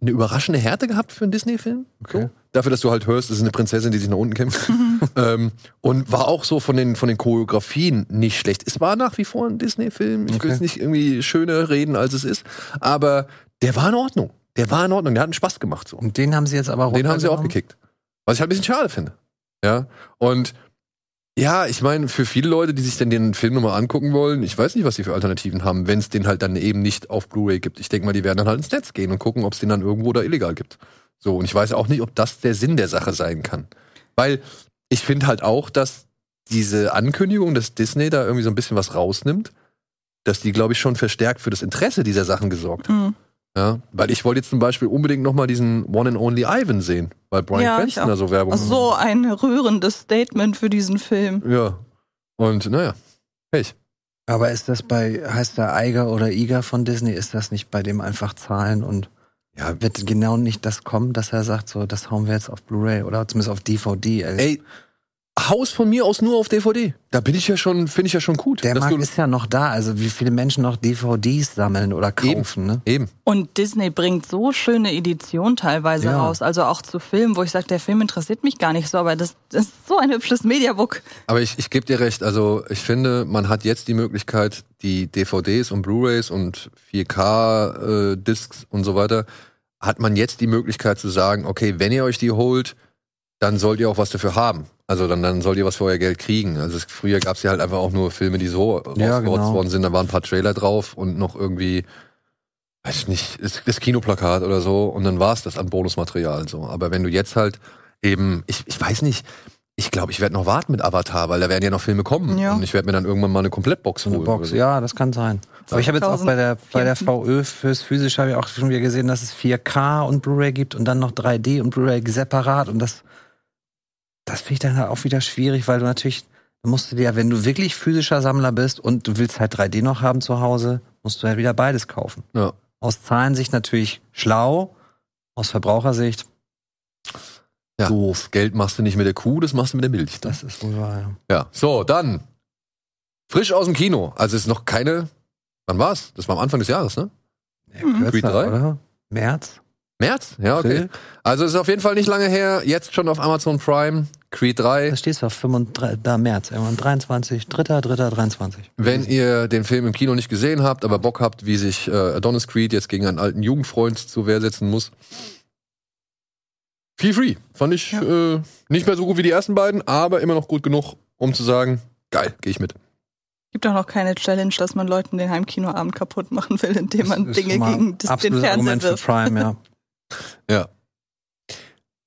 eine überraschende Härte gehabt für einen Disney-Film. Okay. So. Dafür, dass du halt hörst, es ist eine Prinzessin, die sich nach unten kämpft. ähm, und war auch so von den, von den Choreografien nicht schlecht. Es war nach wie vor ein Disney-Film. Ich will Okay. es nicht irgendwie schöner reden, als es ist. Aber der war in Ordnung. Der war in Ordnung. Der hat einen Spaß gemacht. So. Und den haben sie jetzt aber Den haben sie runtergenommen? aufgekickt. Was ich halt ein bisschen schade finde. Ja. Und ja, ich meine, für viele Leute, die sich dann den Film nochmal angucken wollen, ich weiß nicht, was sie für Alternativen haben, wenn es den halt dann eben nicht auf Blu-ray gibt. Ich denke mal, die werden dann halt ins Netz gehen und gucken, ob es den dann irgendwo da illegal gibt. So, und ich weiß auch nicht, ob das der Sinn der Sache sein kann. Weil ich finde halt auch, dass diese Ankündigung, dass Disney da irgendwie so ein bisschen was rausnimmt, dass die, glaube ich, schon verstärkt für das Interesse dieser Sachen gesorgt hat. Mhm. Ja, weil ich wollte jetzt zum Beispiel unbedingt noch mal diesen One and Only Ivan sehen, weil Brian Ja, ich Cranston da so Werbung Also so ein rührendes Statement für diesen Film. Ja. Und naja, Pech. Aber ist das bei, heißt der Eiger oder Iger von Disney, ist das nicht bei dem einfach Zahlen und Ja, wird genau nicht das kommen, dass er sagt, so, das hauen wir jetzt auf Blu-ray oder zumindest auf DVD. Ey, ey, Haus von mir aus nur auf DVD. Da bin ich ja schon, finde ich ja schon gut. der Markt ist ja noch da, also wie viele Menschen noch DVDs sammeln oder kaufen, ne? eben. Und Disney bringt so schöne Editionen teilweise Ja. raus. Also auch zu Filmen, wo ich sage, der Film interessiert mich gar nicht so, aber das, das ist so ein hübsches Mediabook. Aber ich, ich gebe dir recht, also ich finde, man hat jetzt die Möglichkeit, die DVDs und Blu-rays und 4K-Discs und so weiter, hat man jetzt die Möglichkeit zu sagen, okay, wenn ihr euch die holt, dann sollt ihr auch was dafür haben. Also dann, dann sollt ihr was für euer Geld kriegen. Also es, früher gab es ja halt einfach auch nur Filme, die so Ja, rausgerotzt genau. worden sind. Da waren ein paar Trailer drauf und noch irgendwie, weiß ich nicht, das, das Kinoplakat oder so. Und dann war es das an Bonusmaterial so. Aber wenn du jetzt halt eben, ich, ich weiß nicht, ich glaube, ich werde noch warten mit Avatar, weil da werden ja noch Filme kommen. Ja. Und ich werde mir dann irgendwann mal eine Komplettbox So eine holen. Box, so. ja, das kann sein. Aber ich habe jetzt auch bei der, bei der VÖ fürs Physische habe ich auch schon wieder gesehen, dass es 4K und Blu-ray gibt und dann noch 3D und Bluray separat und das, das finde ich dann halt auch wieder schwierig, weil du natürlich, musst du dir ja, wenn du wirklich physischer Sammler bist und du willst halt 3D noch haben zu Hause, musst du ja wieder beides kaufen. Ja. Aus Zahlensicht natürlich schlau, aus Verbrauchersicht Ja. doof. Geld machst du nicht mit der Kuh, das machst du mit der Milch. Das ist wohl wahr, ja. Ja, so, dann. Frisch aus dem Kino. Also es ist noch keine. Wann war's? Das war am Anfang des Jahres, ne? Kürzer, Creed drei? oder? März? März? Ja, okay. April? Also es ist auf jeden Fall nicht lange her. Jetzt schon auf Amazon Prime. Creed 3. Da steht auf 35, da März, irgendwann 23, 3. 3. 23. Wenn ihr den Film im Kino nicht gesehen habt, aber Bock habt, wie sich äh, Adonis Creed jetzt gegen einen alten Jugendfreund zur Wehr setzen muss. Feel free. Fand ich äh, nicht mehr so gut wie die ersten beiden, aber immer noch gut genug, um zu sagen, geil, gehe ich mit. Gibt auch noch keine Challenge, dass man Leuten den Heimkinoabend kaputt machen will, indem man Dinge gegen das, den Fernseher Argument für wirft. Prime, ja. Ja.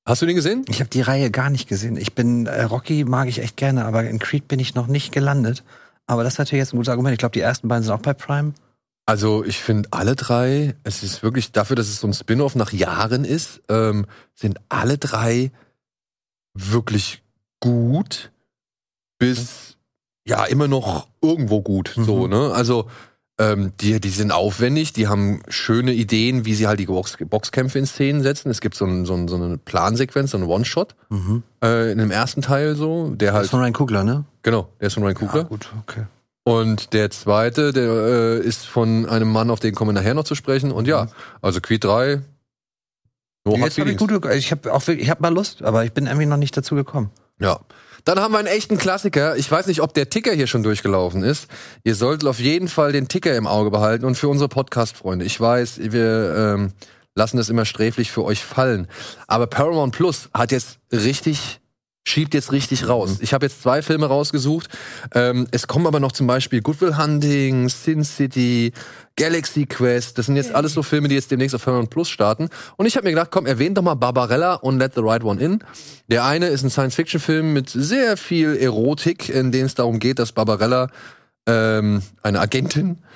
Hast du den gesehen? Ich habe die Reihe gar nicht gesehen. Ich bin äh, Rocky mag ich echt gerne, aber in Creed bin ich noch nicht gelandet. Aber das ist natürlich jetzt ein gutes Argument. Ich glaube, die ersten beiden sind auch bei Prime. Also ich finde alle drei, es ist wirklich dafür, dass es so ein Spin-off nach Jahren ist, ähm, sind alle drei wirklich gut bis ja immer noch irgendwo gut. So Mhm. ne, also ähm, die, die sind aufwendig, die haben schöne Ideen, wie sie halt die Box, Boxkämpfe in Szenen setzen. Es gibt so, ein, so, ein, so eine Plansequenz, so einen One-Shot Mhm. äh, in dem ersten Teil so, der Das halt, ist von Ryan Kugler, ne? genau, der ist von Ryan Coogler. gut, okay. Und der zweite, der äh, ist von einem Mann, auf den kommen wir nachher noch zu sprechen. Und ja, also Creed 3. No hard Jetzt hab ich, gute, ich habe auch ich habe mal Lust, aber ich bin irgendwie noch nicht dazu gekommen. Ja. Dann haben wir einen echten Klassiker. Ich weiß nicht, ob der Ticker hier schon durchgelaufen ist. Ihr solltet auf jeden Fall den Ticker im Auge behalten und für unsere Podcast-Freunde. Ich weiß, wir ähm, lassen das immer sträflich für euch fallen. Aber Paramount Plus hat jetzt richtig schiebt jetzt richtig raus. Ich habe jetzt zwei Filme rausgesucht. Ähm, es kommen aber noch zum Beispiel Good Will Hunting, Sin City, Galaxy Quest. Das sind jetzt alles so Filme, die jetzt demnächst auf Paramount Plus starten. Und ich habe mir gedacht, komm, erwähnt doch mal Barbarella und Let the Right One In. Der eine ist ein Science-Fiction-Film mit sehr viel Erotik, in dem es darum geht, dass Barbarella, ähm, eine Agentin, äh,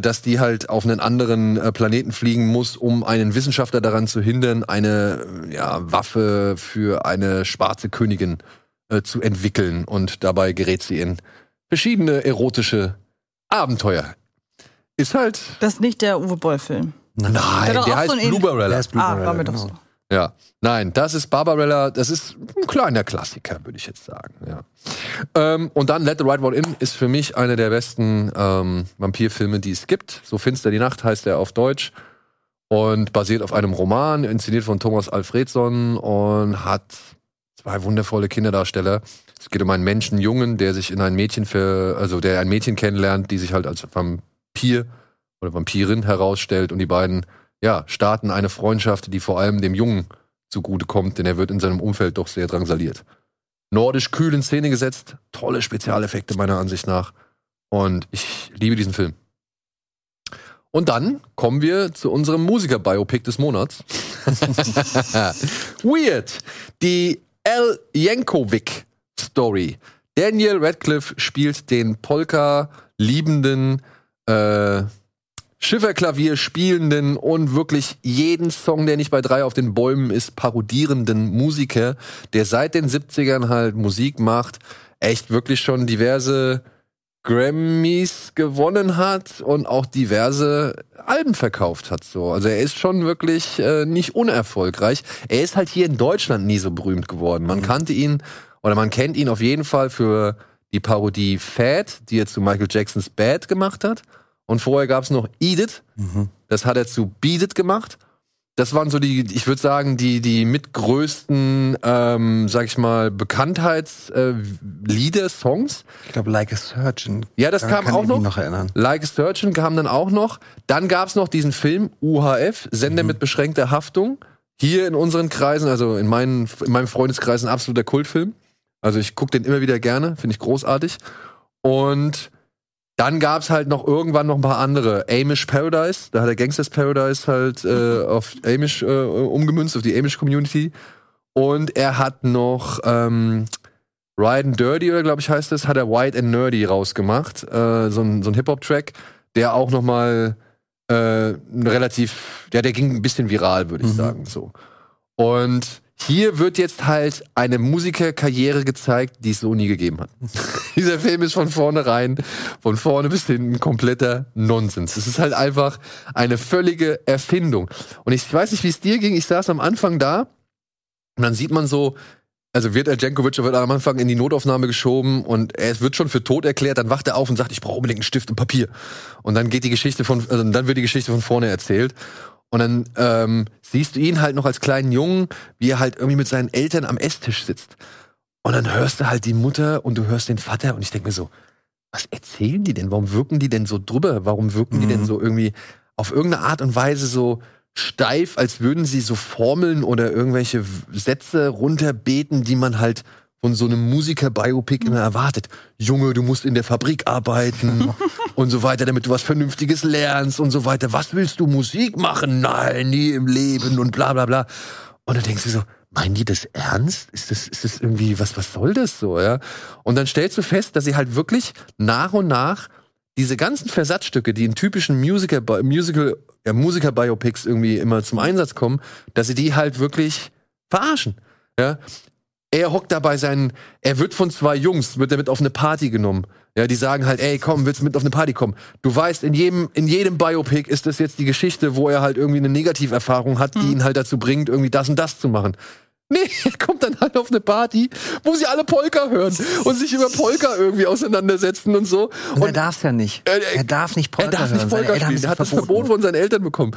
dass die halt auf einen anderen äh, Planeten fliegen muss, um einen Wissenschaftler daran zu hindern, eine äh, ja, Waffe für eine schwarze Königin äh, zu entwickeln. Und dabei gerät sie in verschiedene erotische Abenteuer. Ist halt. Das ist nicht der Uwe Boll-Film. Nein, Der der heißt so Blue Blue Ah, Barrel, war mir doch genau. so. Ja, nein, das ist Barbarella, das ist ein kleiner Klassiker, würde ich jetzt sagen. Ja. Ähm, und dann Let the Right One In ist für mich einer der besten ähm, Vampirfilme, die es gibt. So finster die Nacht heißt er auf Deutsch und basiert auf einem Roman, inszeniert von Thomas Alfredson und hat zwei wundervolle Kinderdarsteller. Es geht um einen Menschenjungen, der sich in ein Mädchen für, also der ein Mädchen kennenlernt, die sich halt als Vampir oder Vampirin herausstellt und die beiden ja, starten eine Freundschaft, die vor allem dem Jungen zugutekommt, denn er wird in seinem Umfeld doch sehr drangsaliert. Nordisch kühl in Szene gesetzt, tolle Spezialeffekte meiner Ansicht nach. Und ich liebe diesen Film. Und dann kommen wir zu unserem Musiker-Biopic des Monats. Weird. Die L. Jankovic-Story. Daniel Radcliffe spielt den Polka-liebenden, äh, Schifferklavier spielenden und wirklich jeden Song, der nicht bei drei auf den Bäumen ist, parodierenden Musiker, der seit den 70ern halt Musik macht, echt wirklich schon diverse Grammys gewonnen hat und auch diverse Alben verkauft hat. So, also er ist schon wirklich äh, nicht unerfolgreich. Er ist halt hier in Deutschland nie so berühmt geworden. Man kannte ihn oder man kennt ihn auf jeden Fall für die Parodie Fat, die er zu Michael Jacksons Bad gemacht hat. Und vorher gab es noch Eat It. Das hat er zu Beat It gemacht. Das waren so die, ich würde sagen, die, die mitgrößten, ähm, sag ich mal, Bekanntheitslieder, äh, Songs. Ich glaube, Like a Surgeon. Ja, das Daran kam auch ich mich noch. noch erinnern. Like a Surgeon kam dann auch noch. Dann gab's noch diesen Film UHF, Sender mit beschränkter Haftung. Hier in unseren Kreisen, also in, meinen, in meinem Freundeskreis ein absoluter Kultfilm. Also ich gucke den immer wieder gerne, finde ich großartig. Und dann gab's halt noch irgendwann noch ein paar andere. Amish Paradise, da hat er Gangsters Paradise halt äh, auf Amish äh, umgemünzt, auf die Amish Community. Und er hat noch ähm, Ride and Dirty, oder glaube ich heißt das, hat er White and Nerdy rausgemacht. Äh, so ein, so ein Hip-Hop-Track, der auch noch mal äh, relativ, ja, der ging ein bisschen viral, würde ich Mhm. sagen. So. Und hier wird jetzt halt eine Musikerkarriere gezeigt, die es so nie gegeben hat. Dieser Film ist von vornherein, von vorne bis hinten kompletter Nonsens. Es ist halt einfach eine völlige Erfindung. Und ich weiß nicht, wie es dir ging. Ich saß am Anfang da und dann sieht man so, also wird Jankovic wird am Anfang in die Notaufnahme geschoben und er wird schon für tot erklärt, dann wacht er auf und sagt, ich brauche unbedingt einen Stift und Papier. Und dann geht die Geschichte von, also dann wird die Geschichte von vorne erzählt. Und dann ähm, siehst du ihn halt noch als kleinen Jungen, wie er halt irgendwie mit seinen Eltern am Esstisch sitzt. Und dann hörst du halt die Mutter und du hörst den Vater und ich denke mir so, was erzählen die denn? Warum wirken die denn so drüber? Warum wirken die Mhm. denn so irgendwie auf irgendeine Art und Weise so steif, als würden sie so Formeln oder irgendwelche Sätze runterbeten, die man halt von so einem Musiker-Biopic immer erwartet. Junge, du musst in der Fabrik arbeiten und so weiter, damit du was Vernünftiges lernst und so weiter. Was willst du Musik machen? Nein, nie im Leben und bla bla bla. Und dann denkst du so, meinen die das ernst? Ist das, ist das irgendwie, was, was soll das so, ja? Und dann stellst du fest, dass sie halt wirklich nach und nach diese ganzen Versatzstücke, die in typischen Musiker, Musical, ja, Musiker-Biopics irgendwie immer zum Einsatz kommen, dass sie die halt wirklich verarschen, ja? Er hockt da bei seinen, er wird von zwei Jungs, wird er mit auf eine Party genommen. Ja, die sagen halt, ey, komm, willst du mit auf eine Party kommen? Du weißt, in jedem, in jedem Biopic ist das jetzt die Geschichte, wo er halt irgendwie eine Negativerfahrung hat, die ihn halt dazu bringt, irgendwie das und das zu machen. Nee, er kommt dann halt auf eine Party, wo sie alle Polka hören und sich über Polka irgendwie auseinandersetzen und so. Und, er darf ja nicht. Äh, er darf nicht Polka er darf nicht hören. Polka haben spielen. Er hat das. Verbot von seinen Eltern bekommen.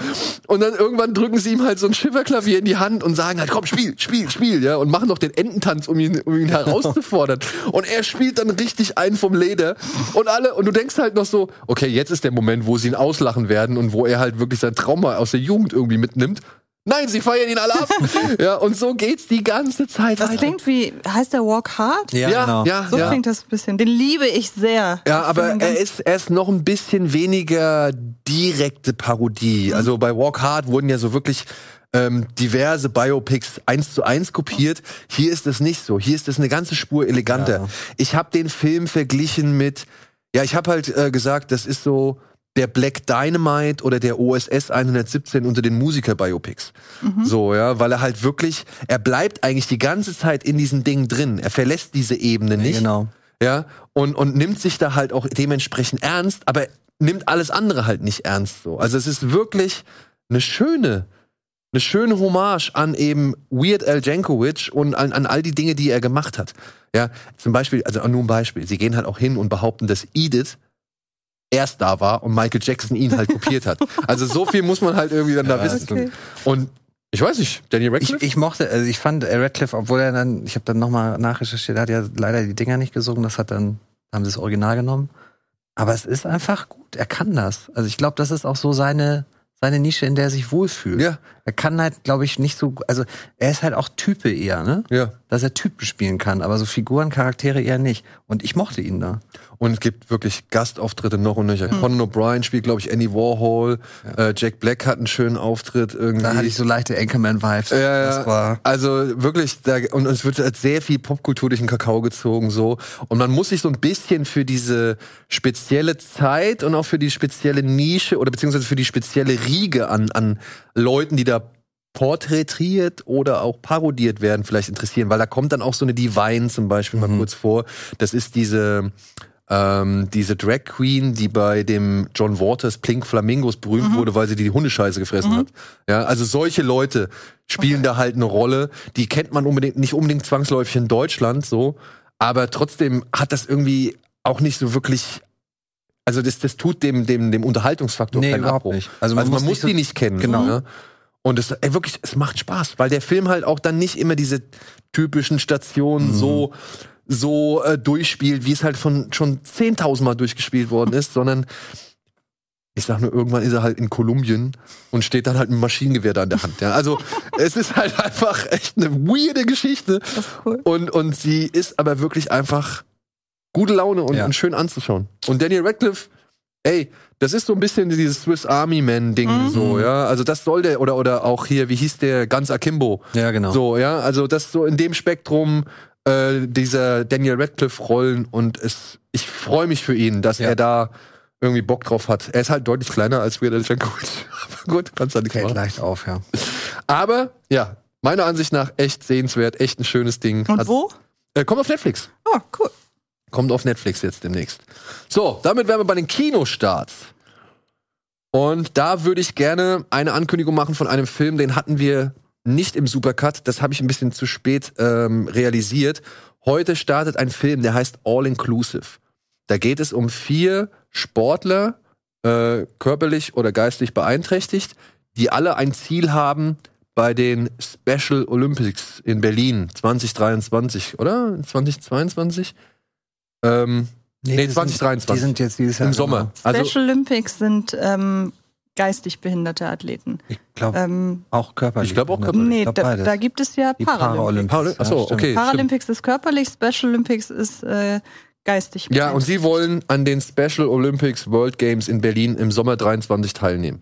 Und dann irgendwann drücken sie ihm halt so ein Schifferklavier in die Hand und sagen halt, komm, spiel, spiel, spiel, ja. Und machen noch den Ententanz, um ihn, um ihn herauszufordern. Und er spielt dann richtig einen vom Leder. Und alle, und du denkst halt noch so, okay, jetzt ist der Moment, wo sie ihn auslachen werden und wo er halt wirklich sein Trauma aus der Jugend irgendwie mitnimmt. Nein, sie feiern ihn alle ab. ja, und so geht's die ganze Zeit Das weiter. klingt wie, heißt der Walk Hard? Ja, ja, genau. ja, So ja. klingt das ein bisschen. Den liebe ich sehr. Ja, Ich aber er ist, er ist noch ein bisschen weniger direkte Parodie. Also bei Walk Hard wurden ja so wirklich ähm, diverse Biopics eins zu eins kopiert. Hier ist es nicht so. Hier ist es eine ganze Spur eleganter. Ja. Ich habe den Film verglichen mit, ja, ich habe halt äh, gesagt, das ist so der Black Dynamite oder der OSS 117 unter den Musiker-Biopics. So, ja, weil er halt wirklich, er bleibt eigentlich die ganze Zeit in diesen Dingen drin. Er verlässt diese Ebene nicht Genau. ja, und, und nimmt sich da halt auch dementsprechend ernst, aber nimmt alles andere halt nicht ernst so. Also es ist wirklich eine schöne, eine schöne Hommage an eben Weird Al Jankovic und an, an all die Dinge, die er gemacht hat. Ja, zum Beispiel, also nur ein Beispiel. Sie gehen halt auch hin und behaupten, dass Edith erst da war und Michael Jackson ihn halt kopiert hat. Also so viel muss man halt irgendwie dann da Ja, wissen. okay. Und ich weiß nicht, Danny Ich, Radcliffe? ich mochte, also ich fand äh, Radcliffe, obwohl er dann, ich habe dann nochmal nachrecherchiert, er hat ja leider die Dinger nicht gesungen, das hat dann, haben sie das Original genommen. Aber es ist einfach gut, er kann das. Also ich glaube, das ist auch so seine, seine Nische, in der er sich wohlfühlt. Ja. Er kann halt, glaube ich, nicht so, also er ist halt auch Type eher, ne? ja. Dass er Typen spielen kann, aber so Figuren, Charaktere eher nicht. Und ich mochte ihn da. Und es gibt wirklich Gastauftritte noch und nöcher. Conan O'Brien spielt, glaube ich, Andy Warhol. Äh, Jack Black hat einen schönen Auftritt irgendwie. Da hatte ich so leichte Anchorman-Vibes. ja, ja. Das war, also wirklich, da, und es wird halt sehr viel Popkultur durch den Kakao gezogen so. Und man muss sich so ein bisschen für diese spezielle Zeit und auch für die spezielle Nische oder beziehungsweise für die spezielle Riege an, an Leuten, die da porträtiert oder auch parodiert werden, vielleicht interessieren, weil da kommt dann auch so eine Divine zum Beispiel mal kurz vor. Das ist diese ähm, diese Drag Queen, die bei dem John Waters Pink Flamingos berühmt wurde, weil sie die Hundescheiße gefressen hat. Ja, also solche Leute spielen da halt eine Rolle. Die kennt man unbedingt nicht unbedingt zwangsläufig in Deutschland so, aber trotzdem hat das irgendwie auch nicht so wirklich also das, das tut dem, dem, dem Unterhaltungsfaktor Nee, keinen Abbruch. nicht. Also Also man, man muss muss die nicht kennen. Genau. Ne? Und es ey, wirklich, es macht Spaß, weil der Film halt auch dann nicht immer diese typischen Stationen so so äh, durchspielt, wie es halt von schon 10.000 Mal durchgespielt worden ist, sondern ich sag nur, irgendwann ist er halt in Kolumbien und steht dann halt mit Maschinengewehr da in der Hand. Ja. Also es ist halt einfach echt eine weirde Geschichte. Cool. Und, und sie ist aber wirklich einfach gute Laune und, Ja. und schön anzuschauen. Und Daniel Radcliffe, ey, das ist so ein bisschen dieses Swiss Army Man Ding so, ja. Also das soll der oder oder auch hier, wie hieß der ganz Akimbo? ja, genau. So, ja, also das so in dem Spektrum äh, dieser Daniel Radcliffe Rollen und es ich freue mich für ihn, dass Ja. er da irgendwie Bock drauf hat. Er ist halt deutlich kleiner als Weird Al Jankovic. Aber gut, kannst da nichts Fällt machen. leicht auf, ja. Aber ja, meiner Ansicht nach echt sehenswert, echt ein schönes Ding. Und Hat- wo? Äh, kommt auf Netflix. Oh, cool. Kommt auf Netflix jetzt demnächst. So, damit wären wir bei den Kinostarts. Und da würde ich gerne eine Ankündigung machen von einem Film, den hatten wir nicht im Supercut. Das habe ich ein bisschen zu spät ähm, realisiert. Heute startet ein Film, der heißt All Inclusive. Da geht es um vier Sportler, äh, körperlich oder geistig beeinträchtigt, die alle ein Ziel haben bei den Special Olympics in Berlin 2023, oder? 2022? Ähm, nee, die sind- 2023. Die sind jetzt dieses Jahr Im Sommer. Also, Special Olympics sind ähm, geistig behinderte Athleten. Ich glaube Ähm, auch körperlich. Ich glaub auch behindert. körperlich. nee, glaub da, da gibt es ja Die Paralympics. Paralympics. Achso, Ja, stimmt. okay. stimmt. Paralympics ist körperlich, Special Olympics ist äh, geistig Ja, und behindert. sie wollen an den Special Olympics World Games in Berlin im Sommer 23 teilnehmen.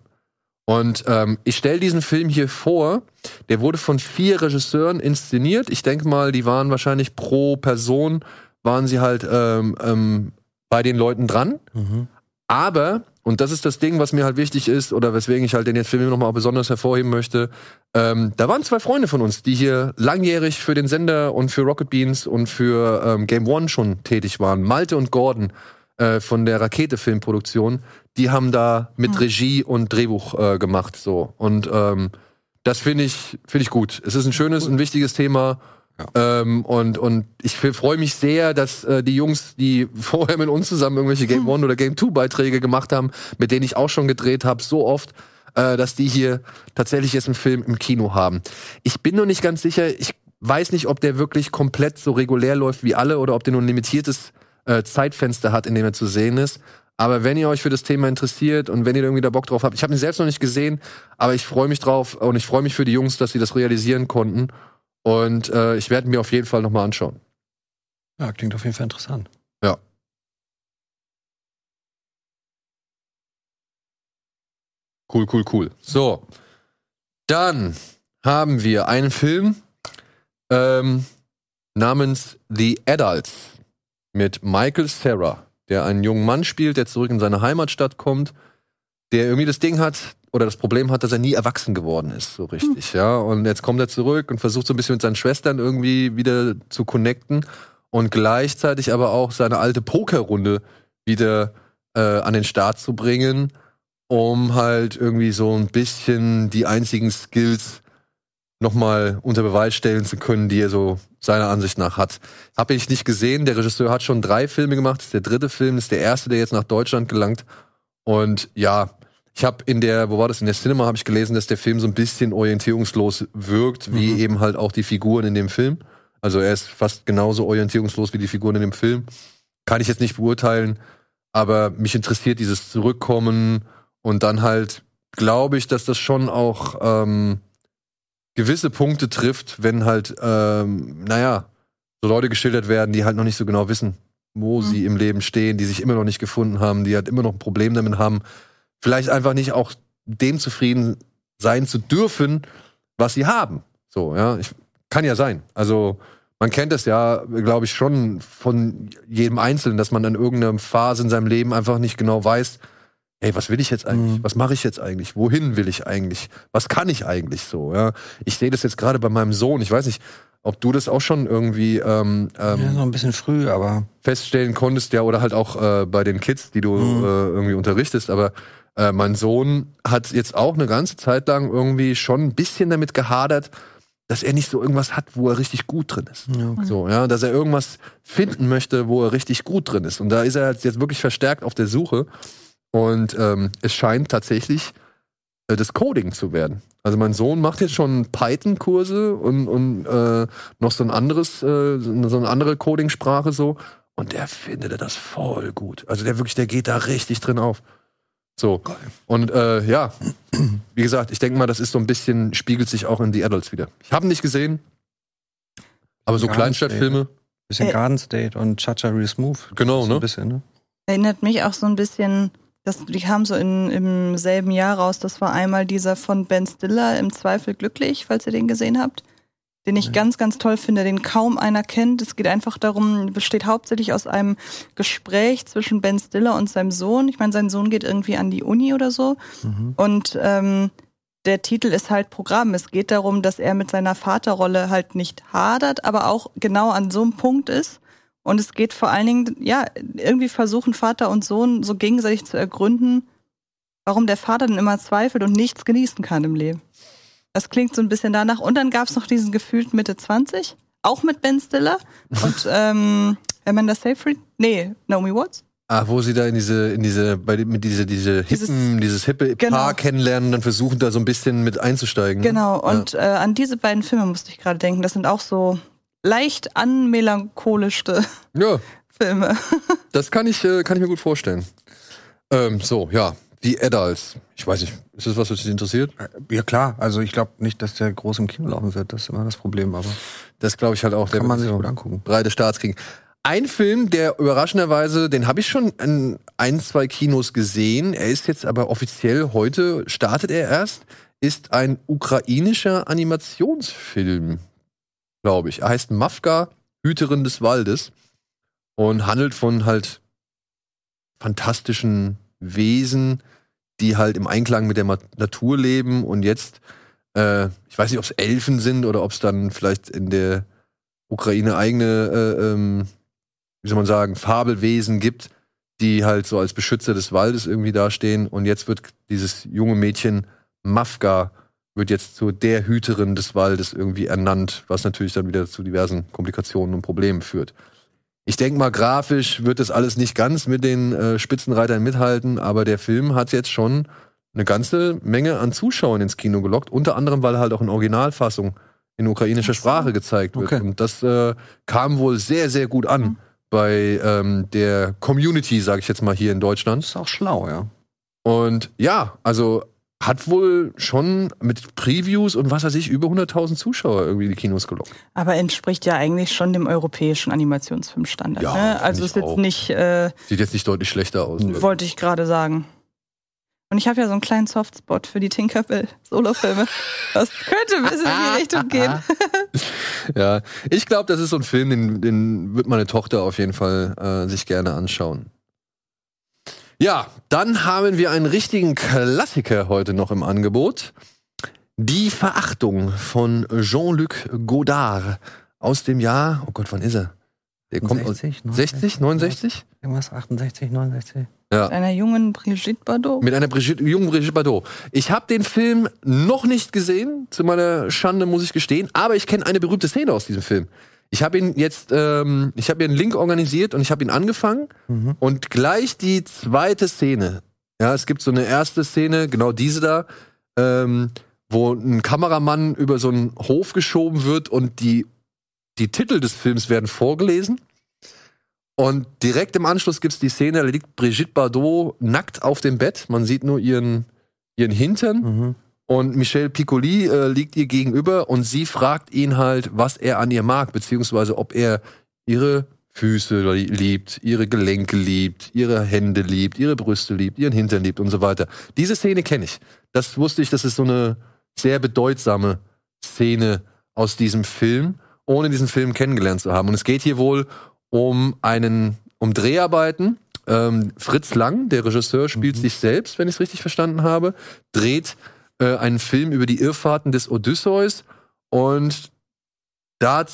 Und ähm, ich stelle diesen Film hier vor. Der wurde von vier Regisseuren inszeniert. Ich denke mal, die waren wahrscheinlich pro Person, waren sie halt ähm, ähm, bei den Leuten dran. Mhm. Aber, und das ist das Ding, was mir halt wichtig ist, oder weswegen ich halt den jetzt Film nochmal besonders hervorheben möchte, ähm, da waren zwei Freunde von uns, die hier langjährig für den Sender und für Rocket Beans und für ähm, Game One schon tätig waren. Malte und Gordon. äh, von der Rakete-Filmproduktion, die haben da mit Hm. Regie und Drehbuch äh, gemacht. So. Und ähm, das finde ich, finde ich gut. Es ist ein schönes, ein wichtiges Thema. Ähm, und, und ich freue mich sehr, dass äh, die Jungs, die vorher mit uns zusammen irgendwelche Game One oder Game Two Beiträge gemacht haben, mit denen ich auch schon gedreht habe, so oft, äh, dass die hier tatsächlich jetzt einen Film im Kino haben. Ich bin nur nicht ganz sicher, ich weiß nicht, ob der wirklich komplett so regulär läuft wie alle oder ob der nur ein limitiertes äh, Zeitfenster hat, in dem er zu sehen ist. Aber wenn ihr euch für das Thema interessiert und wenn ihr irgendwie da Bock drauf habt, ich habe ihn selbst noch nicht gesehen, aber ich freue mich drauf und ich freue mich für die Jungs, dass sie das realisieren konnten. Und äh, ich werde mir auf jeden Fall nochmal anschauen. Ja, klingt auf jeden Fall interessant. Cool, cool, cool. So, dann haben wir einen Film ähm, namens The Adults mit Michael Sarah, der einen jungen Mann spielt, der zurück in seine Heimatstadt kommt, der irgendwie das Ding hat oder das Problem hat, dass er nie erwachsen geworden ist, so richtig, ja. Und jetzt kommt er zurück und versucht so ein bisschen mit seinen Schwestern irgendwie wieder zu connecten und gleichzeitig aber auch seine alte Pokerrunde wieder äh, an den Start zu bringen, um halt irgendwie so ein bisschen die einzigen Skills nochmal unter Beweis stellen zu können, die er so seiner Ansicht nach hat. Habe ich nicht gesehen. Der Regisseur hat schon drei Filme gemacht. Das ist der dritte Film, das ist der erste, der jetzt nach Deutschland gelangt. Und ja, ich habe in der, wo war das, in der Cinema habe ich gelesen, dass der Film so ein bisschen orientierungslos wirkt, wie eben halt auch die Figuren in dem Film. Also er ist fast genauso orientierungslos wie die Figuren in dem Film. Kann ich jetzt nicht beurteilen, aber mich interessiert dieses Zurückkommen und dann halt glaube ich, dass das schon auch ähm, gewisse Punkte trifft, wenn halt, ähm, naja, so Leute geschildert werden, die halt noch nicht so genau wissen, wo Mhm. sie im Leben stehen, die sich immer noch nicht gefunden haben, die halt immer noch ein Problem damit haben, vielleicht einfach nicht auch dem zufrieden sein zu dürfen, was sie haben. So, ja, ich, kann ja sein. Also man kennt es ja, glaube ich, schon von jedem Einzelnen, dass man an irgendeiner Phase in seinem Leben einfach nicht genau weiß, hey, was will ich jetzt eigentlich? Mhm. Was mache ich jetzt eigentlich? Wohin will ich eigentlich? Was kann ich eigentlich so? Ja, ich sehe das jetzt gerade bei meinem Sohn. Ich weiß nicht, ob du das auch schon irgendwie ähm, ähm, ja, noch ein bisschen früh, aber feststellen konntest, ja, oder halt auch äh, bei den Kids, die du Mhm. äh, irgendwie unterrichtest. Aber äh, mein Sohn hat jetzt auch eine ganze Zeit lang irgendwie schon ein bisschen damit gehadert, dass er nicht so irgendwas hat, wo er richtig gut drin ist. ja, So, ja, dass er irgendwas finden möchte, wo er richtig gut drin ist. Und da ist er jetzt jetzt wirklich verstärkt auf der Suche. Und ähm, es scheint tatsächlich äh, das Coding zu werden. Also mein Sohn macht jetzt schon Python-Kurse und, und äh, noch so ein anderes, äh, so eine andere Coding-Sprache so. Und der findet das voll gut. Also der wirklich, der geht da richtig drin auf. So. Und äh, ja, wie gesagt, ich denke mal, das ist so ein bisschen, spiegelt sich auch in die Adults wieder. Ich habe ihn nicht gesehen, aber so Gar nicht, Kleinstadtfilme, bisschen Äh. Garden State und Chacha Real Smooth. Genau, so ne? Ein bisschen, ne? Erinnert mich auch so ein bisschen, das, die kamen so in, im selben Jahr raus. Das war einmal dieser von Ben Stiller, Im Zweifel glücklich, falls ihr den gesehen habt. Den ich Ja. ganz, ganz toll finde, den kaum einer kennt. Es geht einfach darum, besteht hauptsächlich aus einem Gespräch zwischen Ben Stiller und seinem Sohn. Ich meine, sein Sohn geht irgendwie an die Uni oder so. Mhm. Und ähm, der Titel ist halt Programm. Es geht darum, dass er mit seiner Vaterrolle halt nicht hadert, aber auch genau an so einem Punkt ist. Und es geht vor allen Dingen, ja, irgendwie versuchen Vater und Sohn so gegenseitig zu ergründen, warum der Vater dann immer zweifelt und nichts genießen kann im Leben. Das klingt so ein bisschen danach. Und dann gab es noch diesen gefühlt Mitte 20, auch mit Ben Stiller und ähm, Amanda Seyfried. Nee, Naomi Watts. Ah, wo sie da in diese, in diese, bei mit diese, diese Dieses- hippen, dieses hippe Genau. Paar kennenlernen und dann versuchen da so ein bisschen mit einzusteigen. ne? Genau, und äh, an diese beiden Filme musste ich gerade denken. Das sind auch so leicht anmelancholische Ja, Filme. das kann ich, äh, kann ich mir gut vorstellen. Ähm, so, ja, die Adults. Ich weiß nicht, ist das was, was dich interessiert? Ja klar, also ich glaube nicht, dass der groß im Kino laufen wird. Das ist immer das Problem, aber Das glaube ich halt auch. kann man sich gut angucken. breite Starts kriegen. Ein Film, der überraschenderweise, den habe ich schon in ein, zwei Kinos gesehen. Er ist jetzt aber offiziell heute, startet er erst, ist ein ukrainischer Animationsfilm, glaube ich. Er heißt Mafka, Hüterin des Waldes und handelt von halt fantastischen Wesen, die halt im Einklang mit der Natur leben und jetzt, äh, ich weiß nicht, ob es Elfen sind oder ob es dann vielleicht in der Ukraine eigene, äh, ähm, wie soll man sagen, Fabelwesen gibt, die halt so als Beschützer des Waldes irgendwie dastehen. Und jetzt wird dieses junge Mädchen Mafka wird jetzt zu der Hüterin des Waldes irgendwie ernannt, was natürlich dann wieder zu diversen Komplikationen und Problemen führt. Ich denke mal, grafisch wird das alles nicht ganz mit den äh, Spitzenreitern mithalten, aber der Film hat jetzt schon eine ganze Menge an Zuschauern ins Kino gelockt, unter anderem, weil halt auch in Originalfassung in ukrainischer Sprache gezeigt wird. Okay. Und das äh, kam wohl sehr, sehr gut an bei ähm, der Community, sage ich jetzt mal hier in Deutschland. ist auch schlau, ja. Und ja, also hat wohl schon mit Previews und was weiß ich über 100.000 Zuschauer irgendwie in die Kinos gelockt. Aber entspricht ja eigentlich schon dem europäischen Animationsfilmstandard. Ja, ne? Also ist jetzt nicht, äh, Sieht jetzt nicht deutlich schlechter aus. wollte ich gerade sagen. Und ich habe ja so einen kleinen Softspot für die Tinkerbell Solofilme. Das könnte ein bisschen in die Richtung gehen. Ja, ich glaube, das ist so ein Film, den, den wird meine Tochter auf jeden Fall äh, sich gerne anschauen. Ja, dann haben wir einen richtigen Klassiker heute noch im Angebot. Die Verachtung von Jean-Luc Godard aus dem Jahr, oh Gott, wann ist er? Der kommt aus 60, 60, 69? Irgendwas 68, 69. Ja. Einer jungen Brigitte Bardot. Mit einer Brigitte, jungen Brigitte Bardot. Ich habe den Film noch nicht gesehen, zu meiner Schande muss ich gestehen, aber ich kenne eine berühmte Szene aus diesem Film. Ich habe ihn jetzt, ähm, ich habe mir einen Link organisiert und ich habe ihn angefangen und gleich die zweite Szene. Ja, es gibt so eine erste Szene, genau diese da, ähm, wo ein Kameramann über so einen Hof geschoben wird und die, die Titel des Films werden vorgelesen. Und direkt im Anschluss gibt's die Szene, da liegt Brigitte Bardot nackt auf dem Bett. Man sieht nur ihren, ihren Hintern. Mhm. Und Michel Piccoli äh, liegt ihr gegenüber und sie fragt ihn halt, was er an ihr mag, beziehungsweise ob er ihre Füße li- liebt, ihre Gelenke liebt, ihre Hände liebt, ihre Brüste liebt, ihren Hintern liebt und so weiter. Diese Szene kenne ich. Das wusste ich, das ist so eine sehr bedeutsame Szene aus diesem Film, ohne diesen Film kennengelernt zu haben. Und es geht hier wohl um einen, um Dreharbeiten. Ähm, Fritz Lang, der Regisseur, spielt sich selbst, wenn ich es richtig verstanden habe, dreht äh, einen Film über die Irrfahrten des Odysseus und da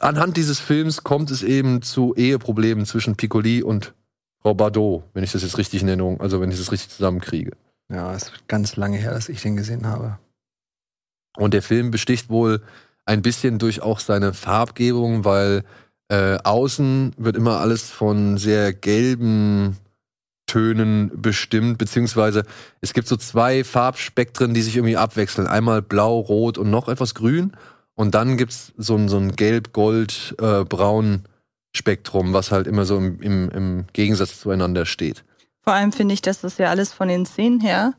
anhand dieses Films kommt es eben zu Eheproblemen zwischen Piccoli und Frau Bardot, wenn ich das jetzt richtig in Erinnerung, also wenn ich das richtig zusammenkriege. Ja, es wird ganz lange her, dass ich den gesehen habe. Und der Film besticht wohl ein bisschen durch auch seine Farbgebung, weil äh, außen wird immer alles von sehr gelben Tönen bestimmt, beziehungsweise es gibt so zwei Farbspektren, die sich irgendwie abwechseln. Einmal blau, rot und noch etwas grün. Und dann gibt's so ein, so ein gelb, gold, äh, Spektrum, was halt immer so im, im, im Gegensatz zueinander steht. Vor allem finde ich, dass das ja alles von den Szenen her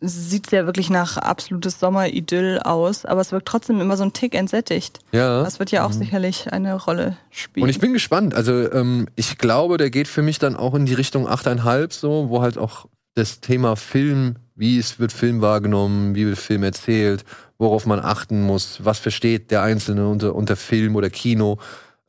sieht ja wirklich nach absolutes Sommeridyll aus, aber es wirkt trotzdem immer so ein Tick entsättigt. Ja. Das wird ja auch sicherlich eine Rolle spielen. Und ich bin gespannt. Also ähm, ich glaube, der geht für mich dann auch in die Richtung 8,5 so, wo halt auch das Thema Film, wie es wird Film wahrgenommen, wie wird Film erzählt, worauf man achten muss, was versteht der Einzelne unter, unter Film oder Kino.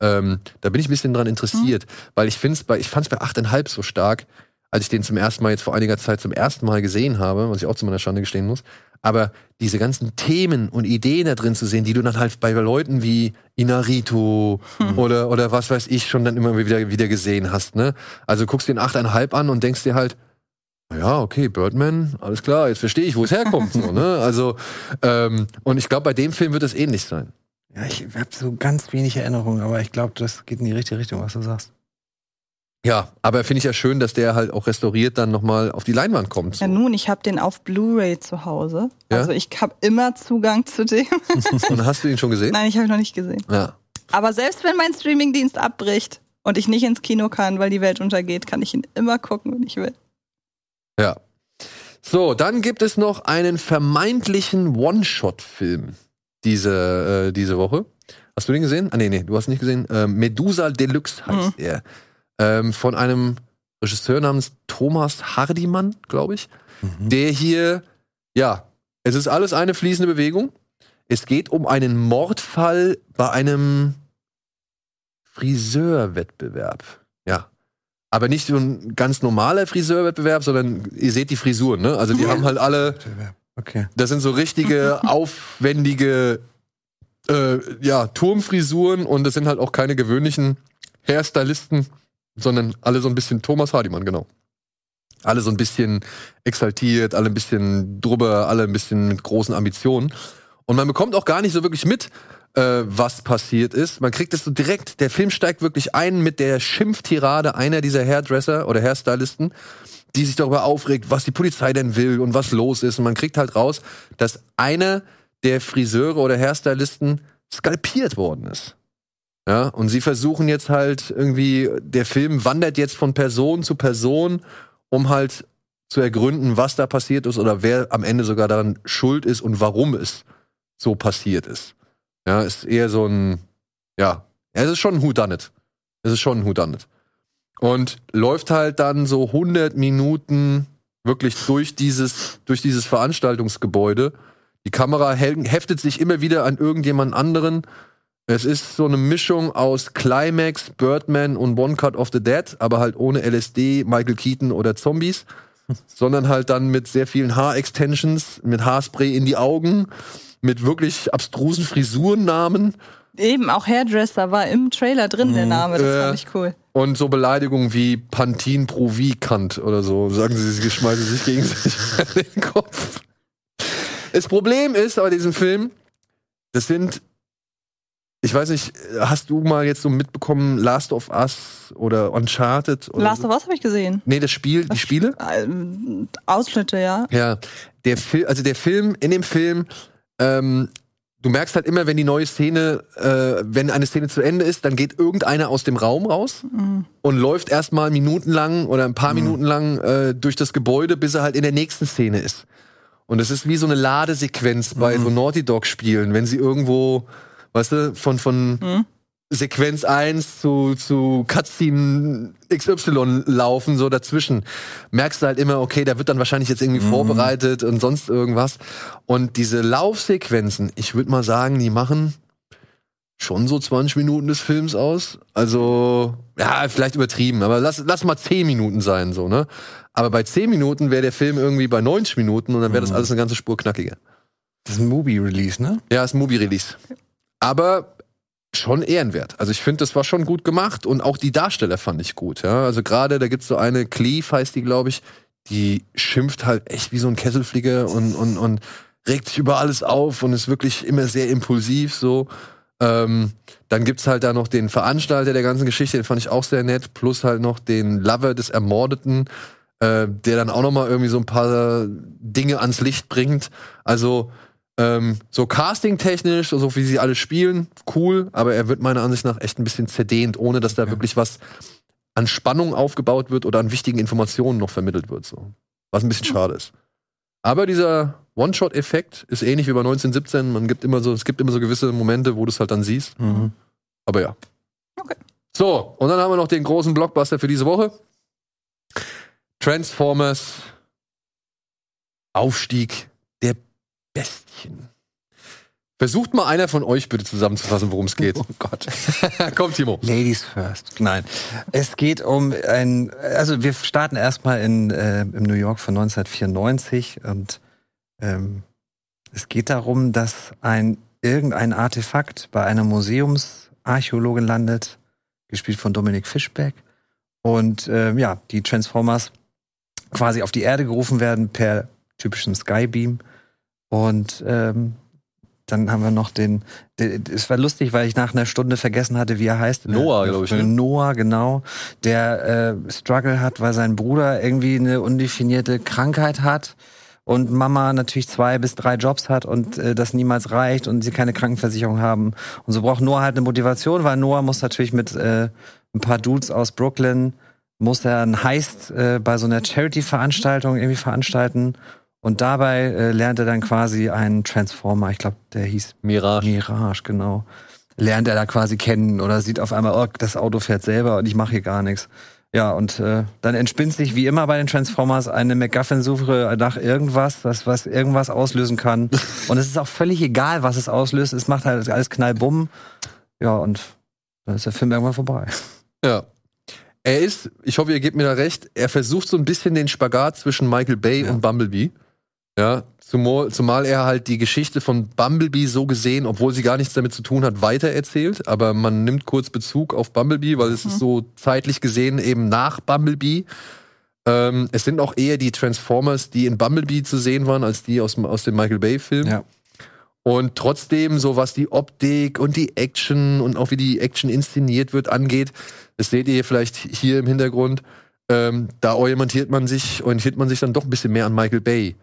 Ähm, da bin ich ein bisschen dran interessiert, weil ich find's bei, ich fand's bei 8,5 so stark, als ich den zum ersten Mal jetzt vor einiger Zeit zum ersten Mal gesehen habe, was ich auch zu meiner Schande gestehen muss. Aber diese ganzen Themen und Ideen da drin zu sehen, die du dann halt bei Leuten wie Inarito oder, oder was weiß ich schon dann immer wieder, wieder gesehen hast, ne? Also guckst den 8,5 an und denkst dir halt, ja, okay, Birdman, alles klar, jetzt verstehe ich, wo es herkommt. so, ne? Also, ähm, und ich glaube, bei dem Film wird es ähnlich sein. Ja, ich habe so ganz wenig Erinnerungen, aber ich glaube, das geht in die richtige Richtung, was du sagst. Ja, aber finde ich ja schön, dass der halt auch restauriert dann nochmal auf die Leinwand kommt. So. ja, nun, ich habe den auf Blu-ray zu Hause. Ja? Also ich habe immer Zugang zu dem. Und hast du ihn schon gesehen? Nein, ich habe ihn noch nicht gesehen. Ja. Aber selbst wenn mein Streamingdienst abbricht und ich nicht ins Kino kann, weil die Welt untergeht, kann ich ihn immer gucken, wenn ich will. Ja. So, dann gibt es noch einen vermeintlichen One-Shot-Film diese, äh, diese Woche. Hast du den gesehen? Ah, nee, nee, du hast ihn nicht gesehen. Ähm, Medusa Deluxe heißt er. Ähm, von einem Regisseur namens Thomas Hardiman, glaube ich. Der hier, ja, es ist alles eine fließende Bewegung. Es geht um einen Mordfall bei einem Friseurwettbewerb. Ja. Aber nicht so ein ganz normaler Friseurwettbewerb, sondern ihr seht die Frisuren, ne? Also die haben halt alle, Okay. das sind so richtige, aufwendige, äh, ja, Turmfrisuren und das sind halt auch keine gewöhnlichen Hairstylisten sondern alle so ein bisschen Thomas Hardiman, genau. Alle so ein bisschen exaltiert, alle ein bisschen drüber, alle ein bisschen mit großen Ambitionen. Und man bekommt auch gar nicht so wirklich mit, äh, was passiert ist. Man kriegt es so direkt, der Film steigt wirklich ein mit der Schimpftirade einer dieser Hairdresser oder Hairstylisten, die sich darüber aufregt, was die Polizei denn will und was los ist. Und man kriegt halt raus, dass einer der Friseure oder Hairstylisten skalpiert worden ist. Ja, und sie versuchen jetzt halt irgendwie, der Film wandert jetzt von Person zu Person, um halt zu ergründen, was da passiert ist oder wer am Ende sogar daran schuld ist und warum es so passiert ist. Ja, ist eher so ein, ja, es ist schon ein Whodunit. Es ist schon ein Whodunit. Und läuft halt dann so 100 Minuten wirklich durch dieses, durch dieses Veranstaltungsgebäude. Die Kamera heftet sich immer wieder an irgendjemand anderen. Es ist so eine Mischung aus Climax, Birdman und One Cut of the Dead, aber halt ohne LSD, Michael Keaton oder Zombies, sondern halt dann mit sehr vielen Haarextensions, mit Haarspray in die Augen, mit wirklich abstrusen Frisurennamen Eben, auch Hairdresser war im Trailer drin, der Name. Das Äh, fand ich cool. und so Beleidigungen wie Pantin pro Vikant oder so. Sagen sie, sie schmeißen sich gegenseitig an den Kopf. Das Problem ist bei diesem Film, das sind, ich weiß nicht, hast du mal jetzt so mitbekommen, Last of Us oder Uncharted? Oder Last so? of Us habe ich gesehen. Nee, das Spiel, die Spiele? Ähm, Ausschnitte, ja. Ja, der Film, also der Film, in dem Film, ähm, du merkst halt immer, wenn die neue Szene, äh, wenn eine Szene zu Ende ist, dann geht irgendeiner aus dem Raum raus und läuft erstmal minutenlang oder ein paar Minuten lang äh, durch das Gebäude, bis er halt in der nächsten Szene ist. Und es ist wie so eine Ladesequenz bei so Naughty Dog Spielen, wenn sie irgendwo, weißt du, von, von Sequenz 1 zu, zu Cutscene XY laufen, so dazwischen, merkst du halt immer, okay, da wird dann wahrscheinlich jetzt irgendwie vorbereitet und sonst irgendwas. Und diese Laufsequenzen, ich würde mal sagen, die machen schon so 20 Minuten des Films aus. Also, ja, vielleicht übertrieben, aber lass, lass mal 10 Minuten sein, so, ne? Aber bei 10 Minuten wäre der Film irgendwie bei 90 Minuten und dann wäre das alles eine ganze Spur knackiger. Das ist ein Movie-Release, ne? Ja, ist ein Movie-Release. Aber schon ehrenwert. Also ich finde, das war schon gut gemacht und auch die Darsteller fand ich gut. Ja? Also gerade, da gibt's so eine, Cleve heißt die, glaube ich, die schimpft halt echt wie so ein Kesselflieger und, und, und regt sich über alles auf und ist wirklich immer sehr impulsiv so. Ähm, dann gibt's halt da noch den Veranstalter der ganzen Geschichte, den fand ich auch sehr nett, plus halt noch den Lover des Ermordeten, äh, der dann auch noch mal irgendwie so ein paar Dinge ans Licht bringt. Also ähm, so casting-technisch, so wie sie alle spielen, cool, aber er wird meiner Ansicht nach echt ein bisschen zerdehnt, ohne dass da wirklich was an Spannung aufgebaut wird oder an wichtigen Informationen noch vermittelt wird. So. Was ein bisschen schade ist. Aber dieser One-Shot-Effekt ist ähnlich wie bei 1917. Man gibt immer so, es gibt immer so gewisse Momente, wo du es halt dann siehst. Mhm. Aber ja. Okay. So, und dann haben wir noch den großen Blockbuster für diese Woche. Transformers Aufstieg der Bestien. Versucht mal einer von euch bitte zusammenzufassen, worum es geht. Oh Gott. Komm, Timo. Ladies first. Nein. Es geht um ein, also wir starten erstmal in, äh, im New York von 1994 und ähm, es geht darum, dass ein irgendein Artefakt bei einer Museumsarchäologin landet, gespielt von Dominik Fischbeck. Und ähm, ja, die Transformers quasi auf die Erde gerufen werden per typischen Skybeam. Und ähm, dann haben wir noch den, de- es war lustig, weil ich nach einer Stunde vergessen hatte, wie er heißt. Noah, Der- glaub ich, ne? Noah, genau. Der äh, Struggle hat, weil sein Bruder irgendwie eine undefinierte Krankheit hat und Mama natürlich zwei bis drei Jobs hat und äh, das niemals reicht und sie keine Krankenversicherung haben. Und so braucht Noah halt eine Motivation, weil Noah muss natürlich mit äh, ein paar Dudes aus Brooklyn, muss er einen Heist äh, bei so einer Charity-Veranstaltung irgendwie veranstalten. Und dabei äh, lernt er dann quasi einen Transformer, ich glaube, der hieß Mirage. Mirage, genau. Lernt er da quasi kennen oder sieht auf einmal, oh, das Auto fährt selber und ich mache hier gar nichts. Ja, und äh, dann entspinnt sich wie immer bei den Transformers eine MacGuffin-Suche nach irgendwas, das was irgendwas auslösen kann. und es ist auch völlig egal, was es auslöst. Es macht halt alles knallbumm. Ja, und dann ist der Film irgendwann vorbei. Ja. Er ist, ich hoffe, ihr gebt mir da recht, er versucht so ein bisschen den Spagat zwischen Michael Bay Ja. und Bumblebee. Ja, zumal, zumal er halt die Geschichte von Bumblebee so gesehen, obwohl sie gar nichts damit zu tun hat, weitererzählt. Aber man nimmt kurz Bezug auf Bumblebee, weil es ist so zeitlich gesehen eben nach Bumblebee. Ähm, es sind auch eher die Transformers, die in Bumblebee zu sehen waren, als die aus, dem- aus dem Michael Bay-Film. Ja. Und trotzdem, so was die Optik und die Action und auch wie die Action inszeniert wird, angeht, das seht ihr vielleicht hier im Hintergrund, ähm, da orientiert man sich, orientiert man sich dann doch ein bisschen mehr an Michael Bay.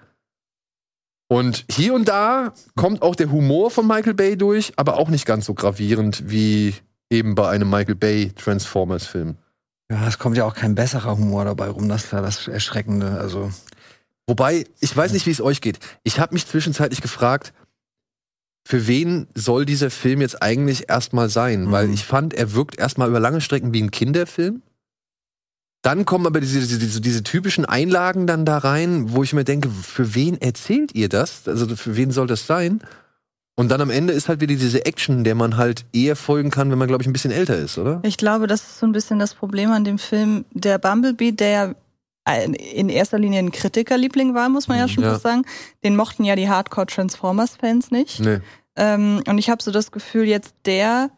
Und hier und da kommt auch der Humor von Michael Bay durch, aber auch nicht ganz so gravierend wie eben bei einem Michael Bay Transformers-Film. Ja, es kommt ja auch kein besserer Humor dabei rum, das ist ja das Erschreckende. Also, Wobei, ich weiß nicht, wie es euch geht. Ich habe mich zwischenzeitlich gefragt, für wen soll dieser Film jetzt eigentlich erstmal sein? Mhm. Weil ich fand, er wirkt erstmal über lange Strecken wie ein Kinderfilm. Dann kommen aber diese, diese, diese, typischen Einlagen dann da rein, wo ich mir denke, für wen erzählt ihr das? Also für wen soll das sein? Und dann am Ende ist halt wieder diese Action, der man halt eher folgen kann, wenn man, glaube ich, ein bisschen älter ist, oder? Ich glaube, das ist so ein bisschen das Problem an dem Film. Der Bumblebee, der in erster Linie ein Kritikerliebling war, muss man ja schon Ja. fast sagen. Den mochten ja die Hardcore-Transformers-Fans nicht. Nee. Ähm, und ich habe so das Gefühl, jetzt der,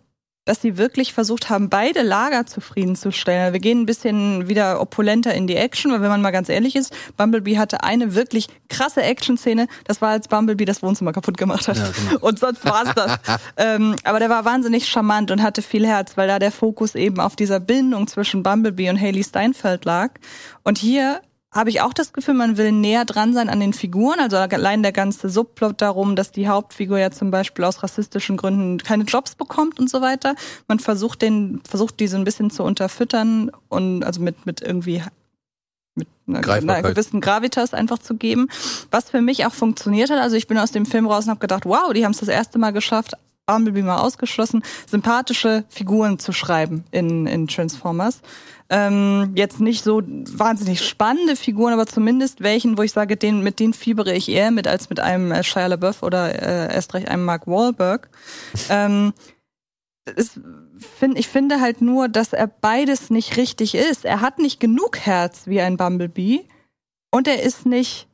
dass sie wirklich versucht haben, beide Lager zufriedenzustellen. Wir gehen ein bisschen wieder opulenter in die Action, weil wenn man mal ganz ehrlich ist, Bumblebee hatte eine wirklich krasse Action-Szene. Das war, als Bumblebee das Wohnzimmer kaputt gemacht hat. Ja, genau. Und sonst war's das. ähm, aber der war wahnsinnig charmant und hatte viel Herz, weil da der Fokus eben auf dieser Bindung zwischen Bumblebee und Haley Steinfeld lag. Und hier habe ich auch das Gefühl, man will näher dran sein an den Figuren. Also allein der ganze Subplot darum, dass die Hauptfigur ja zum Beispiel aus rassistischen Gründen keine Jobs bekommt und so weiter. Man versucht den, versucht die so ein bisschen zu unterfüttern und also mit, mit irgendwie mit einer, gewissen Gravitas einfach zu geben. Was für mich auch funktioniert hat. Also ich bin aus dem Film raus und habe gedacht, wow, die haben es das erste Mal geschafft, Bumblebee mal ausgeschlossen, sympathische Figuren zu schreiben in, in Transformers. Ähm, jetzt nicht so wahnsinnig spannende Figuren, aber zumindest welchen, wo ich sage, den, mit denen fiebere ich eher mit als mit einem äh, Shia LaBeouf oder äh, erst recht einem Mark Wahlberg. ähm, es, find, ich finde halt nur, dass er beides nicht richtig ist. Er hat nicht genug Herz wie ein Bumblebee und er ist nicht,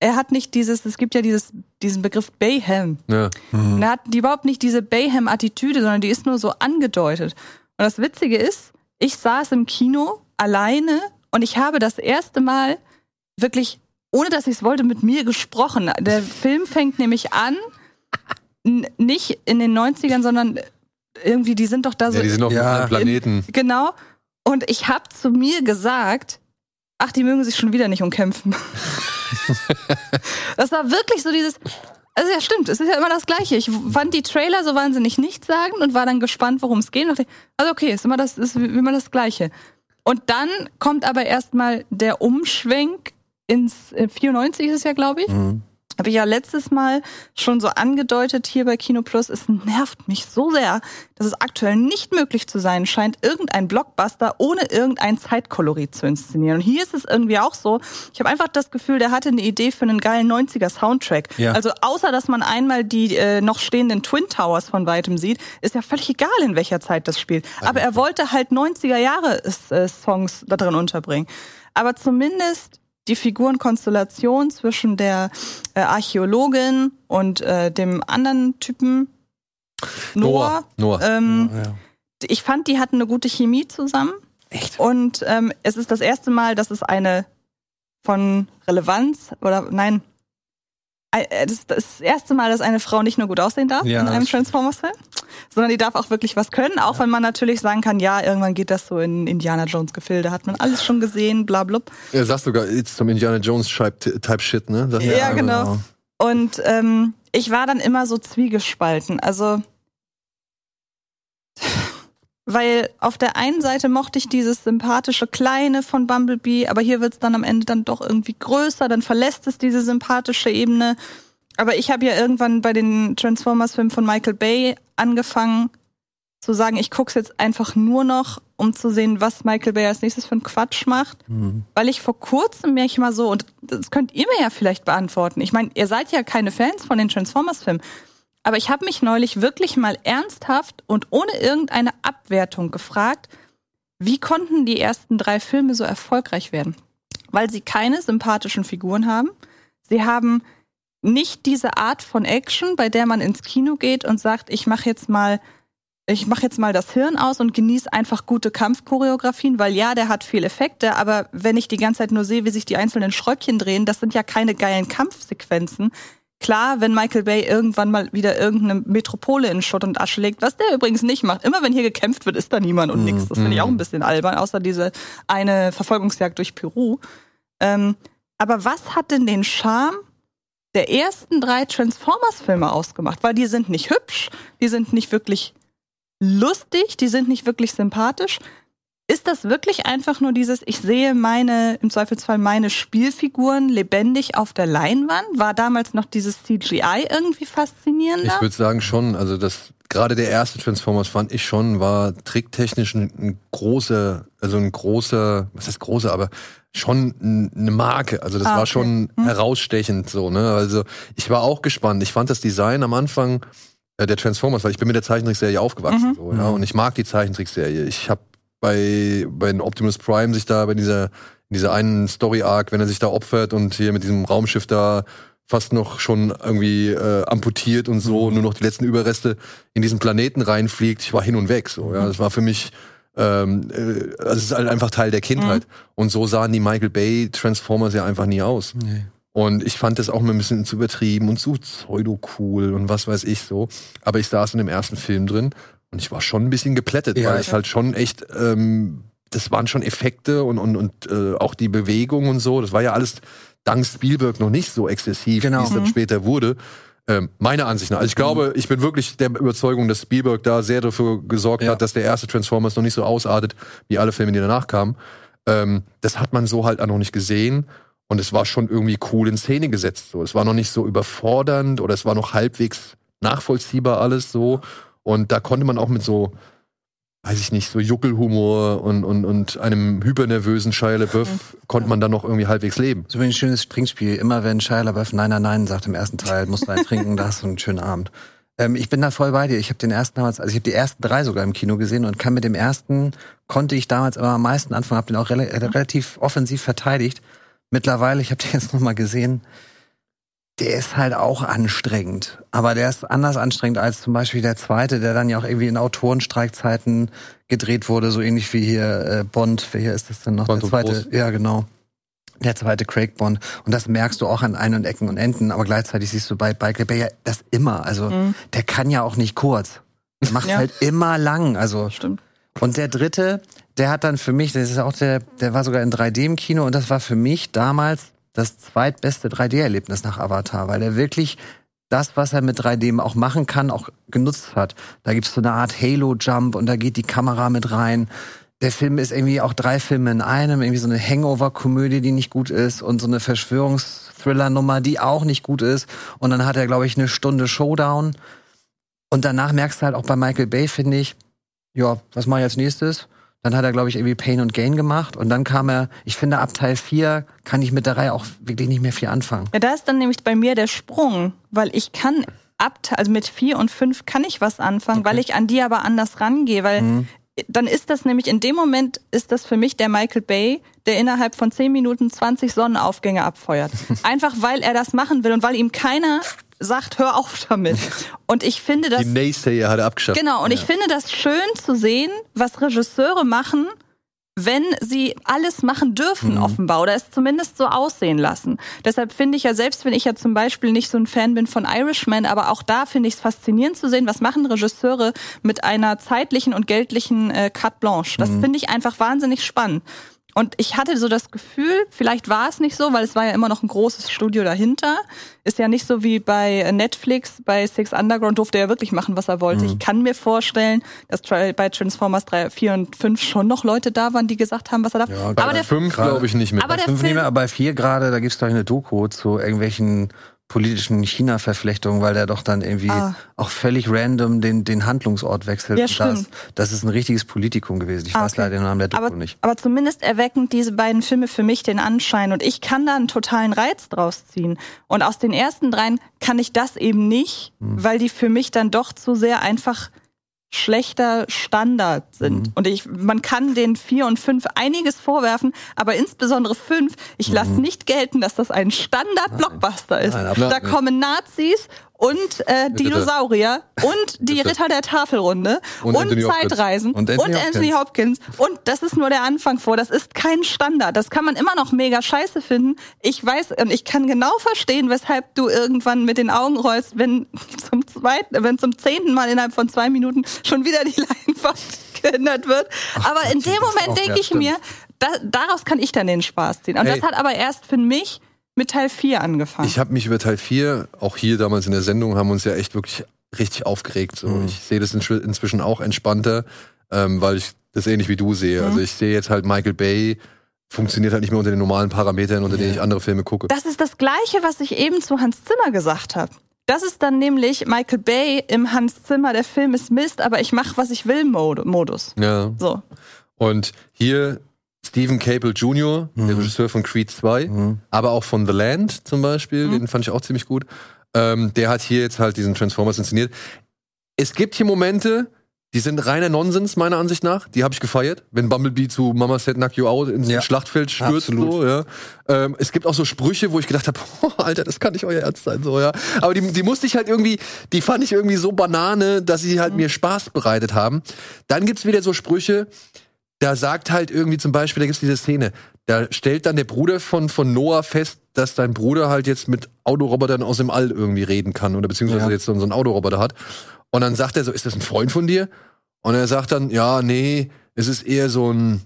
er hat nicht dieses, es gibt ja dieses, diesen Begriff Bayhem. Ja. Und er hat die überhaupt nicht diese Bayhem-Attitüde, sondern die ist nur so angedeutet. Und das Witzige ist, ich saß im Kino alleine und ich habe das erste Mal wirklich, ohne dass ich es wollte, mit mir gesprochen. Der Film fängt nämlich an, nicht in den 90ern, sondern irgendwie, die sind doch da so ja, die sind auf Ja. einem Planeten. Genau. Und ich habe zu mir gesagt, ach, die mögen sich schon wieder nicht umkämpfen. das war wirklich so dieses. Also ja, stimmt, es ist ja immer das Gleiche. Ich fand die Trailer so wahnsinnig nichtssagend und war dann gespannt, worum es geht. Also okay, ist immer das, ist immer das Gleiche. Und dann kommt aber erstmal der Umschwenk ins äh, 94 ist es ja, glaube ich. Habe ich ja letztes Mal schon so angedeutet hier bei Kino Plus. Es nervt mich so sehr, dass es aktuell nicht möglich zu sein scheint, irgendein Blockbuster ohne irgendein Zeitkolorit zu inszenieren. Und hier ist es irgendwie auch so. Ich habe einfach das Gefühl, der hatte eine Idee für einen geilen 90er Soundtrack. Ja. Also außer, dass man einmal die äh, noch stehenden Twin Towers von weitem sieht, ist ja völlig egal, in welcher Zeit das spielt. Aber er wollte halt 90er Jahre äh, Songs da drin unterbringen. Aber zumindest die Figurenkonstellation zwischen der äh, Archäologin und äh, dem anderen Typen Noah. Noah. Ähm, ja. Ich fand, die hatten eine gute Chemie zusammen. Echt? Und ähm, es ist das erste Mal, dass es eine von Relevanz oder nein, das ist das erste Mal, dass eine Frau nicht nur gut aussehen darf Ja, in einem das. Transformers-Film, sondern die darf auch wirklich was können, auch wenn man natürlich sagen kann, ja, irgendwann geht das so in Indiana Jones Gefilde, hat man alles schon gesehen, bla bla. Er sagt sogar, it's some Indiana Jones Type, Shit, ne? Sagt er. Ja, genau. Und ähm, ich war dann immer so zwiegespalten. Also, weil auf der einen Seite mochte ich dieses sympathische Kleine von Bumblebee, aber hier wird's dann am Ende dann doch irgendwie größer, dann verlässt es diese sympathische Ebene. Aber ich habe ja irgendwann bei den Transformers-Filmen von Michael Bay angefangen zu sagen, ich guck's jetzt einfach nur noch, um zu sehen, was Michael Bay als nächstes für einen Quatsch macht Mhm. weil ich vor kurzem mich mal so, und das könnt ihr mir ja vielleicht beantworten. Ich meine, ihr seid ja keine Fans von den Transformers-Filmen, aber ich habe mich neulich wirklich mal ernsthaft und ohne irgendeine Abwertung gefragt, wie konnten die ersten drei Filme so erfolgreich werden? Weil sie keine sympathischen Figuren haben, Sie haben nicht diese Art von Action, bei der man ins Kino geht und sagt, ich mache jetzt mal ich mache jetzt mal das Hirn aus und genieße einfach gute Kampfchoreografien, weil ja, der hat viel Effekte, aber wenn ich die ganze Zeit nur sehe, wie sich die einzelnen Schräubchen drehen, das sind ja keine geilen Kampfsequenzen. Klar, wenn Michael Bay irgendwann mal wieder irgendeine Metropole in Schutt und Asche legt, was der übrigens nicht macht. Immer wenn hier gekämpft wird, ist da niemand und nichts. Das finde ich auch ein bisschen albern, außer diese eine Verfolgungsjagd durch Peru. Ähm, aber was hat denn den Charme der ersten drei Transformers-Filme ausgemacht? Weil die sind nicht hübsch, die sind nicht wirklich lustig, die sind nicht wirklich sympathisch. Ist das wirklich einfach nur dieses, ich sehe meine, im Zweifelsfall meine Spielfiguren lebendig auf der Leinwand? War damals noch dieses CGI irgendwie faszinierender? Ich würde sagen schon, also das gerade der erste Transformers fand ich schon, war tricktechnisch ein, ein großer, also ein großer, was heißt großer, aber schon eine Marke. Also das Ah, war okay. schon Hm. herausstechend so, ne? Also ich war auch gespannt. Ich fand das Design am Anfang äh, der Transformers, weil ich bin mit der Zeichentrickserie aufgewachsen, Mhm. so, ja, und ich mag die Zeichentrickserie. Ich habe bei bei den Optimus Prime sich da bei dieser in dieser einen Story Arc, wenn er sich da opfert und hier mit diesem Raumschiff da fast noch schon irgendwie äh, amputiert und so, nur noch die letzten Überreste in diesen Planeten reinfliegt. Ich war hin und weg. So, ja, das war für mich, ähm, äh, also es ist halt einfach Teil der Kindheit. Und so sahen die Michael Bay Transformers ja einfach nie aus. Und ich fand das auch mal ein bisschen zu übertrieben und zu pseudo cool und was weiß ich so. Aber ich saß in dem ersten Film drin und ich war schon ein bisschen geplättet, Ja, weil ich- es halt schon echt, ähm, das waren schon Effekte und, und, und äh, auch die Bewegung und so. Das war ja alles dank Spielberg noch nicht so exzessiv, Genau. wie es dann Mhm. später wurde. Ähm, meiner Ansicht nach. Also ich glaube, ich bin wirklich der Überzeugung, dass Spielberg da sehr dafür gesorgt Ja. hat, dass der erste Transformers noch nicht so ausartet, wie alle Filme, die danach kamen. Ähm, das hat man so halt auch noch nicht gesehen. Und es war schon irgendwie cool in Szene gesetzt. So. Es war noch nicht so überfordernd oder es war noch halbwegs nachvollziehbar alles so. Und da konnte man auch mit so, weiß ich nicht, so Juckelhumor und, und, und einem hypernervösen Shia LaBeouf konnte man dann noch irgendwie halbwegs leben. So ein schönes Trinkspiel. Immer wenn Shia LaBeouf Nein, nein, nein sagt im ersten Teil, musst du einen trinken, da hast du einen schönen Abend. Ähm, ich bin da voll bei dir. Ich habe den ersten damals, also ich habe die ersten drei sogar im Kino gesehen und kann mit dem ersten, konnte ich damals immer am meisten anfangen, habe den auch rela äh, relativ offensiv verteidigt. Mittlerweile, ich habe den jetzt nochmal gesehen, der ist halt auch anstrengend. Aber der ist anders anstrengend als zum Beispiel der zweite, der dann ja auch irgendwie in Autorenstreikzeiten gedreht wurde, so ähnlich wie hier äh, Bond. Wer hier ist das denn noch? Quantum der zweite, Trost. ja genau. Der zweite Craig Bond. Und das merkst du auch an Ein- und Ecken und Enden, aber gleichzeitig siehst du bei Michael Bay ja das immer. Also Mhm. der kann ja auch nicht kurz. Der macht Ja. halt immer lang. Also Stimmt. und der dritte, der hat dann für mich, das ist auch der, der war sogar in 3D im Kino und das war für mich damals das zweitbeste 3D-Erlebnis nach Avatar, weil der wirklich das, was er mit 3D auch machen kann, auch genutzt hat. Da gibt's so eine Art Halo-Jump und da geht die Kamera mit rein. Der Film ist irgendwie auch drei Filme in einem, irgendwie so eine Hangover-Komödie, die nicht gut ist und so eine Verschwörungsthriller-Nummer, die auch nicht gut ist. Und dann hat er, glaube ich, eine Stunde Showdown. Und danach merkst du halt auch bei Michael Bay, finde ich, ja, was mache ich als nächstes? Dann hat er, glaube ich, irgendwie Pain und Gain gemacht. Und dann kam er, ich finde, ab Teil 4 kann ich mit der Reihe auch wirklich nicht mehr viel anfangen. Ja, da ist dann nämlich bei mir der Sprung, weil ich kann ab, also mit vier und fünf kann ich was anfangen, weil ich an die aber anders rangehe, weil Mhm. dann ist das nämlich, in dem Moment ist das für mich der Michael Bay, der innerhalb von zehn Minuten 20 Sonnenaufgänge abfeuert. Einfach weil er das machen will und weil ihm keiner sagt, hör auf damit. Und ich finde das Die Naysayer hat er abgeschafft. Genau, und ich finde das schön zu sehen, was Regisseure machen, wenn sie alles machen dürfen, Mhm. offenbar, oder es zumindest so aussehen lassen. Deshalb finde ich ja, selbst wenn ich ja zum Beispiel nicht so ein Fan bin von Irishman, aber auch da finde ich es faszinierend zu sehen, was machen Regisseure mit einer zeitlichen und geldlichen äh, Carte Blanche. Das Mhm. finde ich einfach wahnsinnig spannend. Und ich hatte so das Gefühl, vielleicht war es nicht so, weil es war ja immer noch ein großes Studio dahinter. Ist ja nicht so wie bei Netflix, bei Six Underground durfte er ja wirklich machen, was er wollte. Mhm. Ich kann mir vorstellen, dass bei Transformers 3, 4 und 5 schon noch Leute da waren, die gesagt haben, was er darf. Ja, aber der, Fünf Gerade- glaube ich nicht mehr. aber der Fünf nicht Film, mehr, aber bei vier gerade, da gibt's gleich eine Doku zu irgendwelchen politischen China-Verflechtungen, weil der doch dann irgendwie Ah. auch völlig random den, den Handlungsort wechselt. Ja, das, das ist ein richtiges Politikum gewesen. Ich Ah, weiß okay. leider den Namen der Doku aber, nicht. aber zumindest erwecken diese beiden Filme für mich den Anschein und ich kann da einen totalen Reiz draus ziehen. Und aus den ersten dreien kann ich das eben nicht, Hm. weil die für mich dann doch zu sehr einfach schlechter Standard sind. Und ich, man kann den vier und fünf einiges vorwerfen, aber insbesondere fünf, ich lasse nicht gelten, dass das ein Standard-Blockbuster ist. Nein, da kommen Nazis und äh, Dinosaurier und die Ritter der Tafelrunde Und und, Anthony Hopkins. Zeitreisen Und und Anthony Anthony, Hopkins. Und das ist nur der Anfang vor. Das ist kein Standard. Das kann man immer noch mega scheiße finden. Ich weiß und ich kann genau verstehen, weshalb du irgendwann mit den Augen rollst, wenn zum zweiten, wenn zum zehnten Mal innerhalb von zwei Minuten schon wieder die Leinwand geändert wird. aber in dem Moment denke ich stimmt. mir, da, daraus kann ich dann den Spaß ziehen. Und Ey. das hat aber erst für mich mit Teil 4 angefangen. Ich habe mich über Teil 4, auch hier damals in der Sendung, haben uns ja echt wirklich richtig aufgeregt. So. Mhm. Ich sehe das inzwi- inzwischen auch entspannter, ähm, weil ich das ähnlich wie du sehe. Mhm. Also ich sehe jetzt halt Michael Bay, funktioniert halt nicht mehr unter den normalen Parametern, unter denen ich andere Filme gucke. Das ist das Gleiche, was ich eben zu Hans Zimmer gesagt habe. Das ist dann nämlich Michael Bay im Hans Zimmer, der Film ist Mist, aber ich mache, was ich will Mod- Modus. Ja. So. Und hier Stephen Cable Jr., der Regisseur von Creed 2, aber auch von The Land zum Beispiel, den fand ich auch ziemlich gut. Ähm, der hat hier jetzt halt diesen Transformers inszeniert. Es gibt hier Momente, die sind reiner Nonsens, meiner Ansicht nach. Die habe ich gefeiert. Wenn Bumblebee zu Mama Said Knock You Out ins Ja. Schlachtfeld stürzt. Absolut. So, ja. ähm, es gibt auch so Sprüche, wo ich gedacht habe, oh, Alter, das kann nicht euer Ernst sein. So, ja. Aber die, die musste ich halt irgendwie, die fand ich irgendwie so Banane, dass sie halt mir Spaß bereitet haben. Dann gibt's wieder so Sprüche, da sagt halt irgendwie zum Beispiel, da gibt's diese Szene, da stellt dann der Bruder von, von Noah fest, dass dein Bruder halt jetzt mit Autorobotern aus dem All irgendwie reden kann oder beziehungsweise Ja. jetzt so, einen Autoroboter hat. Und dann sagt er so, ist das ein Freund von dir? Und er sagt dann, ja, nee, es ist eher so ein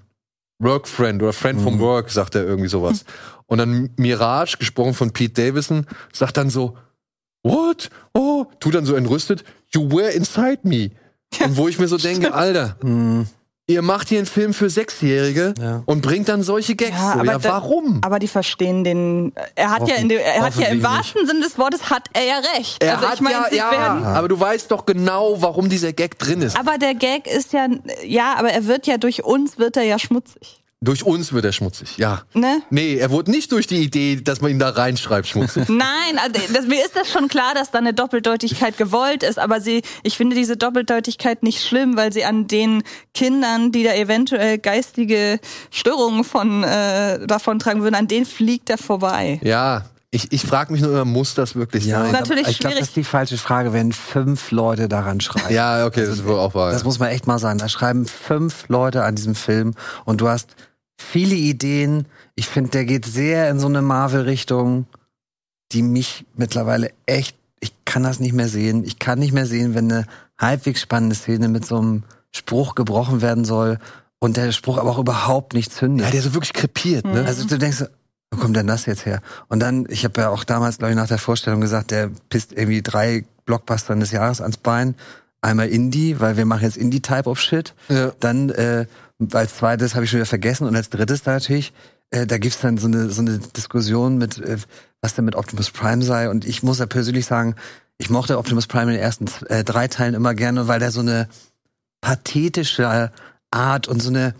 Work-Friend oder Friend vom Work, sagt er irgendwie sowas. Und dann Mirage, gesprochen von Pete Davison, sagt dann so, what? Oh, tut dann so entrüstet, you were inside me. Und wo ich mir so denke, Alter, Mhm. Ihr macht hier einen Film für Sechsjährige Ja. und bringt dann solche Gags. Ja, so. aber ja da- warum? Aber die verstehen den. Er hat ja in dem, er hat ja im wahrsten Sinne des Wortes hat er ja recht. er also hat ich meine, ja, sie ja, werden. aber du weißt doch genau, warum dieser Gag drin ist. Aber der Gag ist ja, ja, aber er wird ja durch uns wird er ja schmutzig. Durch uns wird er schmutzig, ja. Ne? Nee, er wurde nicht durch die Idee, dass man ihn da reinschreibt, schmutzig. Nein, also das, mir ist das schon klar, dass da eine Doppeldeutigkeit gewollt ist, aber sie, ich finde diese Doppeldeutigkeit nicht schlimm, weil sie an den Kindern, die da eventuell geistige Störungen von äh, davon tragen würden, an denen fliegt er vorbei. ja, ich, ich frage mich nur immer, muss das wirklich Ja, sein? ich Natürlich glaub, ich glaube, schwierig. das ist die falsche Frage, wenn fünf Leute daran schreiben. Ja, okay, das ist wohl auch wahr. Das muss man echt mal sagen. Da schreiben fünf Leute an diesem Film und du hast viele Ideen. Ich finde, der geht sehr in so eine Marvel-Richtung, die mich mittlerweile echt, ich kann das nicht mehr sehen. Ich kann nicht mehr sehen, wenn eine halbwegs spannende Szene mit so einem Spruch gebrochen werden soll und der Spruch aber auch überhaupt nicht zündet. ja, der so wirklich krepiert, ne? Also du denkst, wo kommt denn das jetzt her? Und dann, ich habe ja auch damals, glaube ich, nach der Vorstellung gesagt, der pisst irgendwie drei Blockbustern des Jahres ans Bein. Einmal Indie, weil wir machen jetzt Indie-Type of Shit. Ja. Dann äh, als zweites habe ich schon wieder vergessen und als drittes natürlich, äh, da gibt's dann so eine so eine Diskussion mit, äh, was denn mit Optimus Prime sei. Und ich muss ja persönlich sagen, ich mochte Optimus Prime in den ersten äh, drei Teilen immer gerne, weil der so eine pathetische Art und so eine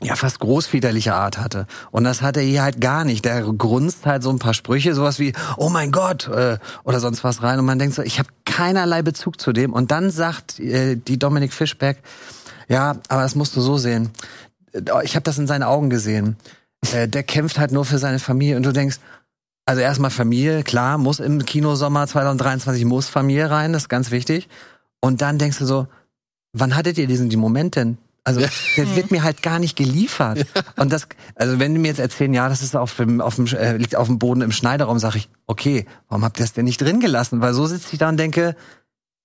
ja fast großväterliche Art hatte. Und das hat er hier halt gar nicht. Der grunzt halt so ein paar Sprüche, sowas wie, oh mein Gott, äh, oder sonst was rein. Und man denkt so, ich habe keinerlei Bezug zu dem. Und dann sagt äh, die Dominic Fischbeck, ja, aber das musst du so sehen. Ich habe das in seinen Augen gesehen. Äh, der kämpft halt nur für seine Familie. Und du denkst, also erstmal Familie, klar, muss im Kinosommer 2023 muss Familie rein, das ist ganz wichtig. Und dann denkst du so, wann hattet ihr diesen die Moment denn? Also, der wird mir halt gar nicht geliefert. Und das, also wenn die mir jetzt erzählen, ja, das ist auf dem, auf dem, äh, liegt auf dem Boden im Schneiderraum, sage ich, okay, warum habt ihr das denn nicht drin gelassen? Weil so sitze ich da und denke,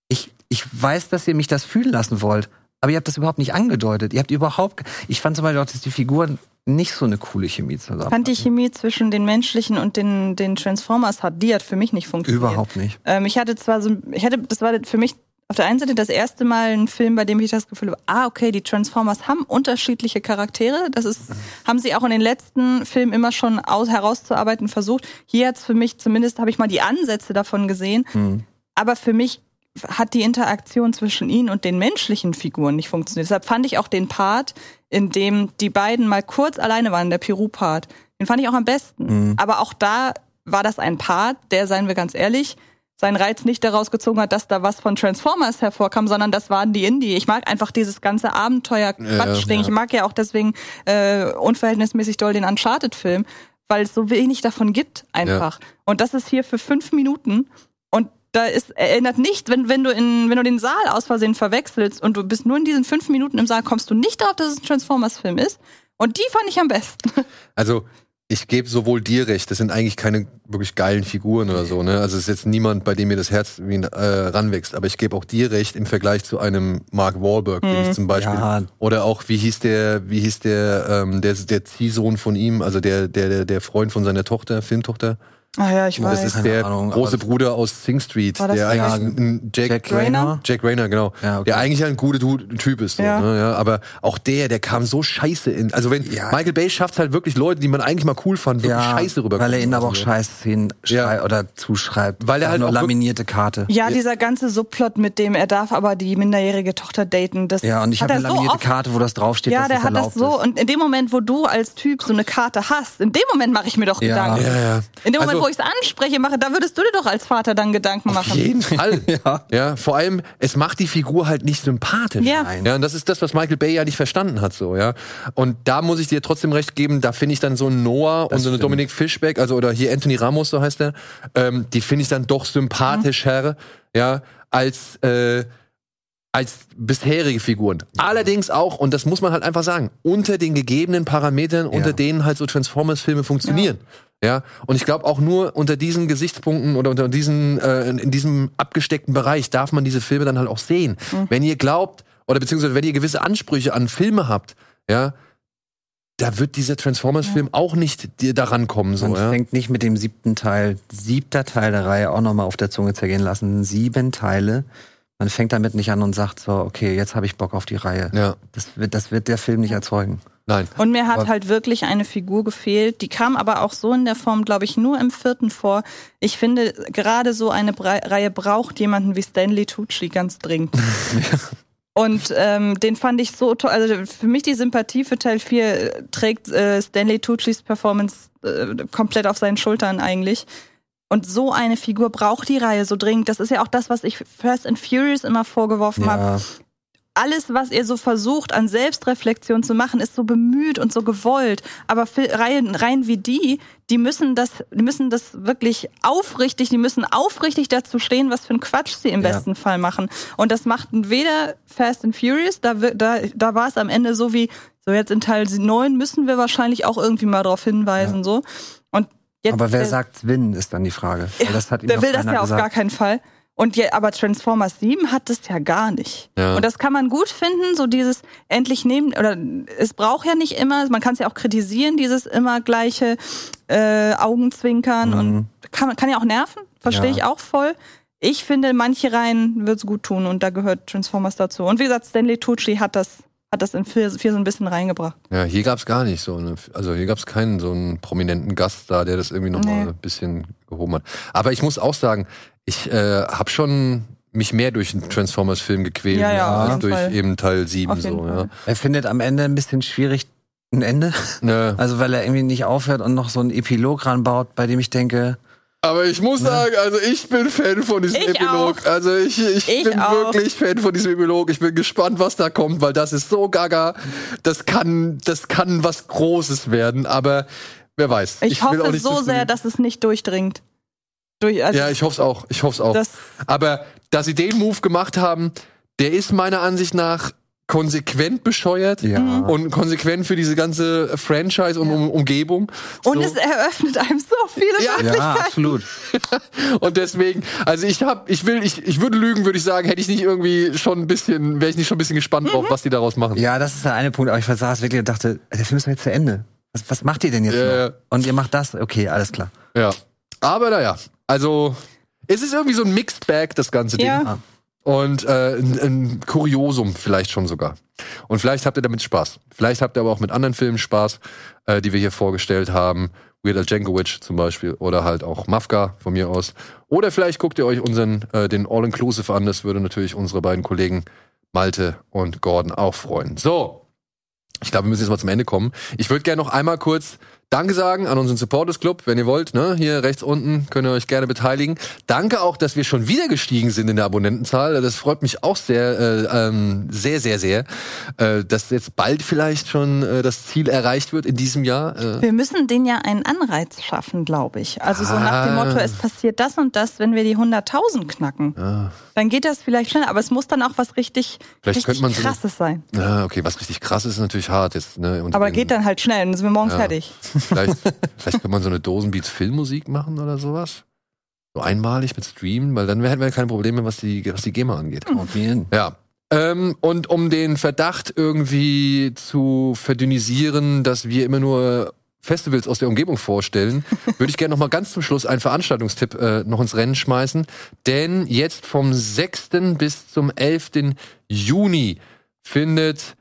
ich, ich weiß, dass ihr mich das fühlen lassen wollt, aber ihr habt das überhaupt nicht angedeutet. Ihr habt überhaupt, ich fand zum Beispiel auch, dass die Figuren nicht so eine coole Chemie zusammen. fand die Chemie zwischen den menschlichen und den, den Transformers hat, die hat für mich nicht funktioniert. Überhaupt nicht. Ähm, ich hatte zwar so, ich hatte, das war für mich auf der einen Seite das erste Mal ein Film, bei dem ich das Gefühl habe, ah, okay, die Transformers haben unterschiedliche Charaktere. Das ist, haben sie auch in den letzten Filmen immer schon aus, herauszuarbeiten versucht. Hier hat's für mich, zumindest habe ich mal die Ansätze davon gesehen. Aber für mich hat die Interaktion zwischen ihnen und den menschlichen Figuren nicht funktioniert. Deshalb fand ich auch den Part, in dem die beiden mal kurz alleine waren, der Peru-Part, den fand ich auch am besten. Aber auch da war das ein Part, der, seien wir ganz ehrlich, seinen Reiz nicht daraus gezogen hat, dass da was von Transformers hervorkam, sondern das waren die Indie. Ich mag einfach dieses ganze Abenteuer-Quatsch-Ding. Ja, Ich mag ja auch deswegen äh, unverhältnismäßig doll den Uncharted-Film, weil es so wenig davon gibt einfach. Und das ist hier für fünf Minuten und da ist erinnert nicht, wenn, wenn du in, wenn du den Saal aus Versehen verwechselst und du bist nur in diesen fünf Minuten im Saal, kommst du nicht darauf, dass es ein Transformers-Film ist. Und die fand ich am besten. Also, ich gebe sowohl dir recht, das sind eigentlich keine wirklich geilen Figuren oder so, ne? Also es ist jetzt niemand, bei dem mir das Herz wie, äh, ranwächst, aber ich gebe auch dir recht im Vergleich zu einem Mark Wahlberg, den ich zum Beispiel. Ja. Oder auch, wie hieß der, wie hieß der, ähm, der, der Ziehsohn von ihm, also der, der, der, der Freund von seiner Tochter, Filmtochter. Ah ja, ich Das weiß. ist Keine der Ahnung, große Bruder aus Sing Street, War das der der- eigentlich ein Jack, Jack Rayner? Jack Rayner, genau. Ja, okay. Der eigentlich ein guter Typ ist. So, Ja. Ne, ja. Aber auch der, der kam so scheiße in. Also wenn Ja. Michael Bay schafft halt wirklich Leute, die man eigentlich mal cool fand, wirklich scheiße rüber. Weil er ihnen aber auch Scheißszenen Ja. schrei- oder zuschreibt. Weil er halt nur laminierte Karte. Ja, dieser ganze Subplot mit dem, er darf aber die minderjährige Tochter daten. Das Ja, und ich hat habe eine so laminierte oft- Karte, wo das draufsteht, Ja, dass der das hat das erlaubt so. ist. Und in dem Moment, wo du als Typ so eine Karte hast, in dem Moment mache ich mir doch Ja. Gedanken. Ja, ja. In dem Moment, Also- wo ich es anspreche, mache, da würdest du dir doch als Vater dann Gedanken Auf machen. jeden Fall. Ja. ja. Vor allem, es macht die Figur halt nicht sympathisch. Ja. Nein. Ja, und das ist das, was Michael Bay ja nicht verstanden hat, so, ja. Und da muss ich dir trotzdem recht geben, da finde ich dann so einen Noah und so eine stimmt. Dominik Fischbeck, also, oder hier Anthony Ramos, so heißt der, ähm, die finde ich dann doch sympathischer, ja, als, äh, als bisherige Figuren. Allerdings auch, und das muss man halt einfach sagen, unter den gegebenen Parametern, unter denen halt so Transformers-Filme funktionieren. Ja, und ich glaube auch nur unter diesen Gesichtspunkten oder unter diesen, äh, in, in diesem abgesteckten Bereich darf man diese Filme dann halt auch sehen. Wenn ihr glaubt, oder beziehungsweise wenn ihr gewisse Ansprüche an Filme habt, ja, da wird dieser Transformers-Film auch nicht dir daran kommen, so, Man ja. fängt nicht mit dem siebten Teil, siebter Teil der Reihe auch nochmal auf der Zunge zergehen lassen. Sieben Teile. Man fängt damit nicht an und sagt so, okay, jetzt habe ich Bock auf die Reihe. Ja, Das, wird, das wird der Film nicht erzeugen. nein. Und mir hat Aber- halt wirklich eine Figur gefehlt. Die kam aber auch so in der Form, glaube ich, nur im vierten vor. Ich finde, gerade so eine Brei Reihe braucht jemanden wie Stanley Tucci ganz dringend. Und ähm, den fand ich so toll. Also für mich die Sympathie für Teil 4 äh, trägt äh, Stanley Tuccis Performance äh, komplett auf seinen Schultern eigentlich. Und so eine Figur braucht die Reihe so dringend. Das ist ja auch das, was ich Fast and Furious immer vorgeworfen habe Ja, alles, was ihr so versucht, an Selbstreflexion zu machen, ist so bemüht und so gewollt. Aber Reihen, Reihen wie die, die müssen das, die müssen das wirklich aufrichtig, die müssen aufrichtig dazu stehen, was für ein Quatsch sie im Ja. besten Fall machen. Und das machten weder Fast and Furious, da, da, da war es am Ende so wie, so jetzt in Teil 9 müssen wir wahrscheinlich auch irgendwie mal darauf hinweisen, so. Jetzt, aber wer der- sagt Win, ist dann die Frage. Weil das hat ihm der will das ja auf gesagt. gar keinen Fall. Und ja, aber Transformers 7 hat das ja gar nicht. Ja. Und das kann man gut finden, so dieses endlich nehmen, oder es braucht ja nicht immer, man kann es ja auch kritisieren, dieses immer gleiche äh, Augenzwinkern und kann, kann ja auch nerven, verstehe Ja. ich auch voll. Ich finde, manche Reihen wird's gut tun und da gehört Transformers dazu. Und wie gesagt, Stanley Tucci hat das, hat das in 4 so ein bisschen reingebracht. Ja, hier gab's gar nicht so eine, also hier gab's keinen so einen prominenten Gast da, der das irgendwie noch mal Nee. ein bisschen gehoben hat. Aber ich muss auch sagen, ich äh, habe schon mich mehr durch einen Transformers-Film gequält Ja, ja, als durch Fall. eben Teil 7 Auf jeden so, ja. Er findet am Ende ein bisschen schwierig ein Ende. Ne. Also weil er irgendwie nicht aufhört und noch so einen Epilog ranbaut, bei dem ich denke, Aber ich muss sagen, also ich bin Fan von diesem Ich Epilog. auch. Also ich, ich, Ich bin auch. wirklich Fan von diesem Epilog. Ich bin gespannt, was da kommt, weil das ist so gaga. Das kann, das kann was Großes werden, aber wer weiß. Ich, will auch hoffe nicht so zu sehr, dass es nicht durchdringt. Durch, also Ja, ich hoffe es auch. Ich hoffe es auch. das, Aber dass sie den Move gemacht haben, der ist meiner Ansicht nach konsequent bescheuert Ja. Mhm. und konsequent für diese ganze Franchise und um, Umgebung. und So. es eröffnet einem so viele Ja. ja, Möglichkeiten. absolut. Und deswegen, also ich habe, ich will, ich, ich würde lügen, würde ich sagen, hätte ich nicht irgendwie schon ein bisschen, wäre ich nicht schon ein bisschen gespannt drauf, was die daraus machen. Ja, das ist der eine Punkt, aber ich saß wirklich und dachte, der Film ist jetzt zu Ende. Was, was macht ihr denn jetzt Ja, ja. noch? Und ihr macht das? Okay, alles klar. Ja. Aber naja, also es ist irgendwie so ein Mixed Bag, das ganze Ding. Ja. Und äh, ein, ein Kuriosum vielleicht schon sogar. Und vielleicht habt ihr damit Spaß. Vielleicht habt ihr aber auch mit anderen Filmen Spaß, äh, die wir hier vorgestellt haben. Weird Al Jankovic zum Beispiel oder halt auch Mafka von mir aus. Oder vielleicht guckt ihr euch unseren, äh, den All-Inclusive an. Das würde natürlich unsere beiden Kollegen Malte und Gordon auch freuen. So, ich glaube, wir müssen jetzt mal zum Ende kommen. Ich würde gerne noch einmal kurz Danke sagen an unseren Supporters Club, wenn ihr wollt. Ne? Hier rechts unten könnt ihr euch gerne beteiligen. Danke auch, dass wir schon wieder gestiegen sind in der Abonnentenzahl. Das freut mich auch sehr, äh, ähm, sehr, sehr, sehr, äh, dass jetzt bald vielleicht schon äh, das Ziel erreicht wird in diesem Jahr. Äh, Wir müssen denen ja einen Anreiz schaffen, glaube ich. Also so nach dem Ah. Motto, es passiert das und das, wenn wir die 100.000 knacken. Dann geht das vielleicht schneller, aber es muss dann auch was richtig, Vielleicht richtig man so- krasses sein. ah, okay, was richtig krass ist, natürlich hart jetzt. Ne? Und Aber geht dann halt schnell, dann sind wir morgen Ja. fertig. Vielleicht, vielleicht könnte man so eine Dosenbeats-Filmmusik machen oder sowas. So einmalig mit Streamen, weil dann hätten wir keine Probleme, was die, was die GEMA angeht. In. Ja. Ähm, und um den Verdacht irgendwie zu verdünnisieren, dass wir immer nur Festivals aus der Umgebung vorstellen, würde ich gerne noch mal ganz zum Schluss einen Veranstaltungstipp äh, noch ins Rennen schmeißen. Denn jetzt vom 6. bis zum 11. Juni findet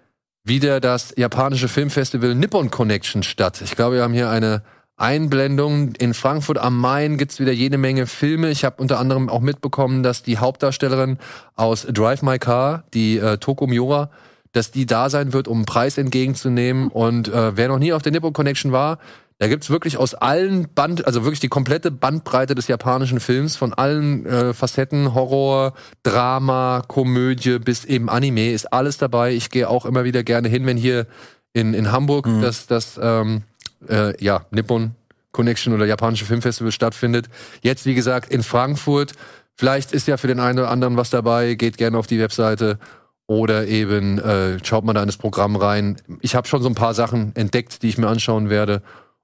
wieder das japanische Filmfestival Nippon Connection statt. Ich glaube, wir haben hier eine Einblendung. In Frankfurt am Main gibt's wieder jede Menge Filme. Ich habe unter anderem auch mitbekommen, dass die Hauptdarstellerin aus Drive My Car, die äh, Toko Miura, dass die da sein wird, um einen Preis entgegenzunehmen. Und äh, wer noch nie auf der Nippon Connection war, da gibt's wirklich aus allen Band, also wirklich die komplette Bandbreite des japanischen Films, von allen äh, Facetten, Horror, Drama, Komödie bis eben Anime, ist alles dabei. Ich gehe auch immer wieder gerne hin, wenn hier in, in Hamburg das, das ähm, äh, ja, Nippon Connection oder japanische Filmfestival stattfindet. Jetzt, wie gesagt, in Frankfurt. Vielleicht ist ja für den einen oder anderen was dabei. Geht gerne auf die Webseite oder eben äh, schaut mal da in das Programm rein. Ich habe schon so ein paar Sachen entdeckt, die ich mir anschauen werde.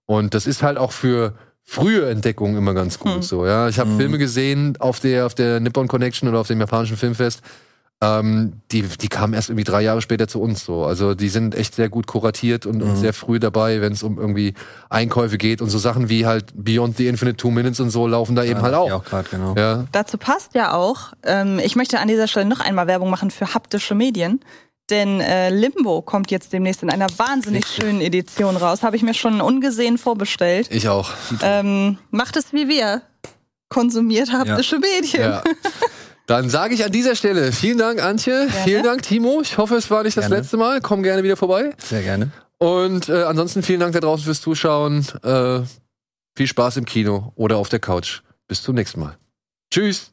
Und das ist halt auch für frühe Entdeckungen immer ganz gut so. Ja, ich habe Filme gesehen auf der auf der Nippon Connection oder auf dem japanischen Filmfest. Ähm, die, die kamen erst irgendwie drei Jahre später zu uns so. Also die sind echt sehr gut kuratiert und, und sehr früh dabei, wenn es um irgendwie Einkäufe geht und so Sachen wie halt Beyond the Infinite Two Minutes und so laufen da eben halt Ja, auch. auch gerade, genau. Ja. Dazu passt ja auch, ähm, ich möchte an dieser Stelle noch einmal Werbung machen für haptische Medien. Denn äh, Limbo kommt jetzt demnächst in einer wahnsinnig schönen Edition raus. Habe ich mir schon ungesehen vorbestellt. Ich auch. Ähm, macht es wie wir. Konsumiert haptische Medien. Ja. Dann sage ich an dieser Stelle vielen Dank, Antje. Vielen Dank, Timo. Ich hoffe, es war nicht das Gerne. letzte Mal. Komm gerne wieder vorbei. Sehr gerne. Und äh, ansonsten vielen Dank da draußen fürs Zuschauen. Äh, viel Spaß im Kino oder auf der Couch. Bis zum nächsten Mal. Tschüss.